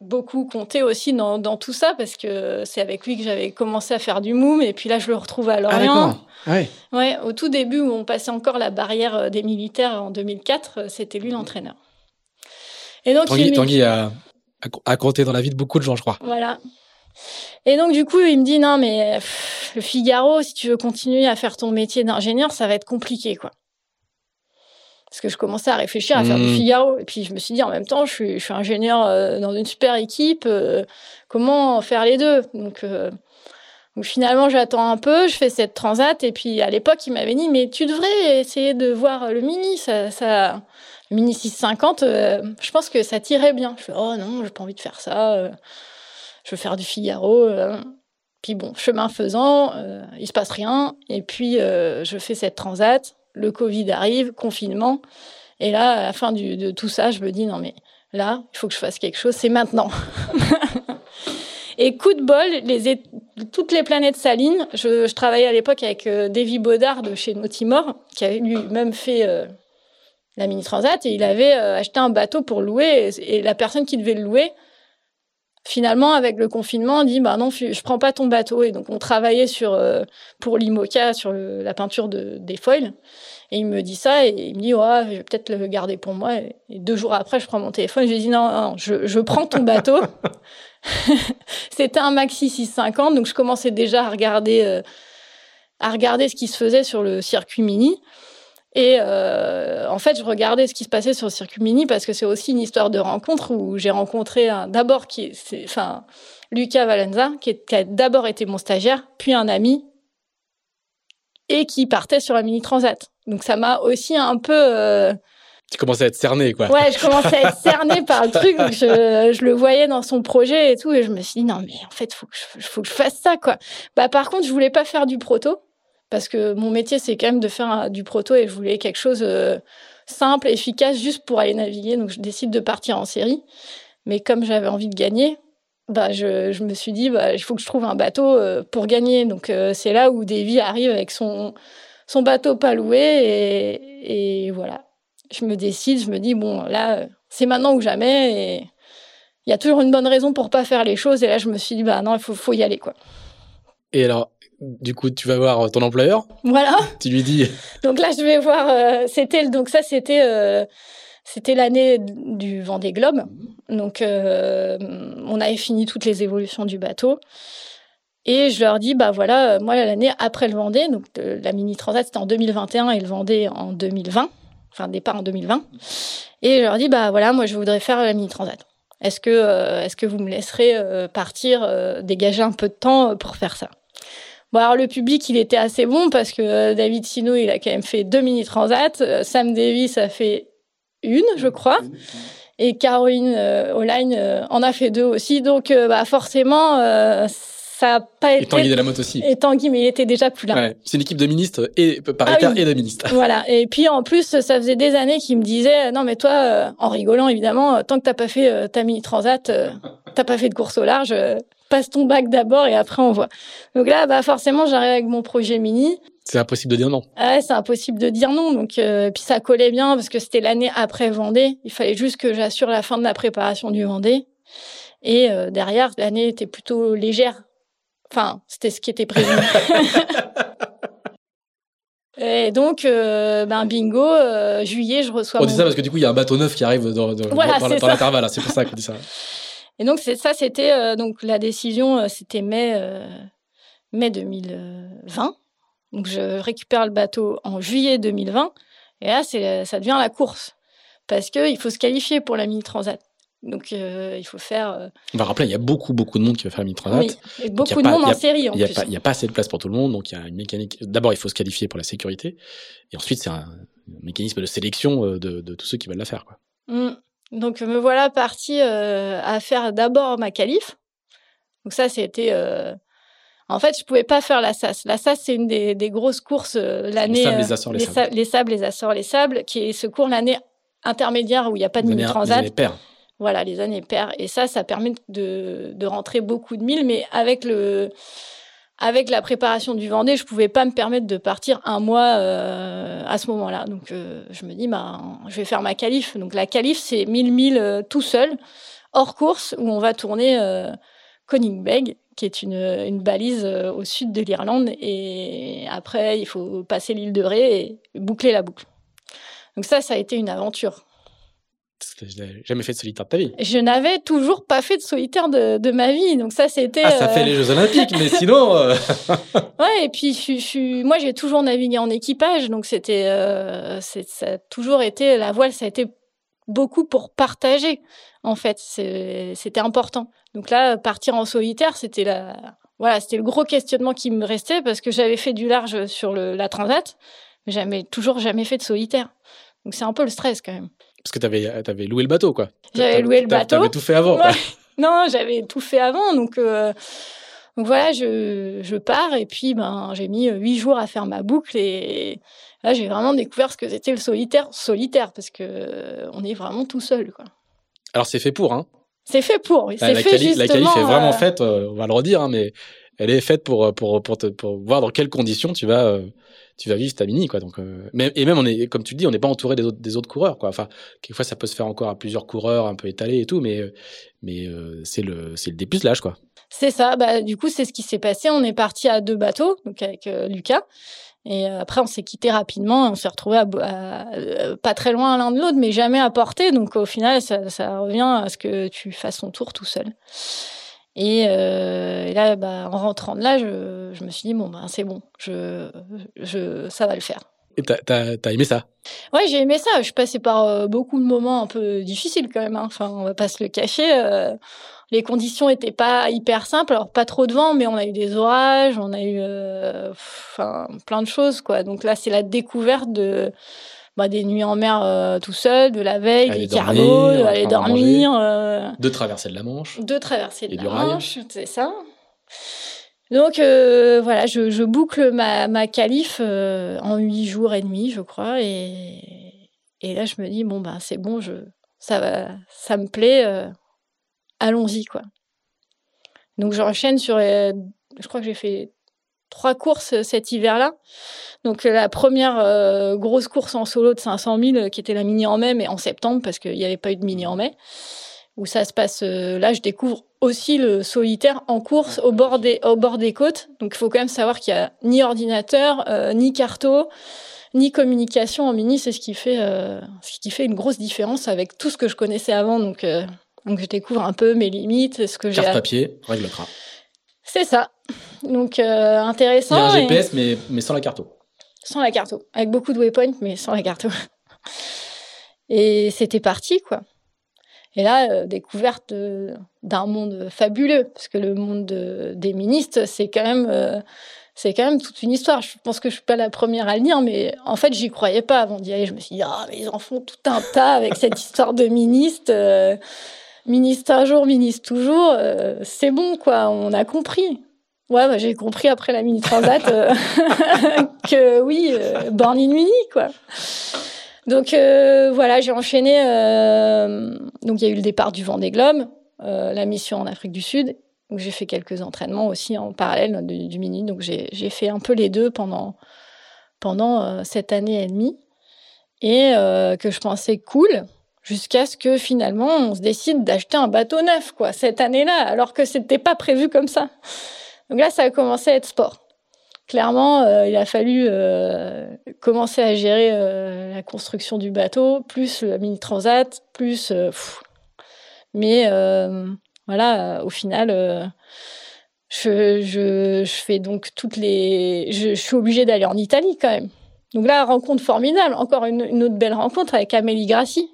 beaucoup compté aussi dans, dans, tout ça parce que c'est avec lui que j'avais commencé à faire du moum et puis là je le retrouve à Lorient. Ah, ouais. ouais. au tout début où on passait encore la barrière euh, des militaires en 2004, euh, c'était lui l'entraîneur. Et donc Tanguy, Tanguy a, a, compté dans la vie de beaucoup de gens, je crois. Voilà. Et donc du coup, il me dit non mais le Figaro, si tu veux continuer à faire ton métier d'ingénieur, ça va être compliqué quoi. Parce que je commençais à réfléchir à faire du mmh. Figaro. Et puis je me suis dit en même temps, je suis, je suis ingénieur euh, dans une super équipe, euh, comment faire les deux? Donc, euh, donc, finalement, j'attends un peu, je fais cette transat. Et puis à l'époque, il m'avait dit, mais tu devrais essayer de voir le Mini, ça, ça... Le Mini 650, je pense que ça tirait bien. Je fais, oh non, j'ai pas envie de faire ça je veux faire du Figaro. Puis bon, chemin faisant, il se passe rien. Et puis, je fais cette transat. Le Covid arrive, confinement. Et là, à la fin de tout ça, je me dis, non, mais là, il faut que je fasse quelque chose. C'est maintenant. Et coup de bol, toutes les planètes salines. Je, travaillais à l'époque avec Davy Baudard de chez Nautimor, qui avait lui-même fait la mini transat et il avait acheté un bateau pour louer. et, la personne qui devait le louer finalement, avec le confinement, on dit bah non, je prends pas ton bateau. Et donc, on travaillait sur euh, pour l'IMOCA sur la peinture de, des foils. Et il me dit ça et il me dit ouais, je vais peut-être le garder pour moi. Et, deux jours après, je prends mon téléphone. Je lui dis non, non je, je prends ton bateau. C'était un Maxi 650, donc je commençais déjà à regarder euh, à regarder ce qui se faisait sur le circuit mini. Et euh, en fait, je regardais ce qui se passait sur le circuit mini parce que c'est aussi une histoire de rencontre où j'ai rencontré d'abord qui, enfin, Lucas Valenza, qui, qui a d'abord été mon stagiaire, puis un ami, et qui partait sur la mini transat. Donc ça m'a aussi un peu. Euh... Tu commençais à être cerné, quoi. Ouais, je commençais à être cerné par le truc. Donc je, je, le voyais dans son projet et tout, et je me suis dit non mais en fait faut que je, faut que je fasse ça, quoi. Bah par contre, je voulais pas faire du proto parce que mon métier, c'est quand même de faire du proto et je voulais quelque chose euh, simple, efficace, juste pour aller naviguer. Donc, je décide de partir en série. Mais comme j'avais envie de gagner, bah, je, me suis dit, bah, il faut que je trouve un bateau euh, pour gagner. Donc, euh, c'est là où Davy arrive avec son, son bateau pas loué. Et, voilà, je me décide, je me dis, bon, là, c'est maintenant ou jamais. Il y a toujours une bonne raison pour pas faire les choses. Et là, je me suis dit, bah non, il faut, faut y aller, quoi. Et alors, du coup, tu vas voir ton employeur. Voilà. Tu lui dis. Donc là, je vais voir. Euh, c'était donc ça, c'était euh, c'était l'année du Vendée Globe. Donc euh, on avait fini toutes les évolutions du bateau. Et je leur dis, bah voilà, moi l'année après le Vendée, donc la mini transat c'était en 2021 et le Vendée en 2020, enfin départ en 2020. Et je leur dis, bah voilà, moi je voudrais faire la mini transat. Est-ce que, est-ce que vous me laisserez partir, dégager un peu de temps pour faire ça? Bon, alors le public, il était assez bon parce que euh, David Sino, il a quand même fait deux mini transats. Euh, Sam Davis a fait une, je crois. Et Caroline euh, en a fait deux aussi. Donc, bah, forcément, ça n'a pas été. Et Tanguy Delamotte aussi. Et Tanguy, mais il était déjà plus là. Ouais, c'est une équipe de ministres et paritaire ah et de ministres. Voilà. Et puis en plus, ça faisait des années qu'il me disait non mais toi, en rigolant évidemment, tant que t'as pas fait ta mini transat, t'as pas fait de course au large, passe ton bac d'abord et après on voit. Donc là, bah forcément, j'arrive avec mon projet mini. C'est impossible de dire non. Ouais, c'est impossible de dire non. Donc euh, puis ça collait bien parce que c'était l'année après Vendée. Il fallait juste que j'assure la fin de la préparation du Vendée. Et euh, derrière, l'année était plutôt légère. Enfin, c'était ce qui était prévu. Et donc, euh, ben bingo, juillet, je reçois. On dit ça parce que du coup, il y a un bateau neuf qui arrive dans, dans, dans l'intervalle. C'est pour ça qu'on dit ça. Et donc ça, c'était euh, donc la décision, euh, c'était mai euh, mai 2020. Donc je récupère le bateau en juillet 2020 et là c'est ça devient la course parce que il faut se qualifier pour la mini transat. Donc il faut faire. On va rappeler, il y a beaucoup beaucoup de monde qui va faire la mini transat. Oui, et beaucoup de monde en série en Il n'y a, pas assez de place pour tout le monde, donc il y a une mécanique. D'abord, il faut se qualifier pour la sécurité, et ensuite c'est un mécanisme de sélection de, de, tous ceux qui veulent la faire. Quoi. Mmh. Donc me voilà partie euh, à faire d'abord ma qualif. Donc ça c'était euh... en fait je pouvais pas faire la SAS. La SAS c'est une des, des, grosses courses euh, l'année les, les, Açores, les, sables. les sables les Açores les sables qui est ce cours l'année intermédiaire où il n'y a pas de mini transat. Les années paires. Voilà les années paires et ça ça permet de, de rentrer beaucoup de milles mais avec le avec la préparation du Vendée, je pouvais pas me permettre de partir un mois euh, à ce moment-là. Donc euh, je me dis, bah, je vais faire ma qualif. Donc la qualif, c'est 1000 milles euh, tout seul, hors course, où on va tourner euh, Beg, qui est une balise au sud de l'Irlande. Et après, il faut passer l'île de Ré et boucler la boucle. Donc ça, ça a été une aventure. N'avais jamais fait de solitaire de ta vie. Je n'avais toujours pas fait de solitaire de, de ma vie. Donc ça, c'était. Ah, ça fait les Jeux Olympiques, mais sinon. ouais, et puis je, je, moi, j'ai toujours navigué en équipage, donc c'était, ça a toujours été la voile, ça a été beaucoup pour partager. En fait, c'était important. Donc là, partir en solitaire, c'était la, voilà, c'était le gros questionnement qui me restait parce que j'avais fait du large sur le, la transat, mais jamais, toujours jamais fait de solitaire. Donc c'est un peu le stress quand même. Parce que tu avais, avais, loué le bateau, quoi. J'avais loué le bateau. T'avais tout fait avant. Ouais. non, j'avais tout fait avant, donc. Euh, donc voilà, je, je pars et puis ben j'ai mis huit jours à faire ma boucle et là j'ai vraiment découvert ce que c'était le solitaire solitaire parce que on est vraiment tout seul quoi. Alors c'est fait pour hein. C'est fait pour, oui. La, c'est fait la qualif est vraiment euh... faite, euh, on va le redire, hein, mais elle est faite pour pour pour, te, pour voir dans quelles conditions tu vas euh, tu vas vivre ta mini quoi. Donc euh, et même on est comme tu le dis, on n'est pas entouré des autres des autres coureurs quoi. Enfin quelquefois ça peut se faire encore à plusieurs coureurs un peu étalés et tout, mais mais c'est le c'est le dépucelage quoi. C'est ça. Bah du coup c'est ce qui s'est passé. On est parti à deux bateaux donc avec Lucas. Et après, on s'est quitté rapidement. On s'est retrouvé à, à, pas très loin l'un de l'autre, mais jamais à portée. Donc, au final, ça, ça, revient à ce que tu fasses ton tour tout seul. Et, euh, et là, bah, en rentrant de là, je, je me suis dit bon, ben c'est bon, je, je, ça va le faire. Et t'as, t'as, t'as aimé ça? Ouais, j'ai aimé ça. Je suis passée par euh, beaucoup de moments un peu difficiles quand même. Hein. Enfin, on va pas se le cacher. Euh, les conditions étaient pas hyper simples. Alors pas trop de vent, mais on a eu des orages, on a eu, euh, enfin, plein de choses quoi. Donc là, c'est la découverte de bah, des nuits en mer euh, tout seul, de la veille, aller des cargos, aller dormir, euh, de traverser de la Manche, de traverser de la. Manche, c'est ça. Donc euh, voilà, je, je, boucle ma, ma qualif euh, en huit jours et demi, je crois, et, et là je me dis bon ben c'est bon, je ça va, ça me plaît, euh, allons-y quoi. Donc j'enchaîne sur, je crois que j'ai fait trois courses cet hiver-là. Donc la première euh, grosse course en solo de 500 000 qui était la mini en mai, mais en septembre parce qu'il n'y avait pas eu de mini en mai où ça se passe. Euh, là, je découvre aussi le solitaire en course au bord des, au bord des côtes. Donc, il faut quand même savoir qu'il y a ni ordinateur, euh, ni carto, ni communication en mini. C'est ce qui fait, euh, ce qui fait une grosse différence avec tout ce que je connaissais avant. Donc, euh, donc je découvre un peu mes limites, ce que j'ai. Carte papier, règle. C'est ça. Donc, euh, intéressant. Il y a un et- GPS, mais, mais sans la carte. Sans la carto. Avec beaucoup de waypoints, mais sans la carto. Et c'était parti, quoi. Et là, euh, découverte d'un monde fabuleux, parce que le monde de- des ministres, c'est quand même, euh, c'est quand même toute une histoire. Je pense que je suis pas la première à le dire, mais en fait, j'y croyais pas avant d'y aller. Je me suis dit, ah, mais ils en font tout un tas avec cette histoire de ministre. euh, ministre un jour, ministre toujours. c'est bon, quoi. On a compris. Ouais, bah, j'ai compris après la mini transat euh, que oui, euh, born in mini, quoi. Donc euh, voilà, j'ai enchaîné. euh, donc il y a eu le départ du Vendée Globe, la mission en Afrique du Sud. Donc j'ai fait quelques entraînements aussi en parallèle du, du mini. Donc j'ai fait un peu les deux pendant pendant cette année et demie et que je pensais cool jusqu'à ce que finalement on se décide d'acheter un bateau neuf quoi cette année-là alors que c'était pas prévu comme ça. Donc là ça a commencé à être sport clairement, euh, il a fallu euh, commencer à gérer euh, la construction du bateau, plus la mini transat, plus. mais voilà, au final, je, fais donc toutes les. Je, je suis obligée d'aller en Italie quand même. Donc là, rencontre formidable. Encore une, une autre belle rencontre avec Amélie Grassi,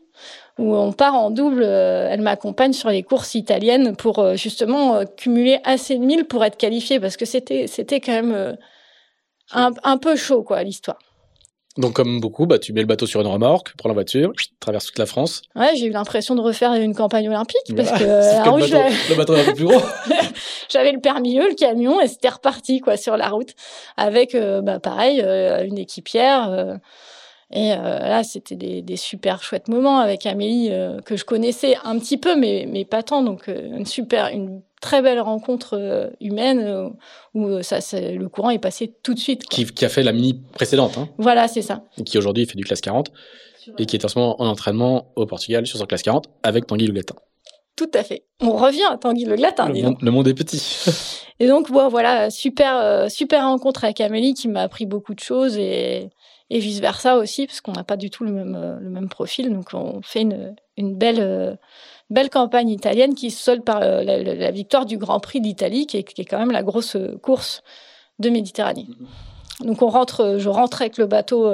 où on part en double. euh, elle m'accompagne sur les courses italiennes pour euh, justement euh, cumuler assez de milles pour être qualifiée, parce que c'était c'était quand même un, un peu chaud, quoi, l'histoire. Donc, comme beaucoup, bah, tu mets le bateau sur une remorque, prends la voiture, traverse toute la France. Ouais, j'ai eu l'impression de refaire une campagne olympique parce que Voilà. Le, bateau, le bateau est un peu plus gros. j'avais le permis E, le camion, et c'était reparti quoi sur la route avec, euh, bah, pareil, euh, une équipière. Et euh, là, c'était des, des super chouettes moments avec Amélie euh, que je connaissais un petit peu, mais mais pas tant. Donc euh, une super, une très belle rencontre humaine où ça, le courant est passé tout de suite. qui, qui a fait la mini précédente, hein, Voilà, c'est ça. et qui aujourd'hui fait du classe 40, et qui est en ce moment en entraînement au Portugal sur son classe 40 avec Tanguy Le. Tout à fait. On revient à Tanguy Le Glatin. Le, monde- donc. le monde est petit. Et donc, bon, voilà, super, super rencontre avec Amélie qui m'a appris beaucoup de choses et, et vice versa aussi, parce qu'on n'a pas du tout le même, euh, le même profil. Donc, on fait une, une belle belle campagne italienne qui se solde par la, victoire du Grand Prix d'Italie, qui, qui est, quand même la grosse course de Méditerranée. Mm-hmm. Donc on rentre, je rentre avec le bateau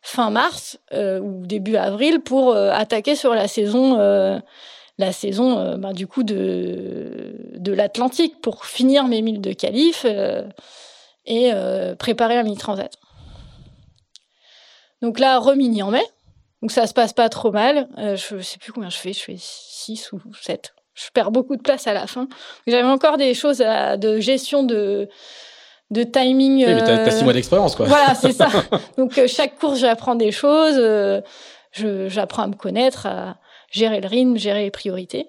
fin mars ou début avril pour attaquer sur la saison la saison euh, bah, du coup de, de l'Atlantique pour finir mes milles de qualif euh, et euh, préparer la mini transat. Donc là, remini en mai. Donc ça se passe pas trop mal. je sais plus combien je fais, je fais 6 ou 7. Je perds beaucoup de place à la fin. J'avais encore des choses de gestion de, de timing. Oui, mais t'as, 6 mois d'expérience, quoi. Voilà, c'est ça. Donc chaque course, j'apprends des choses. j'apprends à me connaître, à, gérer le rythme, gérer les priorités.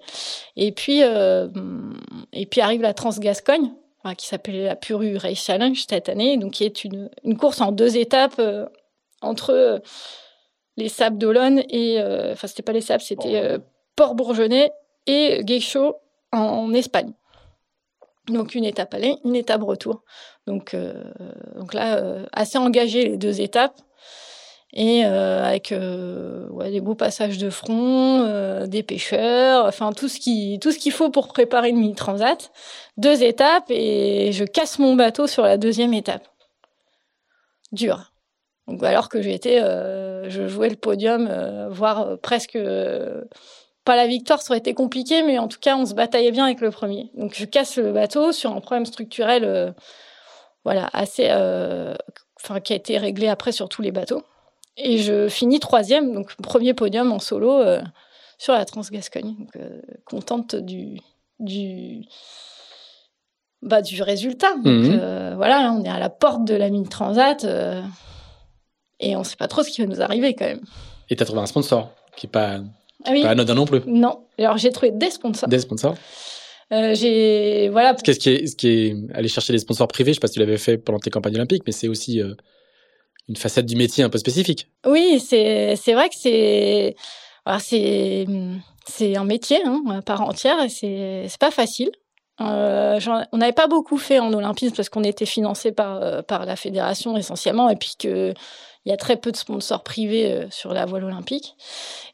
Et puis, euh, et puis arrive la Transgascogne, qui s'appelait la Puru Race Challenge cette année, donc qui est une, une course en deux étapes euh, entre euh, les Sables d'Olonne et, enfin c'était pas les Sables, c'était Port Bourgeonnais et Guécho en, Espagne. Donc une étape aller, une étape retour. Donc, donc là, assez engagé les deux étapes et euh, avec euh, ouais, des beaux passages de front, euh, des pêcheurs, enfin tout ce qui tout ce qu'il faut pour préparer une mini transat. Deux étapes et je casse mon bateau sur la deuxième étape. Dur. Donc alors que j'étais, je jouais le podium, voire presque pas la victoire, ça aurait été compliqué, mais en tout cas on se bataillait bien avec le premier. Donc je casse le bateau sur un problème structurel, voilà assez, enfin qui a été réglé après sur tous les bateaux. Et je finis troisième, donc premier podium en solo euh, sur la Transgascogne. Donc, euh, contente du, du, bah, du résultat. Donc, mhm. euh, voilà, on est à la porte de la mine Transat et on ne sait pas trop ce qui va nous arriver quand même. Et tu as trouvé un sponsor qui n'est pas, ah pas anodin non plus. Non, alors j'ai trouvé des sponsors. Des sponsors j'ai voilà. Qu'est-ce qui est, ce qui est aller chercher des sponsors privés Je sais pas si tu l'avais fait pendant tes campagnes olympiques, mais c'est aussi une facette du métier un peu spécifique. Oui, c'est c'est vrai que c'est c'est c'est un métier hein, à part entière et c'est c'est pas facile. Euh, on n'avait pas beaucoup fait en olympisme parce qu'on était financé par euh, par la fédération essentiellement et puis que il y a très peu de sponsors privés euh, sur la voile olympique.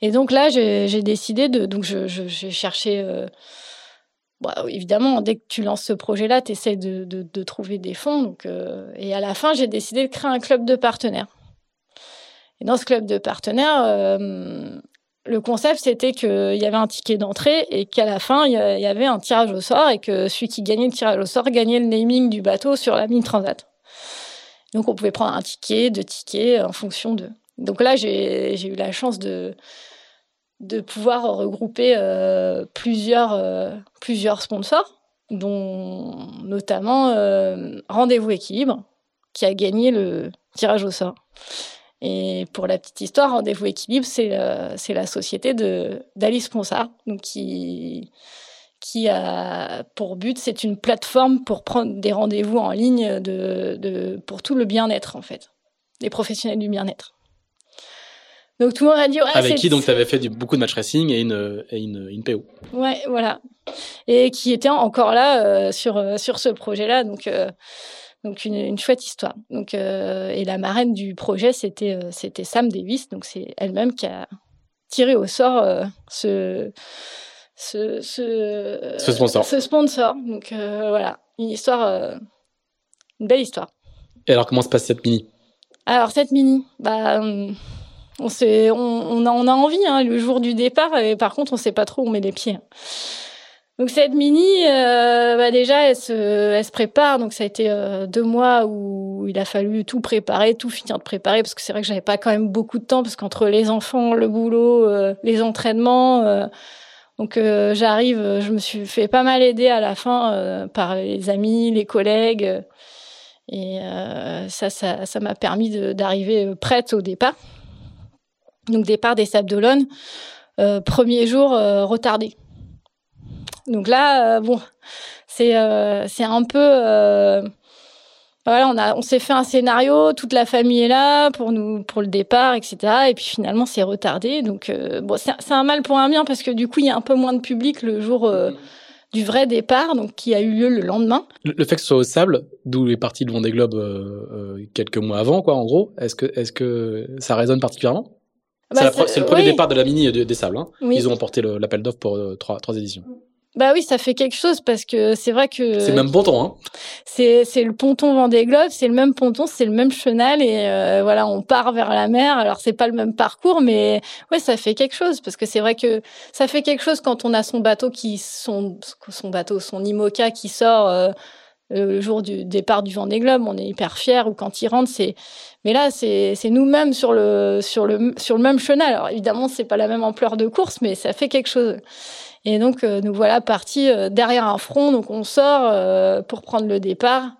Et donc là, j'ai décidé de donc je j'ai cherché bah, évidemment, dès que tu lances ce projet-là, tu essaies de, trouver des fonds. Euh, et à la fin, j'ai décidé de créer un club de partenaires. Et dans ce club de partenaires, euh, le concept, c'était qu'il y avait un ticket d'entrée et qu'à la fin, il y avait un tirage au sort et que celui qui gagnait le tirage au sort gagnait le naming du bateau sur la mine Transat. Donc, on pouvait prendre un ticket, deux tickets en fonction de. Donc là, j'ai eu la chance de, pouvoir regrouper euh, plusieurs, euh, plusieurs sponsors, dont notamment euh, Rendez-vous Équilibre, qui a gagné le tirage au sort. Et pour la petite histoire, Rendez-vous Équilibre, c'est la société d'Alice Ponsard, donc qui, qui a pour but, c'est une plateforme pour prendre des rendez-vous en ligne de, de, pour tout le bien-être, en fait, des professionnels du bien-être. Donc tout le monde a dit Avec qui donc tu avais fait du, beaucoup de match racing et une, et une, une PO. Ouais, voilà. Et qui était encore là euh, sur, euh, sur ce projet-là. Donc, euh, donc une, une, chouette histoire. Donc, et la marraine du projet, c'était c'était Sam Davis. Donc c'est elle-même qui a tiré au sort ce, ce, ce, ce, sponsor. Ce sponsor. Donc voilà, une histoire, une belle histoire. Et alors comment se passe cette mini? Alors cette mini, bah hum, on, sait, on, a, on a envie hein, le jour du départ, et par contre, on sait pas trop où on met les pieds. Donc cette mini, euh, bah déjà, elle se, elle se prépare. Donc ça a été euh, deux mois où il a fallu tout préparer, tout finir de préparer, parce que c'est vrai que j'avais pas quand même beaucoup de temps, parce qu'entre les enfants, le boulot, euh, les entraînements, donc j'arrive, je me suis fait pas mal aider à la fin par les amis, les collègues, et ça, ça, ça m'a permis d'arriver prête au départ. Donc départ des Sables d'Olonne, euh, premier jour euh, retardé. Donc là, euh, bon, c'est c'est un peu voilà, on a on s'est fait un scénario, toute la famille est là pour nous pour le départ, etc. Et puis finalement c'est retardé. Donc bon, c'est un mal pour un bien parce que du coup il y a un peu moins de public le jour du vrai départ, donc qui a eu lieu le lendemain. Le, fait que ce soit au sable, d'où les parties de Vendée Globe quelques mois avant, quoi, en gros, est-ce que est-ce que ça résonne particulièrement? Bah, c'est le premier départ de la mini des Sables. Hein. Ils ont emporté l'appel d'offres pour trois, trois éditions. Bah oui, ça fait quelque chose parce que c'est vrai que c'est le même ponton. Hein. C'est c'est le ponton Vendée Globe, c'est le même ponton, c'est le même chenal et euh, voilà, on part vers la mer. Alors c'est pas le même parcours, mais ouais, ça fait quelque chose parce que c'est vrai que ça fait quelque chose quand on a son bateau qui son son bateau, son IMOCA qui sort. Euh, le jour du départ du Vendée Globe, on est hyper fiers ou quand il rentre, c'est mais là c'est c'est nous-mêmes sur le sur le sur le même chenal. Alors évidemment, c'est pas la même ampleur de course, mais ça fait quelque chose. Et donc, euh, nous voilà partis euh, derrière un front. Donc, on sort euh, pour prendre le départ.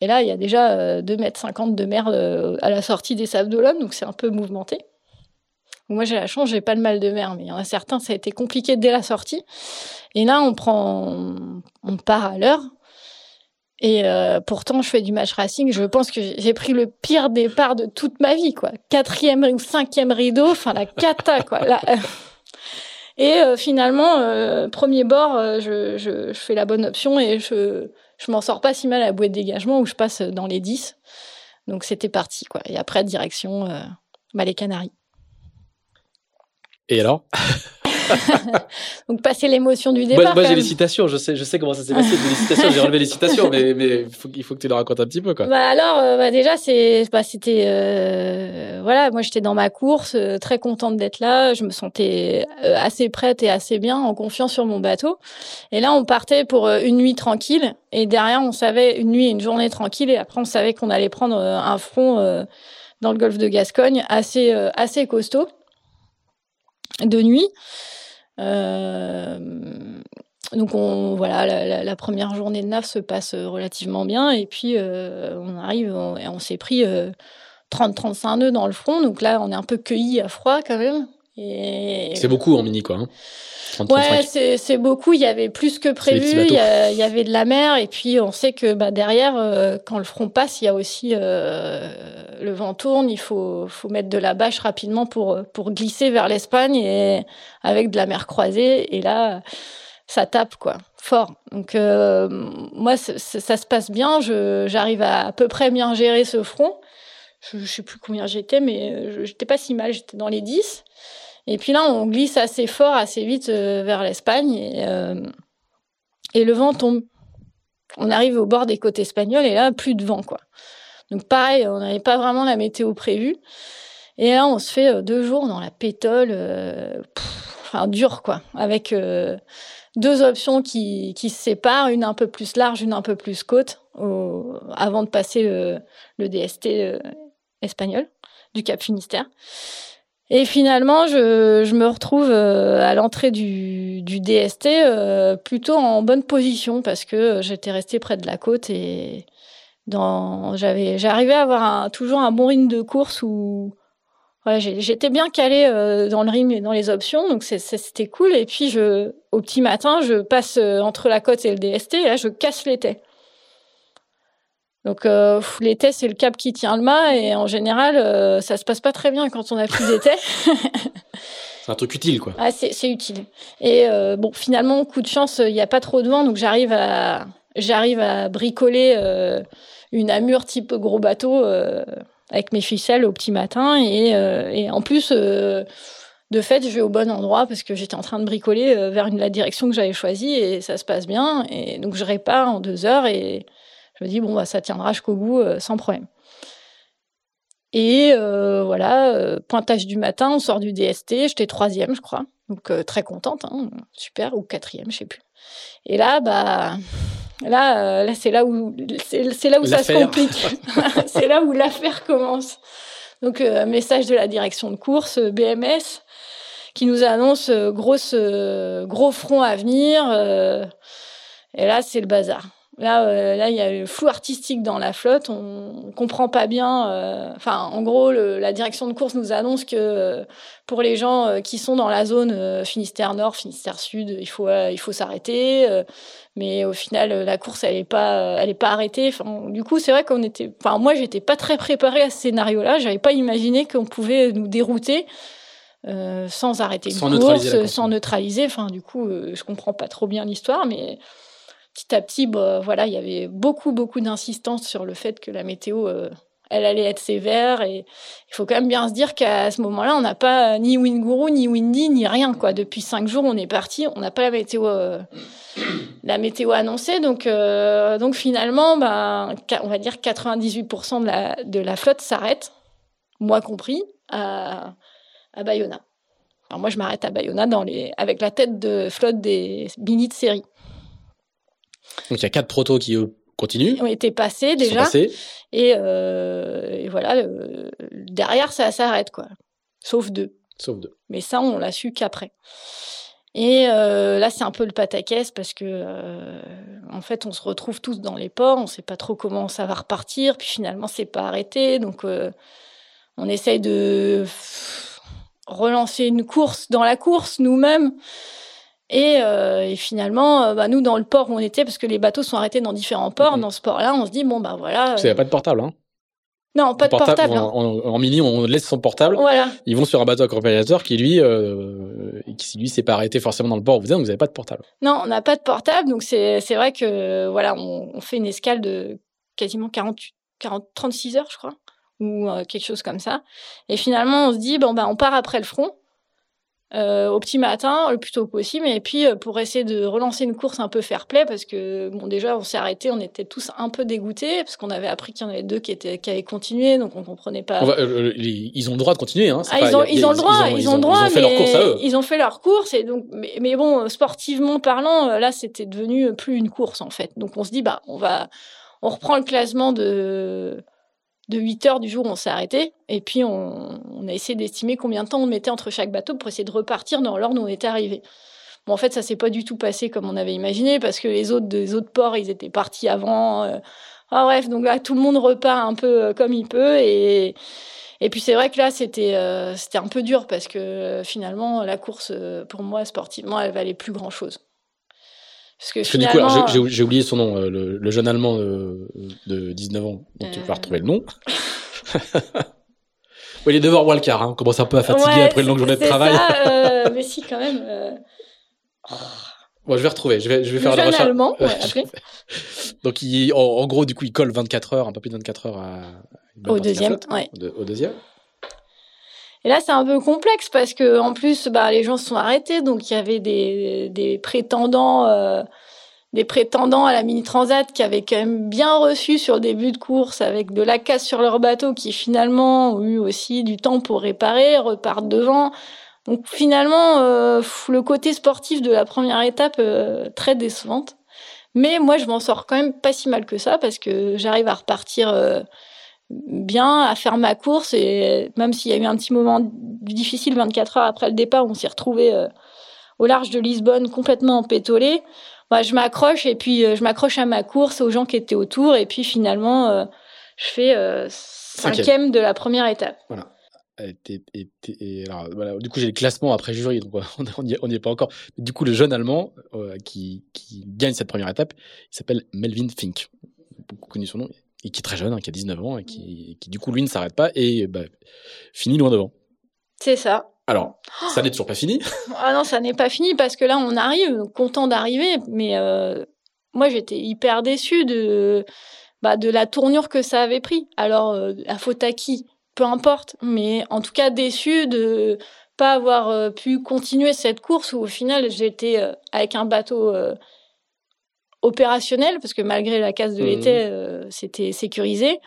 Et là, il y a déjà 2,50 mètres de mer à la sortie des Sables d'Olonne. Donc, c'est un peu mouvementé. Moi, j'ai la chance, j'ai pas le mal de mer, mais il y en a certains, ça a été compliqué dès la sortie. Et là, on prend, on part à l'heure. Et pourtant, je fais du match racing. Je pense que j'ai pris le pire départ de toute ma vie, quoi. Quatrième ou cinquième rideau, enfin la cata, quoi. Et euh, finalement, euh, premier bord, euh, je, fais la bonne option et je, je m'en sors pas si mal à la bouée de dégagement où je passe dans les 10. Donc c'était parti, quoi. Et après, direction bah, les Canaries. Et alors? Donc passer l'émotion du départ. Moi, j'ai les citations, je sais, je sais comment ça s'est passé. les citations, j'ai relevé les citations, mais, mais faut, il faut que tu le racontes un petit peu, quoi. Bah alors, euh, bah déjà, c'est, bah, c'était, euh, voilà, moi j'étais dans ma course, euh, très contente d'être là. Je me sentais assez prête et assez bien, en confiance sur mon bateau. Et là, on partait pour une nuit tranquille, et derrière, on savait une nuit, une journée tranquille, et après, on savait qu'on allait prendre un front dans le golfe de Gascogne assez, assez costaud de nuit. Euh, donc on voilà la, première journée de NAF se passe relativement bien et puis euh, on arrive et on, s'est pris 30-35 euh, nœuds dans le front donc là on est un peu cueilli à froid quand même. Et... C'est beaucoup en mini quoi. Hein ouais, c'est beaucoup. Il y avait plus que prévu. Il y, y, avait de la mer et puis on sait que bah, derrière, euh, quand le front passe, il y a aussi euh, le vent tourne. Il faut, faut mettre de la bâche rapidement pour pour glisser vers l'Espagne et avec de la mer croisée. Et là, ça tape quoi, fort. Donc euh, moi, ça se passe bien. J'arrive à à peu près bien gérer ce front. Je, je sais plus combien j'étais, mais j'étais pas si mal. J'étais dans les 10. Et puis là, on glisse assez fort, assez vite euh, vers l'Espagne et, euh, et le vent tombe. On arrive au bord des côtes espagnoles et là, plus de vent, quoi. Donc pareil, on n'avait pas vraiment la météo prévue. Et là, on se fait euh, deux jours dans la pétole, enfin dur, quoi, avec deux options qui, qui se séparent, une un peu plus large, une un peu plus côte, avant de passer le DST espagnol du Cap Finistère. Et finalement, je, me retrouve euh, à l'entrée du, DST euh, plutôt en bonne position parce que j'étais restée près de la côte et j'arrivais à avoir toujours un bon rythme de course où j'étais bien calée euh, dans le rythme et dans les options. Donc c'était cool. Et puis au petit matin je passe entre la côte et le DST et là je casse l'été donc euh, l'été c'est le cap qui tient le mât et en général euh, ça se passe pas très bien quand on a plus d'été. c'est un truc utile quoi. Ah c'est utile. Et euh, bon finalement coup de chance il n'y a pas trop de vent donc j'arrive à j'arrive à bricoler euh, une amure type gros bateau euh, avec mes ficelles au petit matin et, et en plus de fait, je vais au bon endroit parce que j'étais en train de bricoler vers une, la direction que j'avais choisie et ça se passe bien. Et donc, je répare en deux heures et, je me dis, bon, bah, ça tiendra jusqu'au bout euh, sans problème. Et euh, voilà, euh, pointage du matin, on sort du DST, j'étais troisième, je crois. Donc très contente, hein, super, ou quatrième, je sais plus. Et là, bah, là, là c'est là où, c'est là où ça se complique. c'est là où l'affaire commence. Donc message de la direction de course, BMS, qui nous annonce grosse, gros front à venir. et là, c'est le bazar. Là, euh, là, il y a le flou artistique dans la flotte. On, on comprend pas bien. Euh, enfin, en gros, le, la direction de course nous annonce que euh, pour les gens qui sont dans la zone Finistère Nord, Finistère Sud, il faut il faut s'arrêter. mais au final, la course, elle est pas elle est pas arrêtée. Enfin, du coup, c'est vrai qu'on était. Enfin, moi, j'étais pas très préparée à ce scénario-là. J'avais pas imaginé qu'on pouvait nous dérouter. Sans arrêter une course, sans neutraliser. Enfin, du coup, je comprends pas trop bien l'histoire, mais petit à petit, bah, voilà, il y avait beaucoup, beaucoup d'insistance sur le fait que la météo, euh, elle allait être sévère. Et il faut quand même bien se dire qu'à ce moment-là, on n'a pas ni Winguru, ni Windy, ni rien. Quoi. Depuis cinq jours, on est parti. On n'a pas la météo, euh, la météo annoncée. Donc, euh, donc finalement, ben, on va dire 98% de la, flotte s'arrête, moi compris, à, à Bayona. Alors moi, je m'arrête à Bayona dans les, avec la tête de flotte des mini de série. Donc il y a quatre protos qui eux, continuent. Ont été passés déjà. Et, euh, et, voilà, derrière, ça s'arrête, quoi. Sauf deux. Sauf deux. Mais ça, on l'a su qu'après. Et euh, là, c'est un peu le pataquès parce que, euh, en fait, on se retrouve tous dans les ports, on ne sait pas trop comment ça va repartir, puis finalement, c'est pas arrêté. Donc, euh, on essaye de relancer une course dans la course nous-mêmes. Et, euh, et finalement, euh, bah, nous, dans le port où on était, parce que les bateaux sont arrêtés dans différents ports, mm-hmm. dans ce port-là, on se dit, bon, bah voilà. Il n'y a pas de portable, hein non, pas de portable. Hein. En, mini, on laisse son portable. Voilà. Ils vont sur un bateau accompagnateur qui lui, euh, qui lui s'est pas arrêté forcément dans le port. Vous donc vous n'avez pas de portable. Non, on n'a pas de portable, donc c'est vrai que voilà, on, on, fait une escale de quasiment 40, 40 36 heures, je crois, ou euh, quelque chose comme ça. Et finalement, on se dit bon bah on part après le front. Euh, au petit matin, le plus tôt possible, et puis euh, pour essayer de relancer une course un peu fair play, parce que bon déjà on s'est arrêté, on était tous un peu dégoûtés, parce qu'on avait appris qu'il y en avait deux qui étaient qui avaient continué, donc on comprenait pas. Euh, ils ont le droit de continuer, hein. Ah, ils, ont, ils, ont, le droit, ils ont, le droit, ils ont fait leur course à eux. Ils ont fait leur course, et donc mais, mais bon sportivement parlant, là c'était devenu plus une course en fait. Donc on se dit bah on va on reprend le classement de de 8 heures du jour on s'est arrêté. Et puis, on, a essayé d'estimer combien de temps on mettait entre chaque bateau pour essayer de repartir dans l'ordre où on était arrivé. Bon, en fait, ça s'est pas du tout passé comme on avait imaginé parce que les autres des autres ports, ils étaient partis avant. Euh. Ah, bref, donc là, tout le monde repart un peu euh, comme il peut. Et, et puis, c'est vrai que là, c'était euh, un peu dur parce que finalement, la course, pour moi, sportivement, elle valait plus Parce que, du coup, j'ai oublié son nom, euh, le, jeune Allemand de, de 19 ans, dont tu vas retrouver le nom. oui, il est devant Walcar, hein. on commence un peu à fatiguer après une longue journée de travail. Ça, euh, mais si, quand même. Euh... Bon, je vais retrouver, je vais, je vais faire la recherche. allemand, ouais, après. Donc, il, en, gros, du coup, il colle 24 heures, un peu plus de 24 heures à, au deuxième, ouais. au deuxième. Et là, c'est un peu complexe parce que en plus, bah, les gens se sont arrêtés, donc il y avait des, des prétendants, euh, des prétendants à la mini transat qui avaient quand même bien reçu sur le début de course avec de la casse sur leur bateau, qui finalement ont eu aussi du temps pour réparer, repartent devant. Donc finalement, euh, le côté sportif de la première étape euh, très décevante. Mais moi, je m'en sors quand même pas si mal que ça parce que j'arrive à repartir bien à faire ma course et même s'il y a eu un petit moment difficile 24 heures après le départ, on s'est retrouvé euh, au large de Lisbonne complètement empétolé. Bah, je m'accroche et puis euh, je m'accroche à ma course aux gens qui étaient autour et puis finalement euh, je fais cinquième de la première étape. Voilà. Et, alors, voilà. Du coup, j'ai le classement après jury, donc on n'y est, pas encore. du coup, le jeune Allemand qui, qui, gagne cette première étape, il s'appelle Melvin Fink. Beaucoup connu son nom et qui est très jeune, hein, qui a 19 ans, et qui, qui, du coup, lui, ne s'arrête pas et bah, finit loin devant. C'est ça. Alors, ça n'est toujours pas fini. ah non, ça n'est pas fini parce que là, on arrive, content d'arriver, mais euh, moi, j'étais hyper déçu de, bah, de la tournure que ça avait pris. Alors, euh, la faute à qui? Peu importe, mais en tout cas, déçu de pas avoir euh, pu continuer cette course où au final, j'étais avec un bateau opérationnel parce que malgré la casse de l'été, mmh. euh, c'était sécurisé.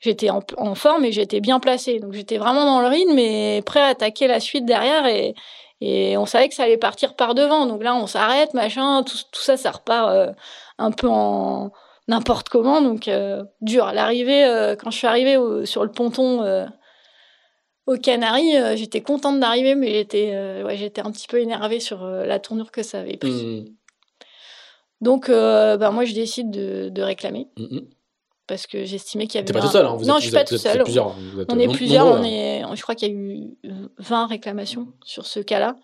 J'étais en, forme et j'étais bien placé. Donc j'étais vraiment dans le rythme et prêt à attaquer la suite derrière et, et on savait que ça allait partir par devant. Donc là, on s'arrête, machin, tout, tout, ça, ça repart euh, un peu en n'importe comment. Donc euh, dur. L'arrivée, quand je suis arrivée sur le ponton aux Canaries, j'étais contente d'arriver, mais j'étais ouais, j'étais un petit peu énervée sur la tournure que ça avait pris. Mmh. Donc, euh, bah, moi, je décide de, de réclamer. Mm-hmm. Parce que j'estimais qu'il y avait. T'es pas tout seul, hein, vous Non, êtes, je suis pas tout seul. Plusieurs, on est plusieurs. On est, je crois qu'il y a eu 20 réclamations sur ce cas-là.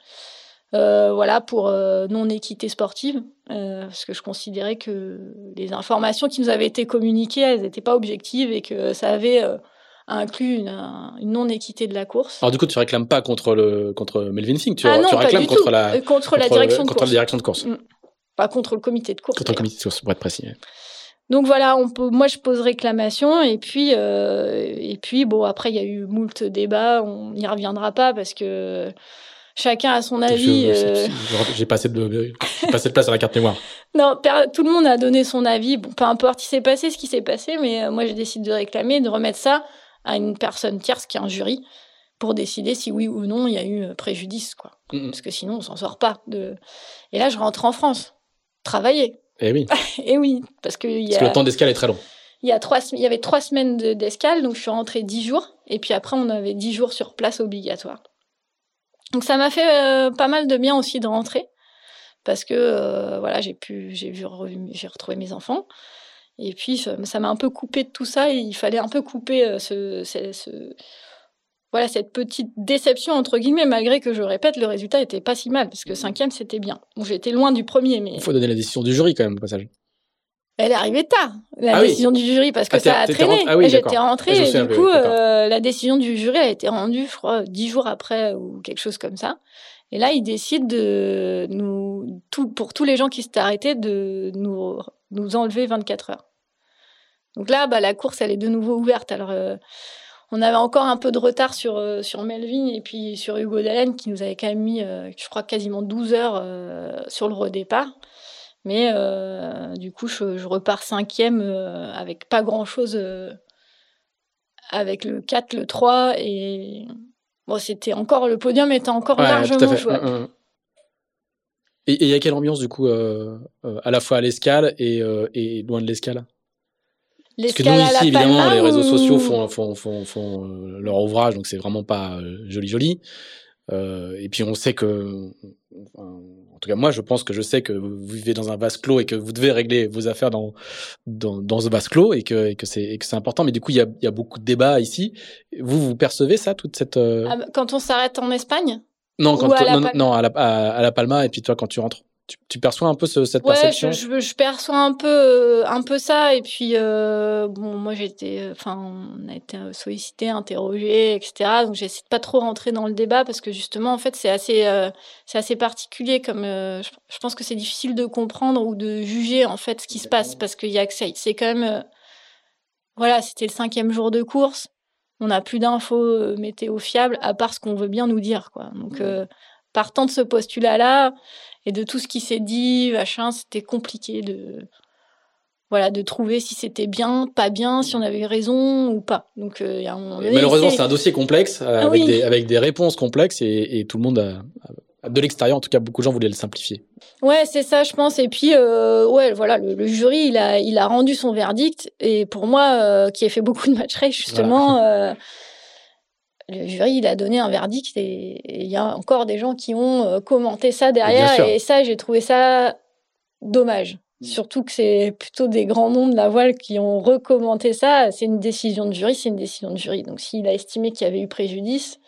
Euh, voilà, pour euh, non-équité sportive. Euh, parce que je considérais que les informations qui nous avaient été communiquées, elles n'étaient pas objectives et que ça avait euh, inclus une, une non-équité de la course. Alors du coup, tu réclames pas contre le contre Melvin Fink, tu, ah non, tu réclames contre la contre, la direction de contre course. la direction de course. Mm. Pas contre le comité de course. Contre le comité de course, pour être précis. Donc voilà, on peut, moi je pose réclamation et puis euh, et puis bon après il y a eu moult débats, on n'y reviendra pas parce que chacun a son avis. Euh. J'ai passé de place à la carte mémoire. Non, tout le monde a donné son avis. Bon, peu importe, il s'est passé ce qui s'est passé, mais euh, moi je décide de réclamer, de remettre ça à une personne tierce qui est un jury pour décider si oui ou non il y a eu préjudice quoi. Parce que sinon on s'en sort pas de. Et là je rentre en France travailler. Eh oui. Et eh oui, parce que, y a... que le temps d'escale est très long. Il y, a trois, il y avait trois semaines d'escale, donc je suis rentrée dix jours. Et puis après, on avait dix jours sur place obligatoire. Donc ça m'a fait euh, pas mal de bien aussi de rentrer. Parce que euh, voilà, j'ai pu, j'ai vu, j'ai retrouvé mes enfants. Et puis ça m'a un peu coupé de tout ça. Et il fallait un peu couper euh, ce, ce voilà cette petite déception entre guillemets, malgré que je répète, le résultat était pas si mal parce que cinquième c'était bien. Bon, j'étais loin du premier, mais il faut donner la décision du jury quand même au passage. Elle est arrivée tard, la ah décision du jury, parce que ah, ça a traîné. Ah J'étais rentrée et du coup, euh, la décision du jury a été rendue, je crois, dix jours après ou quelque chose comme ça. Et là, ils décident de nous, tout, pour tous les gens qui s'étaient arrêtés, de nous, nous enlever 24 heures. Donc là, bah, la course, elle est de nouveau ouverte. Alors, euh, on avait encore un peu de retard sur, euh, sur Melvin et puis sur Hugo Dallène qui nous avait quand même mis, euh, je crois, quasiment 12 heures euh, sur le redépart. Mais du coup, je, repars cinquième avec pas grand-chose avec le 4, le 3 et bon, c'était encore le podium était encore largement jouable. Mm, mm. Et il y a quelle ambiance du coup à la fois à l'escale et, et loin de l'escale? Parce que nous ici, évidemment, les réseaux sociaux font, font, font, font euh, leur ouvrage, donc c'est vraiment pas euh, joli joli. Euh, et puis on sait que, en tout cas moi, je pense que je sais que vous vivez dans un vase clos et que vous devez régler vos affaires dans dans, dans ce vase clos et que et que c'est que c'est important. Mais du coup, il y a, y a beaucoup de débats ici. Vous vous percevez ça, toute cette ah, quand on s'arrête en Espagne? Non, quand à non, non, à la, à la Palma et puis toi quand tu rentres tu, perçois un peu cette perception? je, je, perçois un peu, euh, un peu ça. Et puis, euh, bon, moi, j'ai été, enfin, on a été sollicité, interrogé, etc. Donc, j'essaie de pas trop rentrer dans le débat parce que justement, en fait, c'est assez, euh, c'est assez particulier. Comme, je, pense que c'est difficile de comprendre ou de juger en fait ce qui se passe parce qu'il y a que c'est quand même, voilà, c'était le cinquième jour de course. On n'a plus d'infos météo fiables à part ce qu'on veut bien nous dire, quoi. Donc, partant de ce postulat-là et de tout ce qui s'est dit, machin, c'était compliqué de voilà de trouver si c'était bien, pas bien, si on avait raison ou pas. Donc euh, malheureusement c'est un dossier complexe euh, ah avec, des, avec des réponses complexes et, tout le monde a, de l'extérieur en tout cas beaucoup de gens voulaient le simplifier. Ouais c'est ça je pense et puis euh, ouais voilà le, jury il a il a rendu son verdict et pour moi qui ai fait beaucoup de match race justement le jury, il a donné un verdict et il y a encore des gens qui ont euh, commenté ça derrière. Et ça, j'ai trouvé ça dommage. Mm. Surtout que c'est plutôt des grands noms de la voile qui ont recommenté ça. C'est une décision de jury, c'est une décision de jury. Donc s'il a estimé qu'il y avait eu préjudice,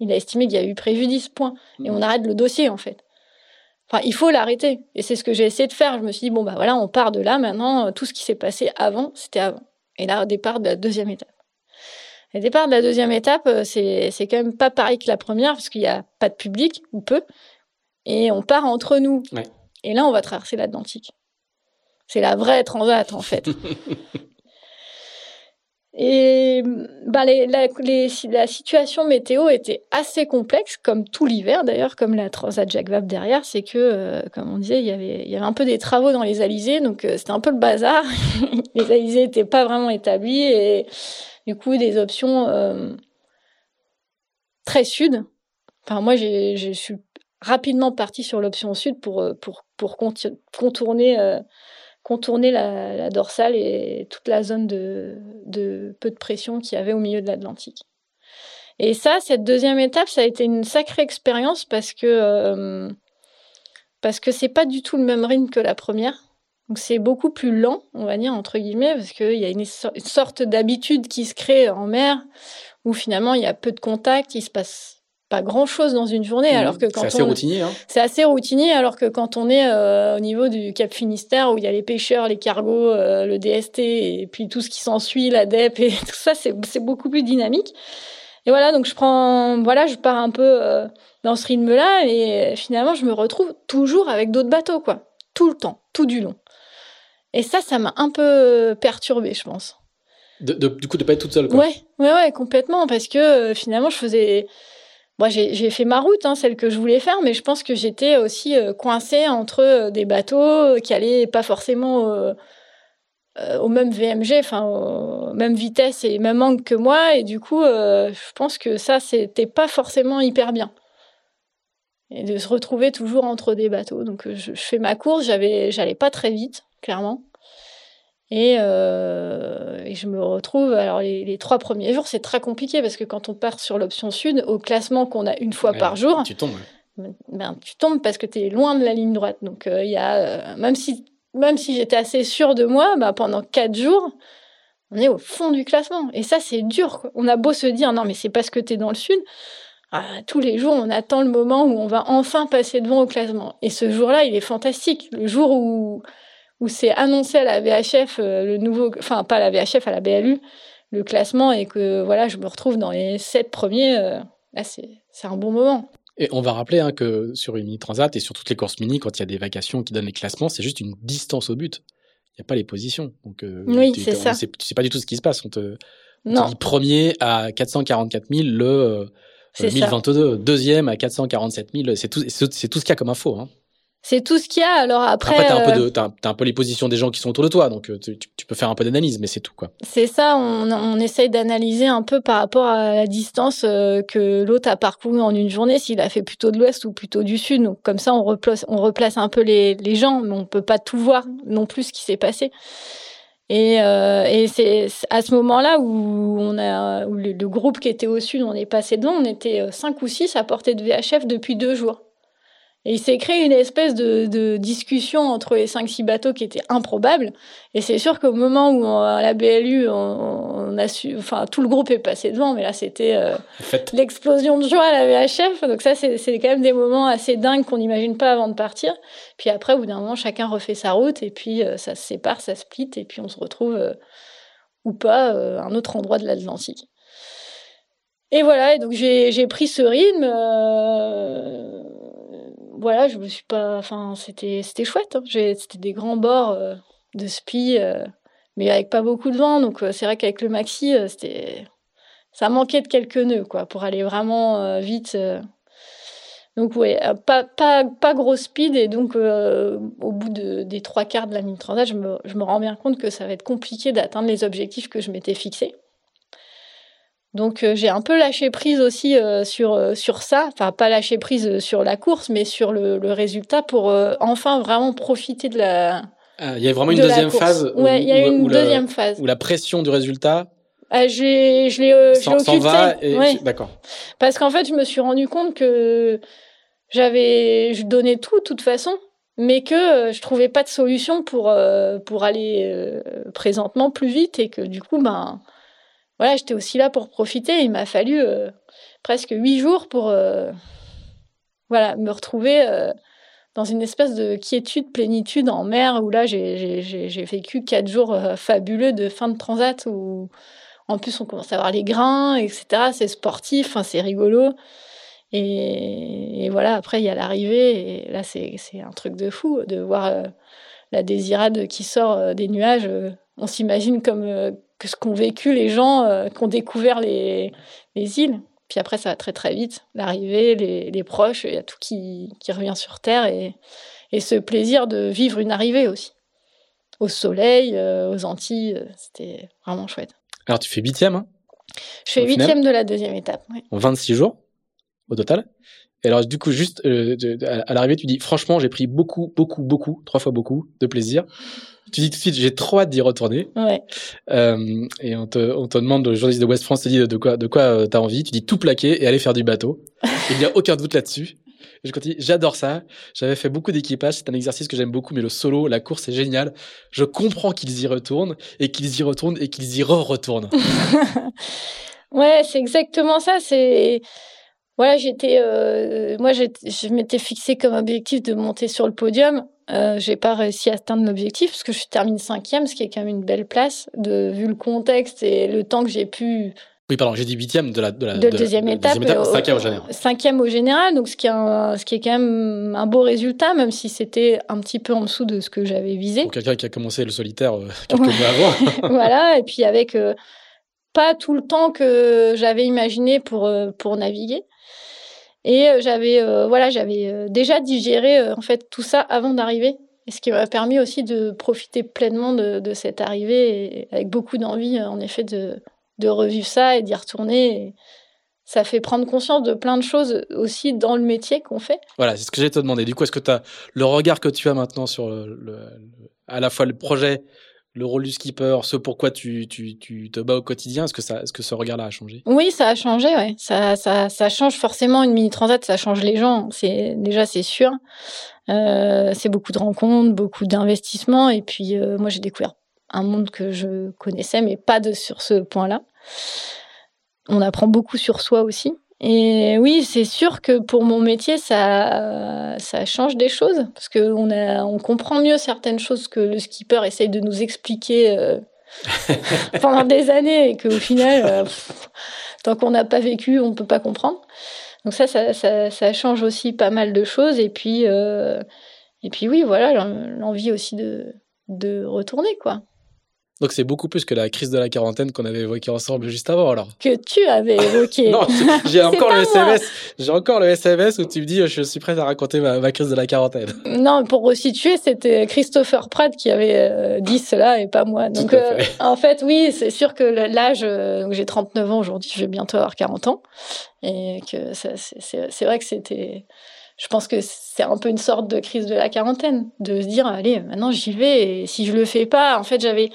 il a estimé qu'il y a eu préjudice, point. Et on mm. arrête le dossier, en fait. Enfin, il faut l'arrêter. Et c'est ce que j'ai essayé de faire. Je me suis dit, bon, bah voilà, on part de là. Maintenant, tout ce qui s'est passé avant, c'était avant. Et là, au départ de la deuxième étape. Le départ de la deuxième étape, euh, c'est, c'est quand même pas pareil que la première, parce qu'il n'y a pas de public, ou peu, et on part entre nous. Et là, on va traverser l'Atlantique. C'est la vraie transat, en fait. et bah, les, la, la situation météo était assez complexe, comme tout l'hiver d'ailleurs, comme la transat Jacques Vabre derrière. C'est que, euh, comme on disait, il y, avait, y avait un peu des travaux dans les alizés, donc euh, c'était un peu le bazar. les alizés n'étaient pas vraiment établis et du coup des options euh, très sud. Enfin, moi, je suis rapidement partie sur l'option sud pour, pour, pour contourner, contourner la, dorsale et toute la zone de, peu de pression qu'il y avait au milieu de l'Atlantique. Et ça, cette deuxième étape, ça a été une sacrée expérience parce que parce que c'est pas du tout le même rythme que la première. Donc c'est beaucoup plus lent, on va dire, entre guillemets, parce qu'il y a une, sorte d'habitude qui se crée en mer, où finalement il y a peu de contact, il se passe pas grand chose dans une journée, mmh. alors que quand c'est assez routinier. Hein. C'est assez routinier, alors que quand on est euh, au niveau du Cap Finistère, où il y a les pêcheurs, les cargos, euh, le DST, et puis tout ce qui s'ensuit, la DEP, et tout ça, c'est beaucoup plus dynamique. Et voilà, donc je prends, voilà, je pars un peu euh, dans ce rythme-là, et finalement je me retrouve toujours avec d'autres bateaux, quoi, tout le temps, tout du long. Et ça, ça m'a un peu perturbée, je pense. De, du coup, de pas être toute seule, quoi. Ouais, ouais, ouais, complètement, parce que finalement, je faisais. Moi, j'ai fait ma route, hein, celle que je voulais faire, mais je pense que j'étais aussi euh, coincée entre euh, des bateaux qui allaient pas forcément au même VMG, enfin, même vitesse et même angle que moi, et du coup, je pense que ça, c'était pas forcément hyper bien. Et de se retrouver toujours entre des bateaux. Donc, je, fais ma course, j'allais pas très vite, clairement. Euh, et, je me retrouve, alors les, trois premiers jours, c'est très compliqué parce que quand on part sur l'option sud, au classement qu'on a une fois par jour, tu tombes. Ben, tu tombes parce que tu es loin de la ligne droite. Donc, euh, il y a, euh, même si, même si j'étais assez sûre de moi, ben, pendant quatre jours, on est au fond du classement. Et ça, c'est dur. On a beau se dire, non, mais c'est parce que tu es dans le sud. Ah, tous les jours, on attend le moment où on va enfin passer devant au classement. Et ce jour-là, il est fantastique. Le jour où où c'est annoncé à la VHF euh, le nouveau, enfin pas à la VHF, à la BLU, le classement et que voilà, je me retrouve dans les sept premiers. Euh, là, c'est un bon moment. Et on va rappeler hein, que sur une mini transat et sur toutes les courses mini, quand il y a des vacations qui donnent les classements, c'est juste une distance au but. Il n'y a pas les positions. Donc, euh, oui, c'est ça. Sais pas du tout ce qui se passe. On te, on dit premier à 444 000 le 1022, deuxième à 447 000. C'est tout, c'est tout ce qu'il y a comme info. Hein c'est tout ce qu'il y a. Alors après, après t'as un, peu euh, un peu les positions des gens qui sont autour de toi, donc euh, tu, peux faire un peu d'analyse, mais c'est tout quoi. C'est ça. On, on essaye d'analyser un peu par rapport à la distance euh, que l'autre a parcouru en une journée, s'il a fait plutôt de l'ouest ou plutôt du sud. Donc comme ça, on replace, on replace un peu les, les gens, mais on peut pas tout voir non plus ce qui s'est passé. Et, et c'est à ce moment-là où on a où le, le, groupe qui était au sud, on est passé devant, on était cinq ou six à portée de VHF depuis deux jours. Et il s'est créé une espèce de, discussion entre les 5-6 bateaux qui était improbable. Et c'est sûr qu'au moment où à la BLU, on, a su, enfin, tout le groupe est passé devant, mais là, c'était euh, l'explosion de joie à la VHF. Donc ça, c'est quand même des moments assez dingues qu'on n'imagine pas avant de partir. Puis après, au bout d'un moment, chacun refait sa route et puis euh, ça se sépare, ça split et puis on se retrouve, euh, ou pas, à un autre endroit de l'Atlantique. Et voilà, et donc j'ai pris ce rythme voilà, je me suis pas. Enfin, c'était c'était chouette. Hein. C'était des grands bords euh, de spi, euh, mais avec pas beaucoup de vent. Donc euh, c'est vrai qu'avec le maxi, c'était ça manquait de quelques nœuds quoi pour aller vraiment vite. Donc ouais, pas, pas, pas gros speed et donc au bout de, des trois quarts de la mini transat, je me, je me rends bien compte que ça va être compliqué d'atteindre les objectifs que je m'étais fixés. Donc euh, j'ai un peu lâché prise aussi euh, sur euh, sur ça, enfin pas lâché prise sur la course, mais sur le, résultat pour enfin vraiment profiter de la. Ah, il y a vraiment une deuxième phase. Ouais, il y a une deuxième phase où la pression du résultat. Ah, j'ai je l'ai s'en va et d'accord. Parce qu'en fait je me suis rendu compte que j'avais je donnais tout de toute façon, mais que je trouvais pas de solution pour pour aller présentement plus vite et que du coup ben voilà, j'étais aussi là pour profiter. Il m'a fallu euh, presque huit jours pour euh, voilà, me retrouver euh, dans une espèce de quiétude, plénitude en mer, où là, j'ai vécu quatre jours fabuleux de fin de transat, où en plus, on commence à avoir les grains, etc. C'est sportif, c'est rigolo. Et, voilà, après, il y a l'arrivée, et là, c'est un truc de fou de voir la désirade qui sort des nuages. On s'imagine comme que ce qu'ont vécu les gens euh, qui ont découvert les, les, îles. Puis après, ça va très très vite. L'arrivée, les, les, proches, il y a tout qui, qui revient sur Terre et, et, ce plaisir de vivre une arrivée aussi. Au soleil, euh, aux Antilles, euh, c'était vraiment chouette. Alors tu fais huitième hein? Je fais huitième de la deuxième étape. En 26 jours au total et alors, du coup, juste à l'arrivée, tu dis, franchement, j'ai pris beaucoup, beaucoup, beaucoup, trois fois beaucoup de plaisir. Tu dis tout de suite, j'ai trop hâte d'y retourner. Ouais. Euh, et on te, on te demande, le journaliste de West France te dit de quoi, de quoi euh, t'as envie. Tu dis tout plaquer et aller faire du bateau. Il n'y a aucun doute là-dessus. Je continue. J'adore ça. J'avais fait beaucoup d'équipage. C'est un exercice que j'aime beaucoup, mais le solo, la course, c'est génial. Je comprends qu'ils y retournent et qu'ils y retournent et qu'ils y re-retournent. ouais, c'est exactement ça. C'est, voilà, j'étais, euh, moi, je m'étais fixé comme objectif de monter sur le podium. Euh, j'ai pas réussi à atteindre l'objectif parce que je termine cinquième, ce qui est quand même une belle place de vu le contexte et le temps que j'ai pu Oui, pardon, j'ai dit huitième de la, de la de deuxième étape, deuxième étape cinquième au général. Cinquième au général, donc ce qui, est un, ce qui est quand même un beau résultat, même si c'était un petit peu en dessous de ce que j'avais visé. Pour quelqu'un qui a commencé le solitaire euh, quelques mois avant. voilà, et puis avec euh, pas tout le temps que j'avais imaginé pour, euh, pour naviguer. Et j'avais voilà, j'avais déjà digéré en fait tout ça avant d'arriver. Et ce qui m'a permis aussi de profiter pleinement de, cette arrivée avec beaucoup d'envie, en effet, de, revivre ça et d'y retourner. ça fait prendre conscience de plein de choses aussi dans le métier qu'on fait. Voilà, c'est ce que j'ai te demander. Du coup, est-ce que tu as le regard que tu as maintenant sur le, à la fois le projet, le rôle du skipper, ce pourquoi tu, tu, tu te bats au quotidien, est-ce que, ça, est-ce que ce regard-là a changé? Oui, ça a changé, ouais. Ça, ça, ça change forcément une mini-transat, ça change les gens, c'est, déjà c'est sûr. Euh, c'est beaucoup de rencontres, beaucoup d'investissements, et puis euh, moi j'ai découvert un monde que je connaissais, mais pas de sur ce point-là. On apprend beaucoup sur soi aussi. Et oui, c'est sûr que pour mon métier, ça, change des choses, parce qu'on on comprend mieux certaines choses que le skipper essaye de nous expliquer euh, pendant des années, et qu'au final, euh, tant qu'on n'a pas vécu, on ne peut pas comprendre. Donc ça ça, ça, change aussi pas mal de choses. Et puis, euh, et puis oui, voilà, l'envie aussi de, de retourner, quoi. Donc c'est beaucoup plus que la crise de la quarantaine qu'on avait évoqué ensemble juste avant alors. Que tu avais évoqué. non, j'ai encore le SMS. J'ai encore le SMS où tu me dis je suis prête à raconter ma, crise de la quarantaine. Non, pour resituer, c'était Christopher Pratt qui avait euh, dit cela et pas moi. Donc euh, en fait, oui, c'est sûr que l'âge euh, j'ai 39 ans aujourd'hui, je vais bientôt avoir 40 ans et que c'est vrai que c'était je pense que c'est un peu une sorte de crise de la quarantaine, de se dire allez maintenant j'y vais et si je le fais pas, en fait j'avais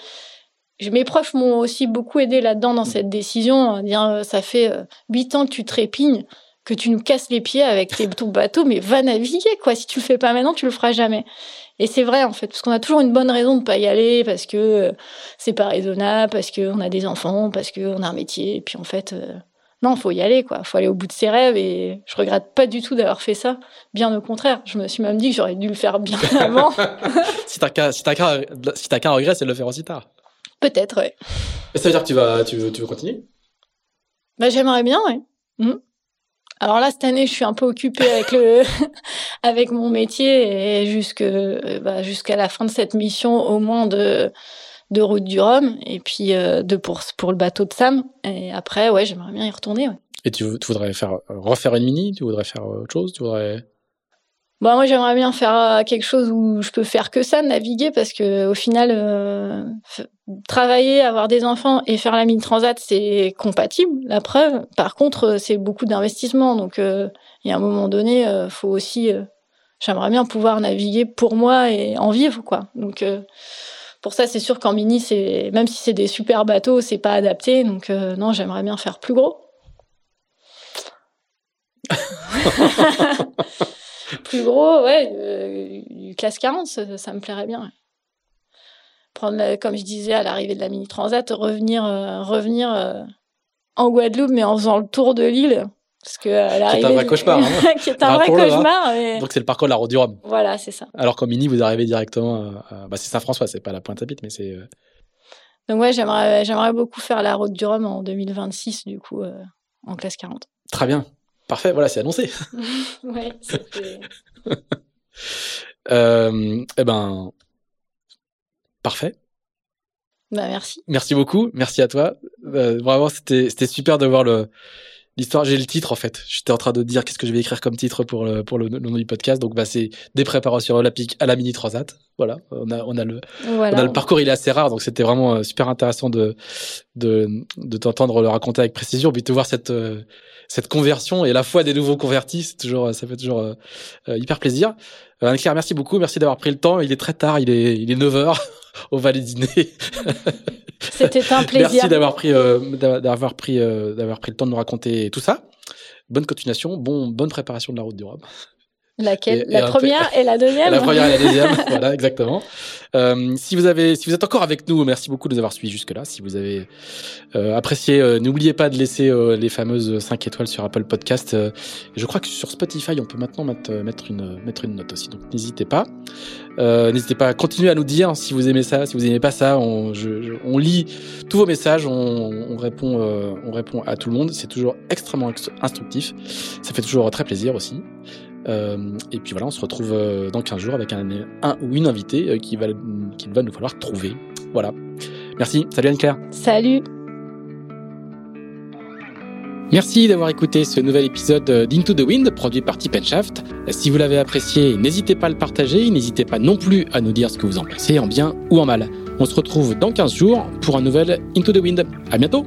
mes proches m'ont aussi beaucoup aidé là-dedans dans cette décision. Dire, euh, ça fait euh, huit ans que tu trépignes, que tu nous casses les pieds avec tes, ton bateau, mais va naviguer, quoi. Si tu le fais pas maintenant, tu le feras jamais. Et c'est vrai, en fait, parce qu'on a toujours une bonne raison de pas y aller, parce que euh, c'est pas raisonnable, parce qu'on a des enfants, parce qu'on a un métier. Et puis, en fait, non, faut y aller, quoi. Faut aller au bout de ses rêves. Et je regrette pas du tout d'avoir fait ça. Bien au contraire. Je me suis même dit que j'aurais dû le faire bien avant. si t'as qu'un si si qu'un regret, c'est de le faire aussi tard. Peut-être, ouais. Et ça veut dire que tu vas, tu veux, tu veux continuer? Bah, J'aimerais bien, ouais. Mmh. Alors là, cette année, je suis un peu occupée avec le, avec mon métier et jusque, bah, jusqu'à la fin de cette mission, au moins de, de route du Rhum et puis euh, de pour, pour le bateau de Sam. Et après, ouais, j'aimerais bien y retourner. Ouais. Et tu, tu, voudrais faire refaire une mini? Tu voudrais faire autre chose? Tu voudrais Bon, moi, j'aimerais bien faire euh, quelque chose où je peux faire que ça, naviguer, parce que au final, euh, travailler, avoir des enfants et faire la mini transat, c'est compatible. La preuve. Par contre, euh, c'est beaucoup d'investissement, donc il y a un moment donné, faut aussi. j'aimerais bien pouvoir naviguer pour moi et en vivre, quoi. Donc pour ça, c'est sûr qu'en mini, c'est même si c'est des super bateaux, c'est pas adapté. Donc non, j'aimerais bien faire plus gros. Plus gros, ouais, euh, classe 40, ça, me plairait bien. Prendre, comme je disais, à l'arrivée de la mini transat, revenir, euh, revenir euh, en Guadeloupe, mais en faisant le tour de l'île. Parce que C'est un vrai cauchemar. Hein. c'est un vrai cauchemar. Donc c'est le parcours de la route du Rhum. Voilà, c'est ça. Alors qu'en mini, vous arrivez directement. À... Bah, c'est Saint-François, c'est pas la Pointe-à-Pitre, mais c'est. Donc ouais, j'aimerais, j'aimerais beaucoup faire la route du Rhum en 2026, du coup, en classe 40. Très bien. Parfait, voilà, c'est annoncé. ouais, euh, eh ben, parfait. Bah, merci. Merci beaucoup, merci à toi. Euh, vraiment, c'était c'était super de voir le l'histoire. J'ai le titre en fait. J'étais en train de dire qu'est-ce que je vais écrire comme titre pour le pour le, nom du podcast. Donc bah c'est des préparations olympiques à la mini transat. Voilà, on a on a le on a le parcours. Il est assez rare, donc c'était vraiment euh, super intéressant de de de t'entendre le raconter avec précision, puis de voir cette euh, cette conversion et la foi des nouveaux convertis, c'est toujours, ça fait toujours euh, hyper plaisir. Anne-Claire, merci beaucoup, merci d'avoir pris le temps. Il est très tard, il est, il est 9 h au Valais Dîner. C'était un plaisir. Merci d'avoir pris, euh, d'avoir pris, d'avoir pris le temps de nous raconter tout ça. Bonne continuation, bon, bonne préparation de la route du Rhum. Laquelle La première et la deuxième La première et la deuxième, voilà, exactement. Euh, si vous avez, si vous êtes encore avec nous, merci beaucoup de nous avoir suivis jusque-là. Si vous avez euh, apprécié, euh, n'oubliez pas de laisser euh, les fameuses 5 étoiles sur Apple Podcast. je crois que sur Spotify, on peut maintenant mettre, mettre une, mettre une note aussi. Donc n'hésitez pas. n'hésitez pas à continuer à nous dire si vous aimez ça, si vous aimez pas ça. On, je, on lit tous vos messages, on, on répond, on répond à tout le monde. C'est toujours extrêmement instructif. Ça fait toujours très plaisir aussi. Euh, et puis voilà, on se retrouve euh, dans 15 jours avec un, un ou une invitée euh, qui va, qu'il va nous falloir trouver. Voilà. Merci. Salut Anne-Claire. Salut. Merci d'avoir écouté ce nouvel épisode d'Into the Wind produit par Tip Shaft. Si vous l'avez apprécié, n'hésitez pas à le partager, n'hésitez pas non plus à nous dire ce que vous en pensez, en bien ou en mal. On se retrouve dans 15 jours pour un nouvel Into the Wind. À bientôt!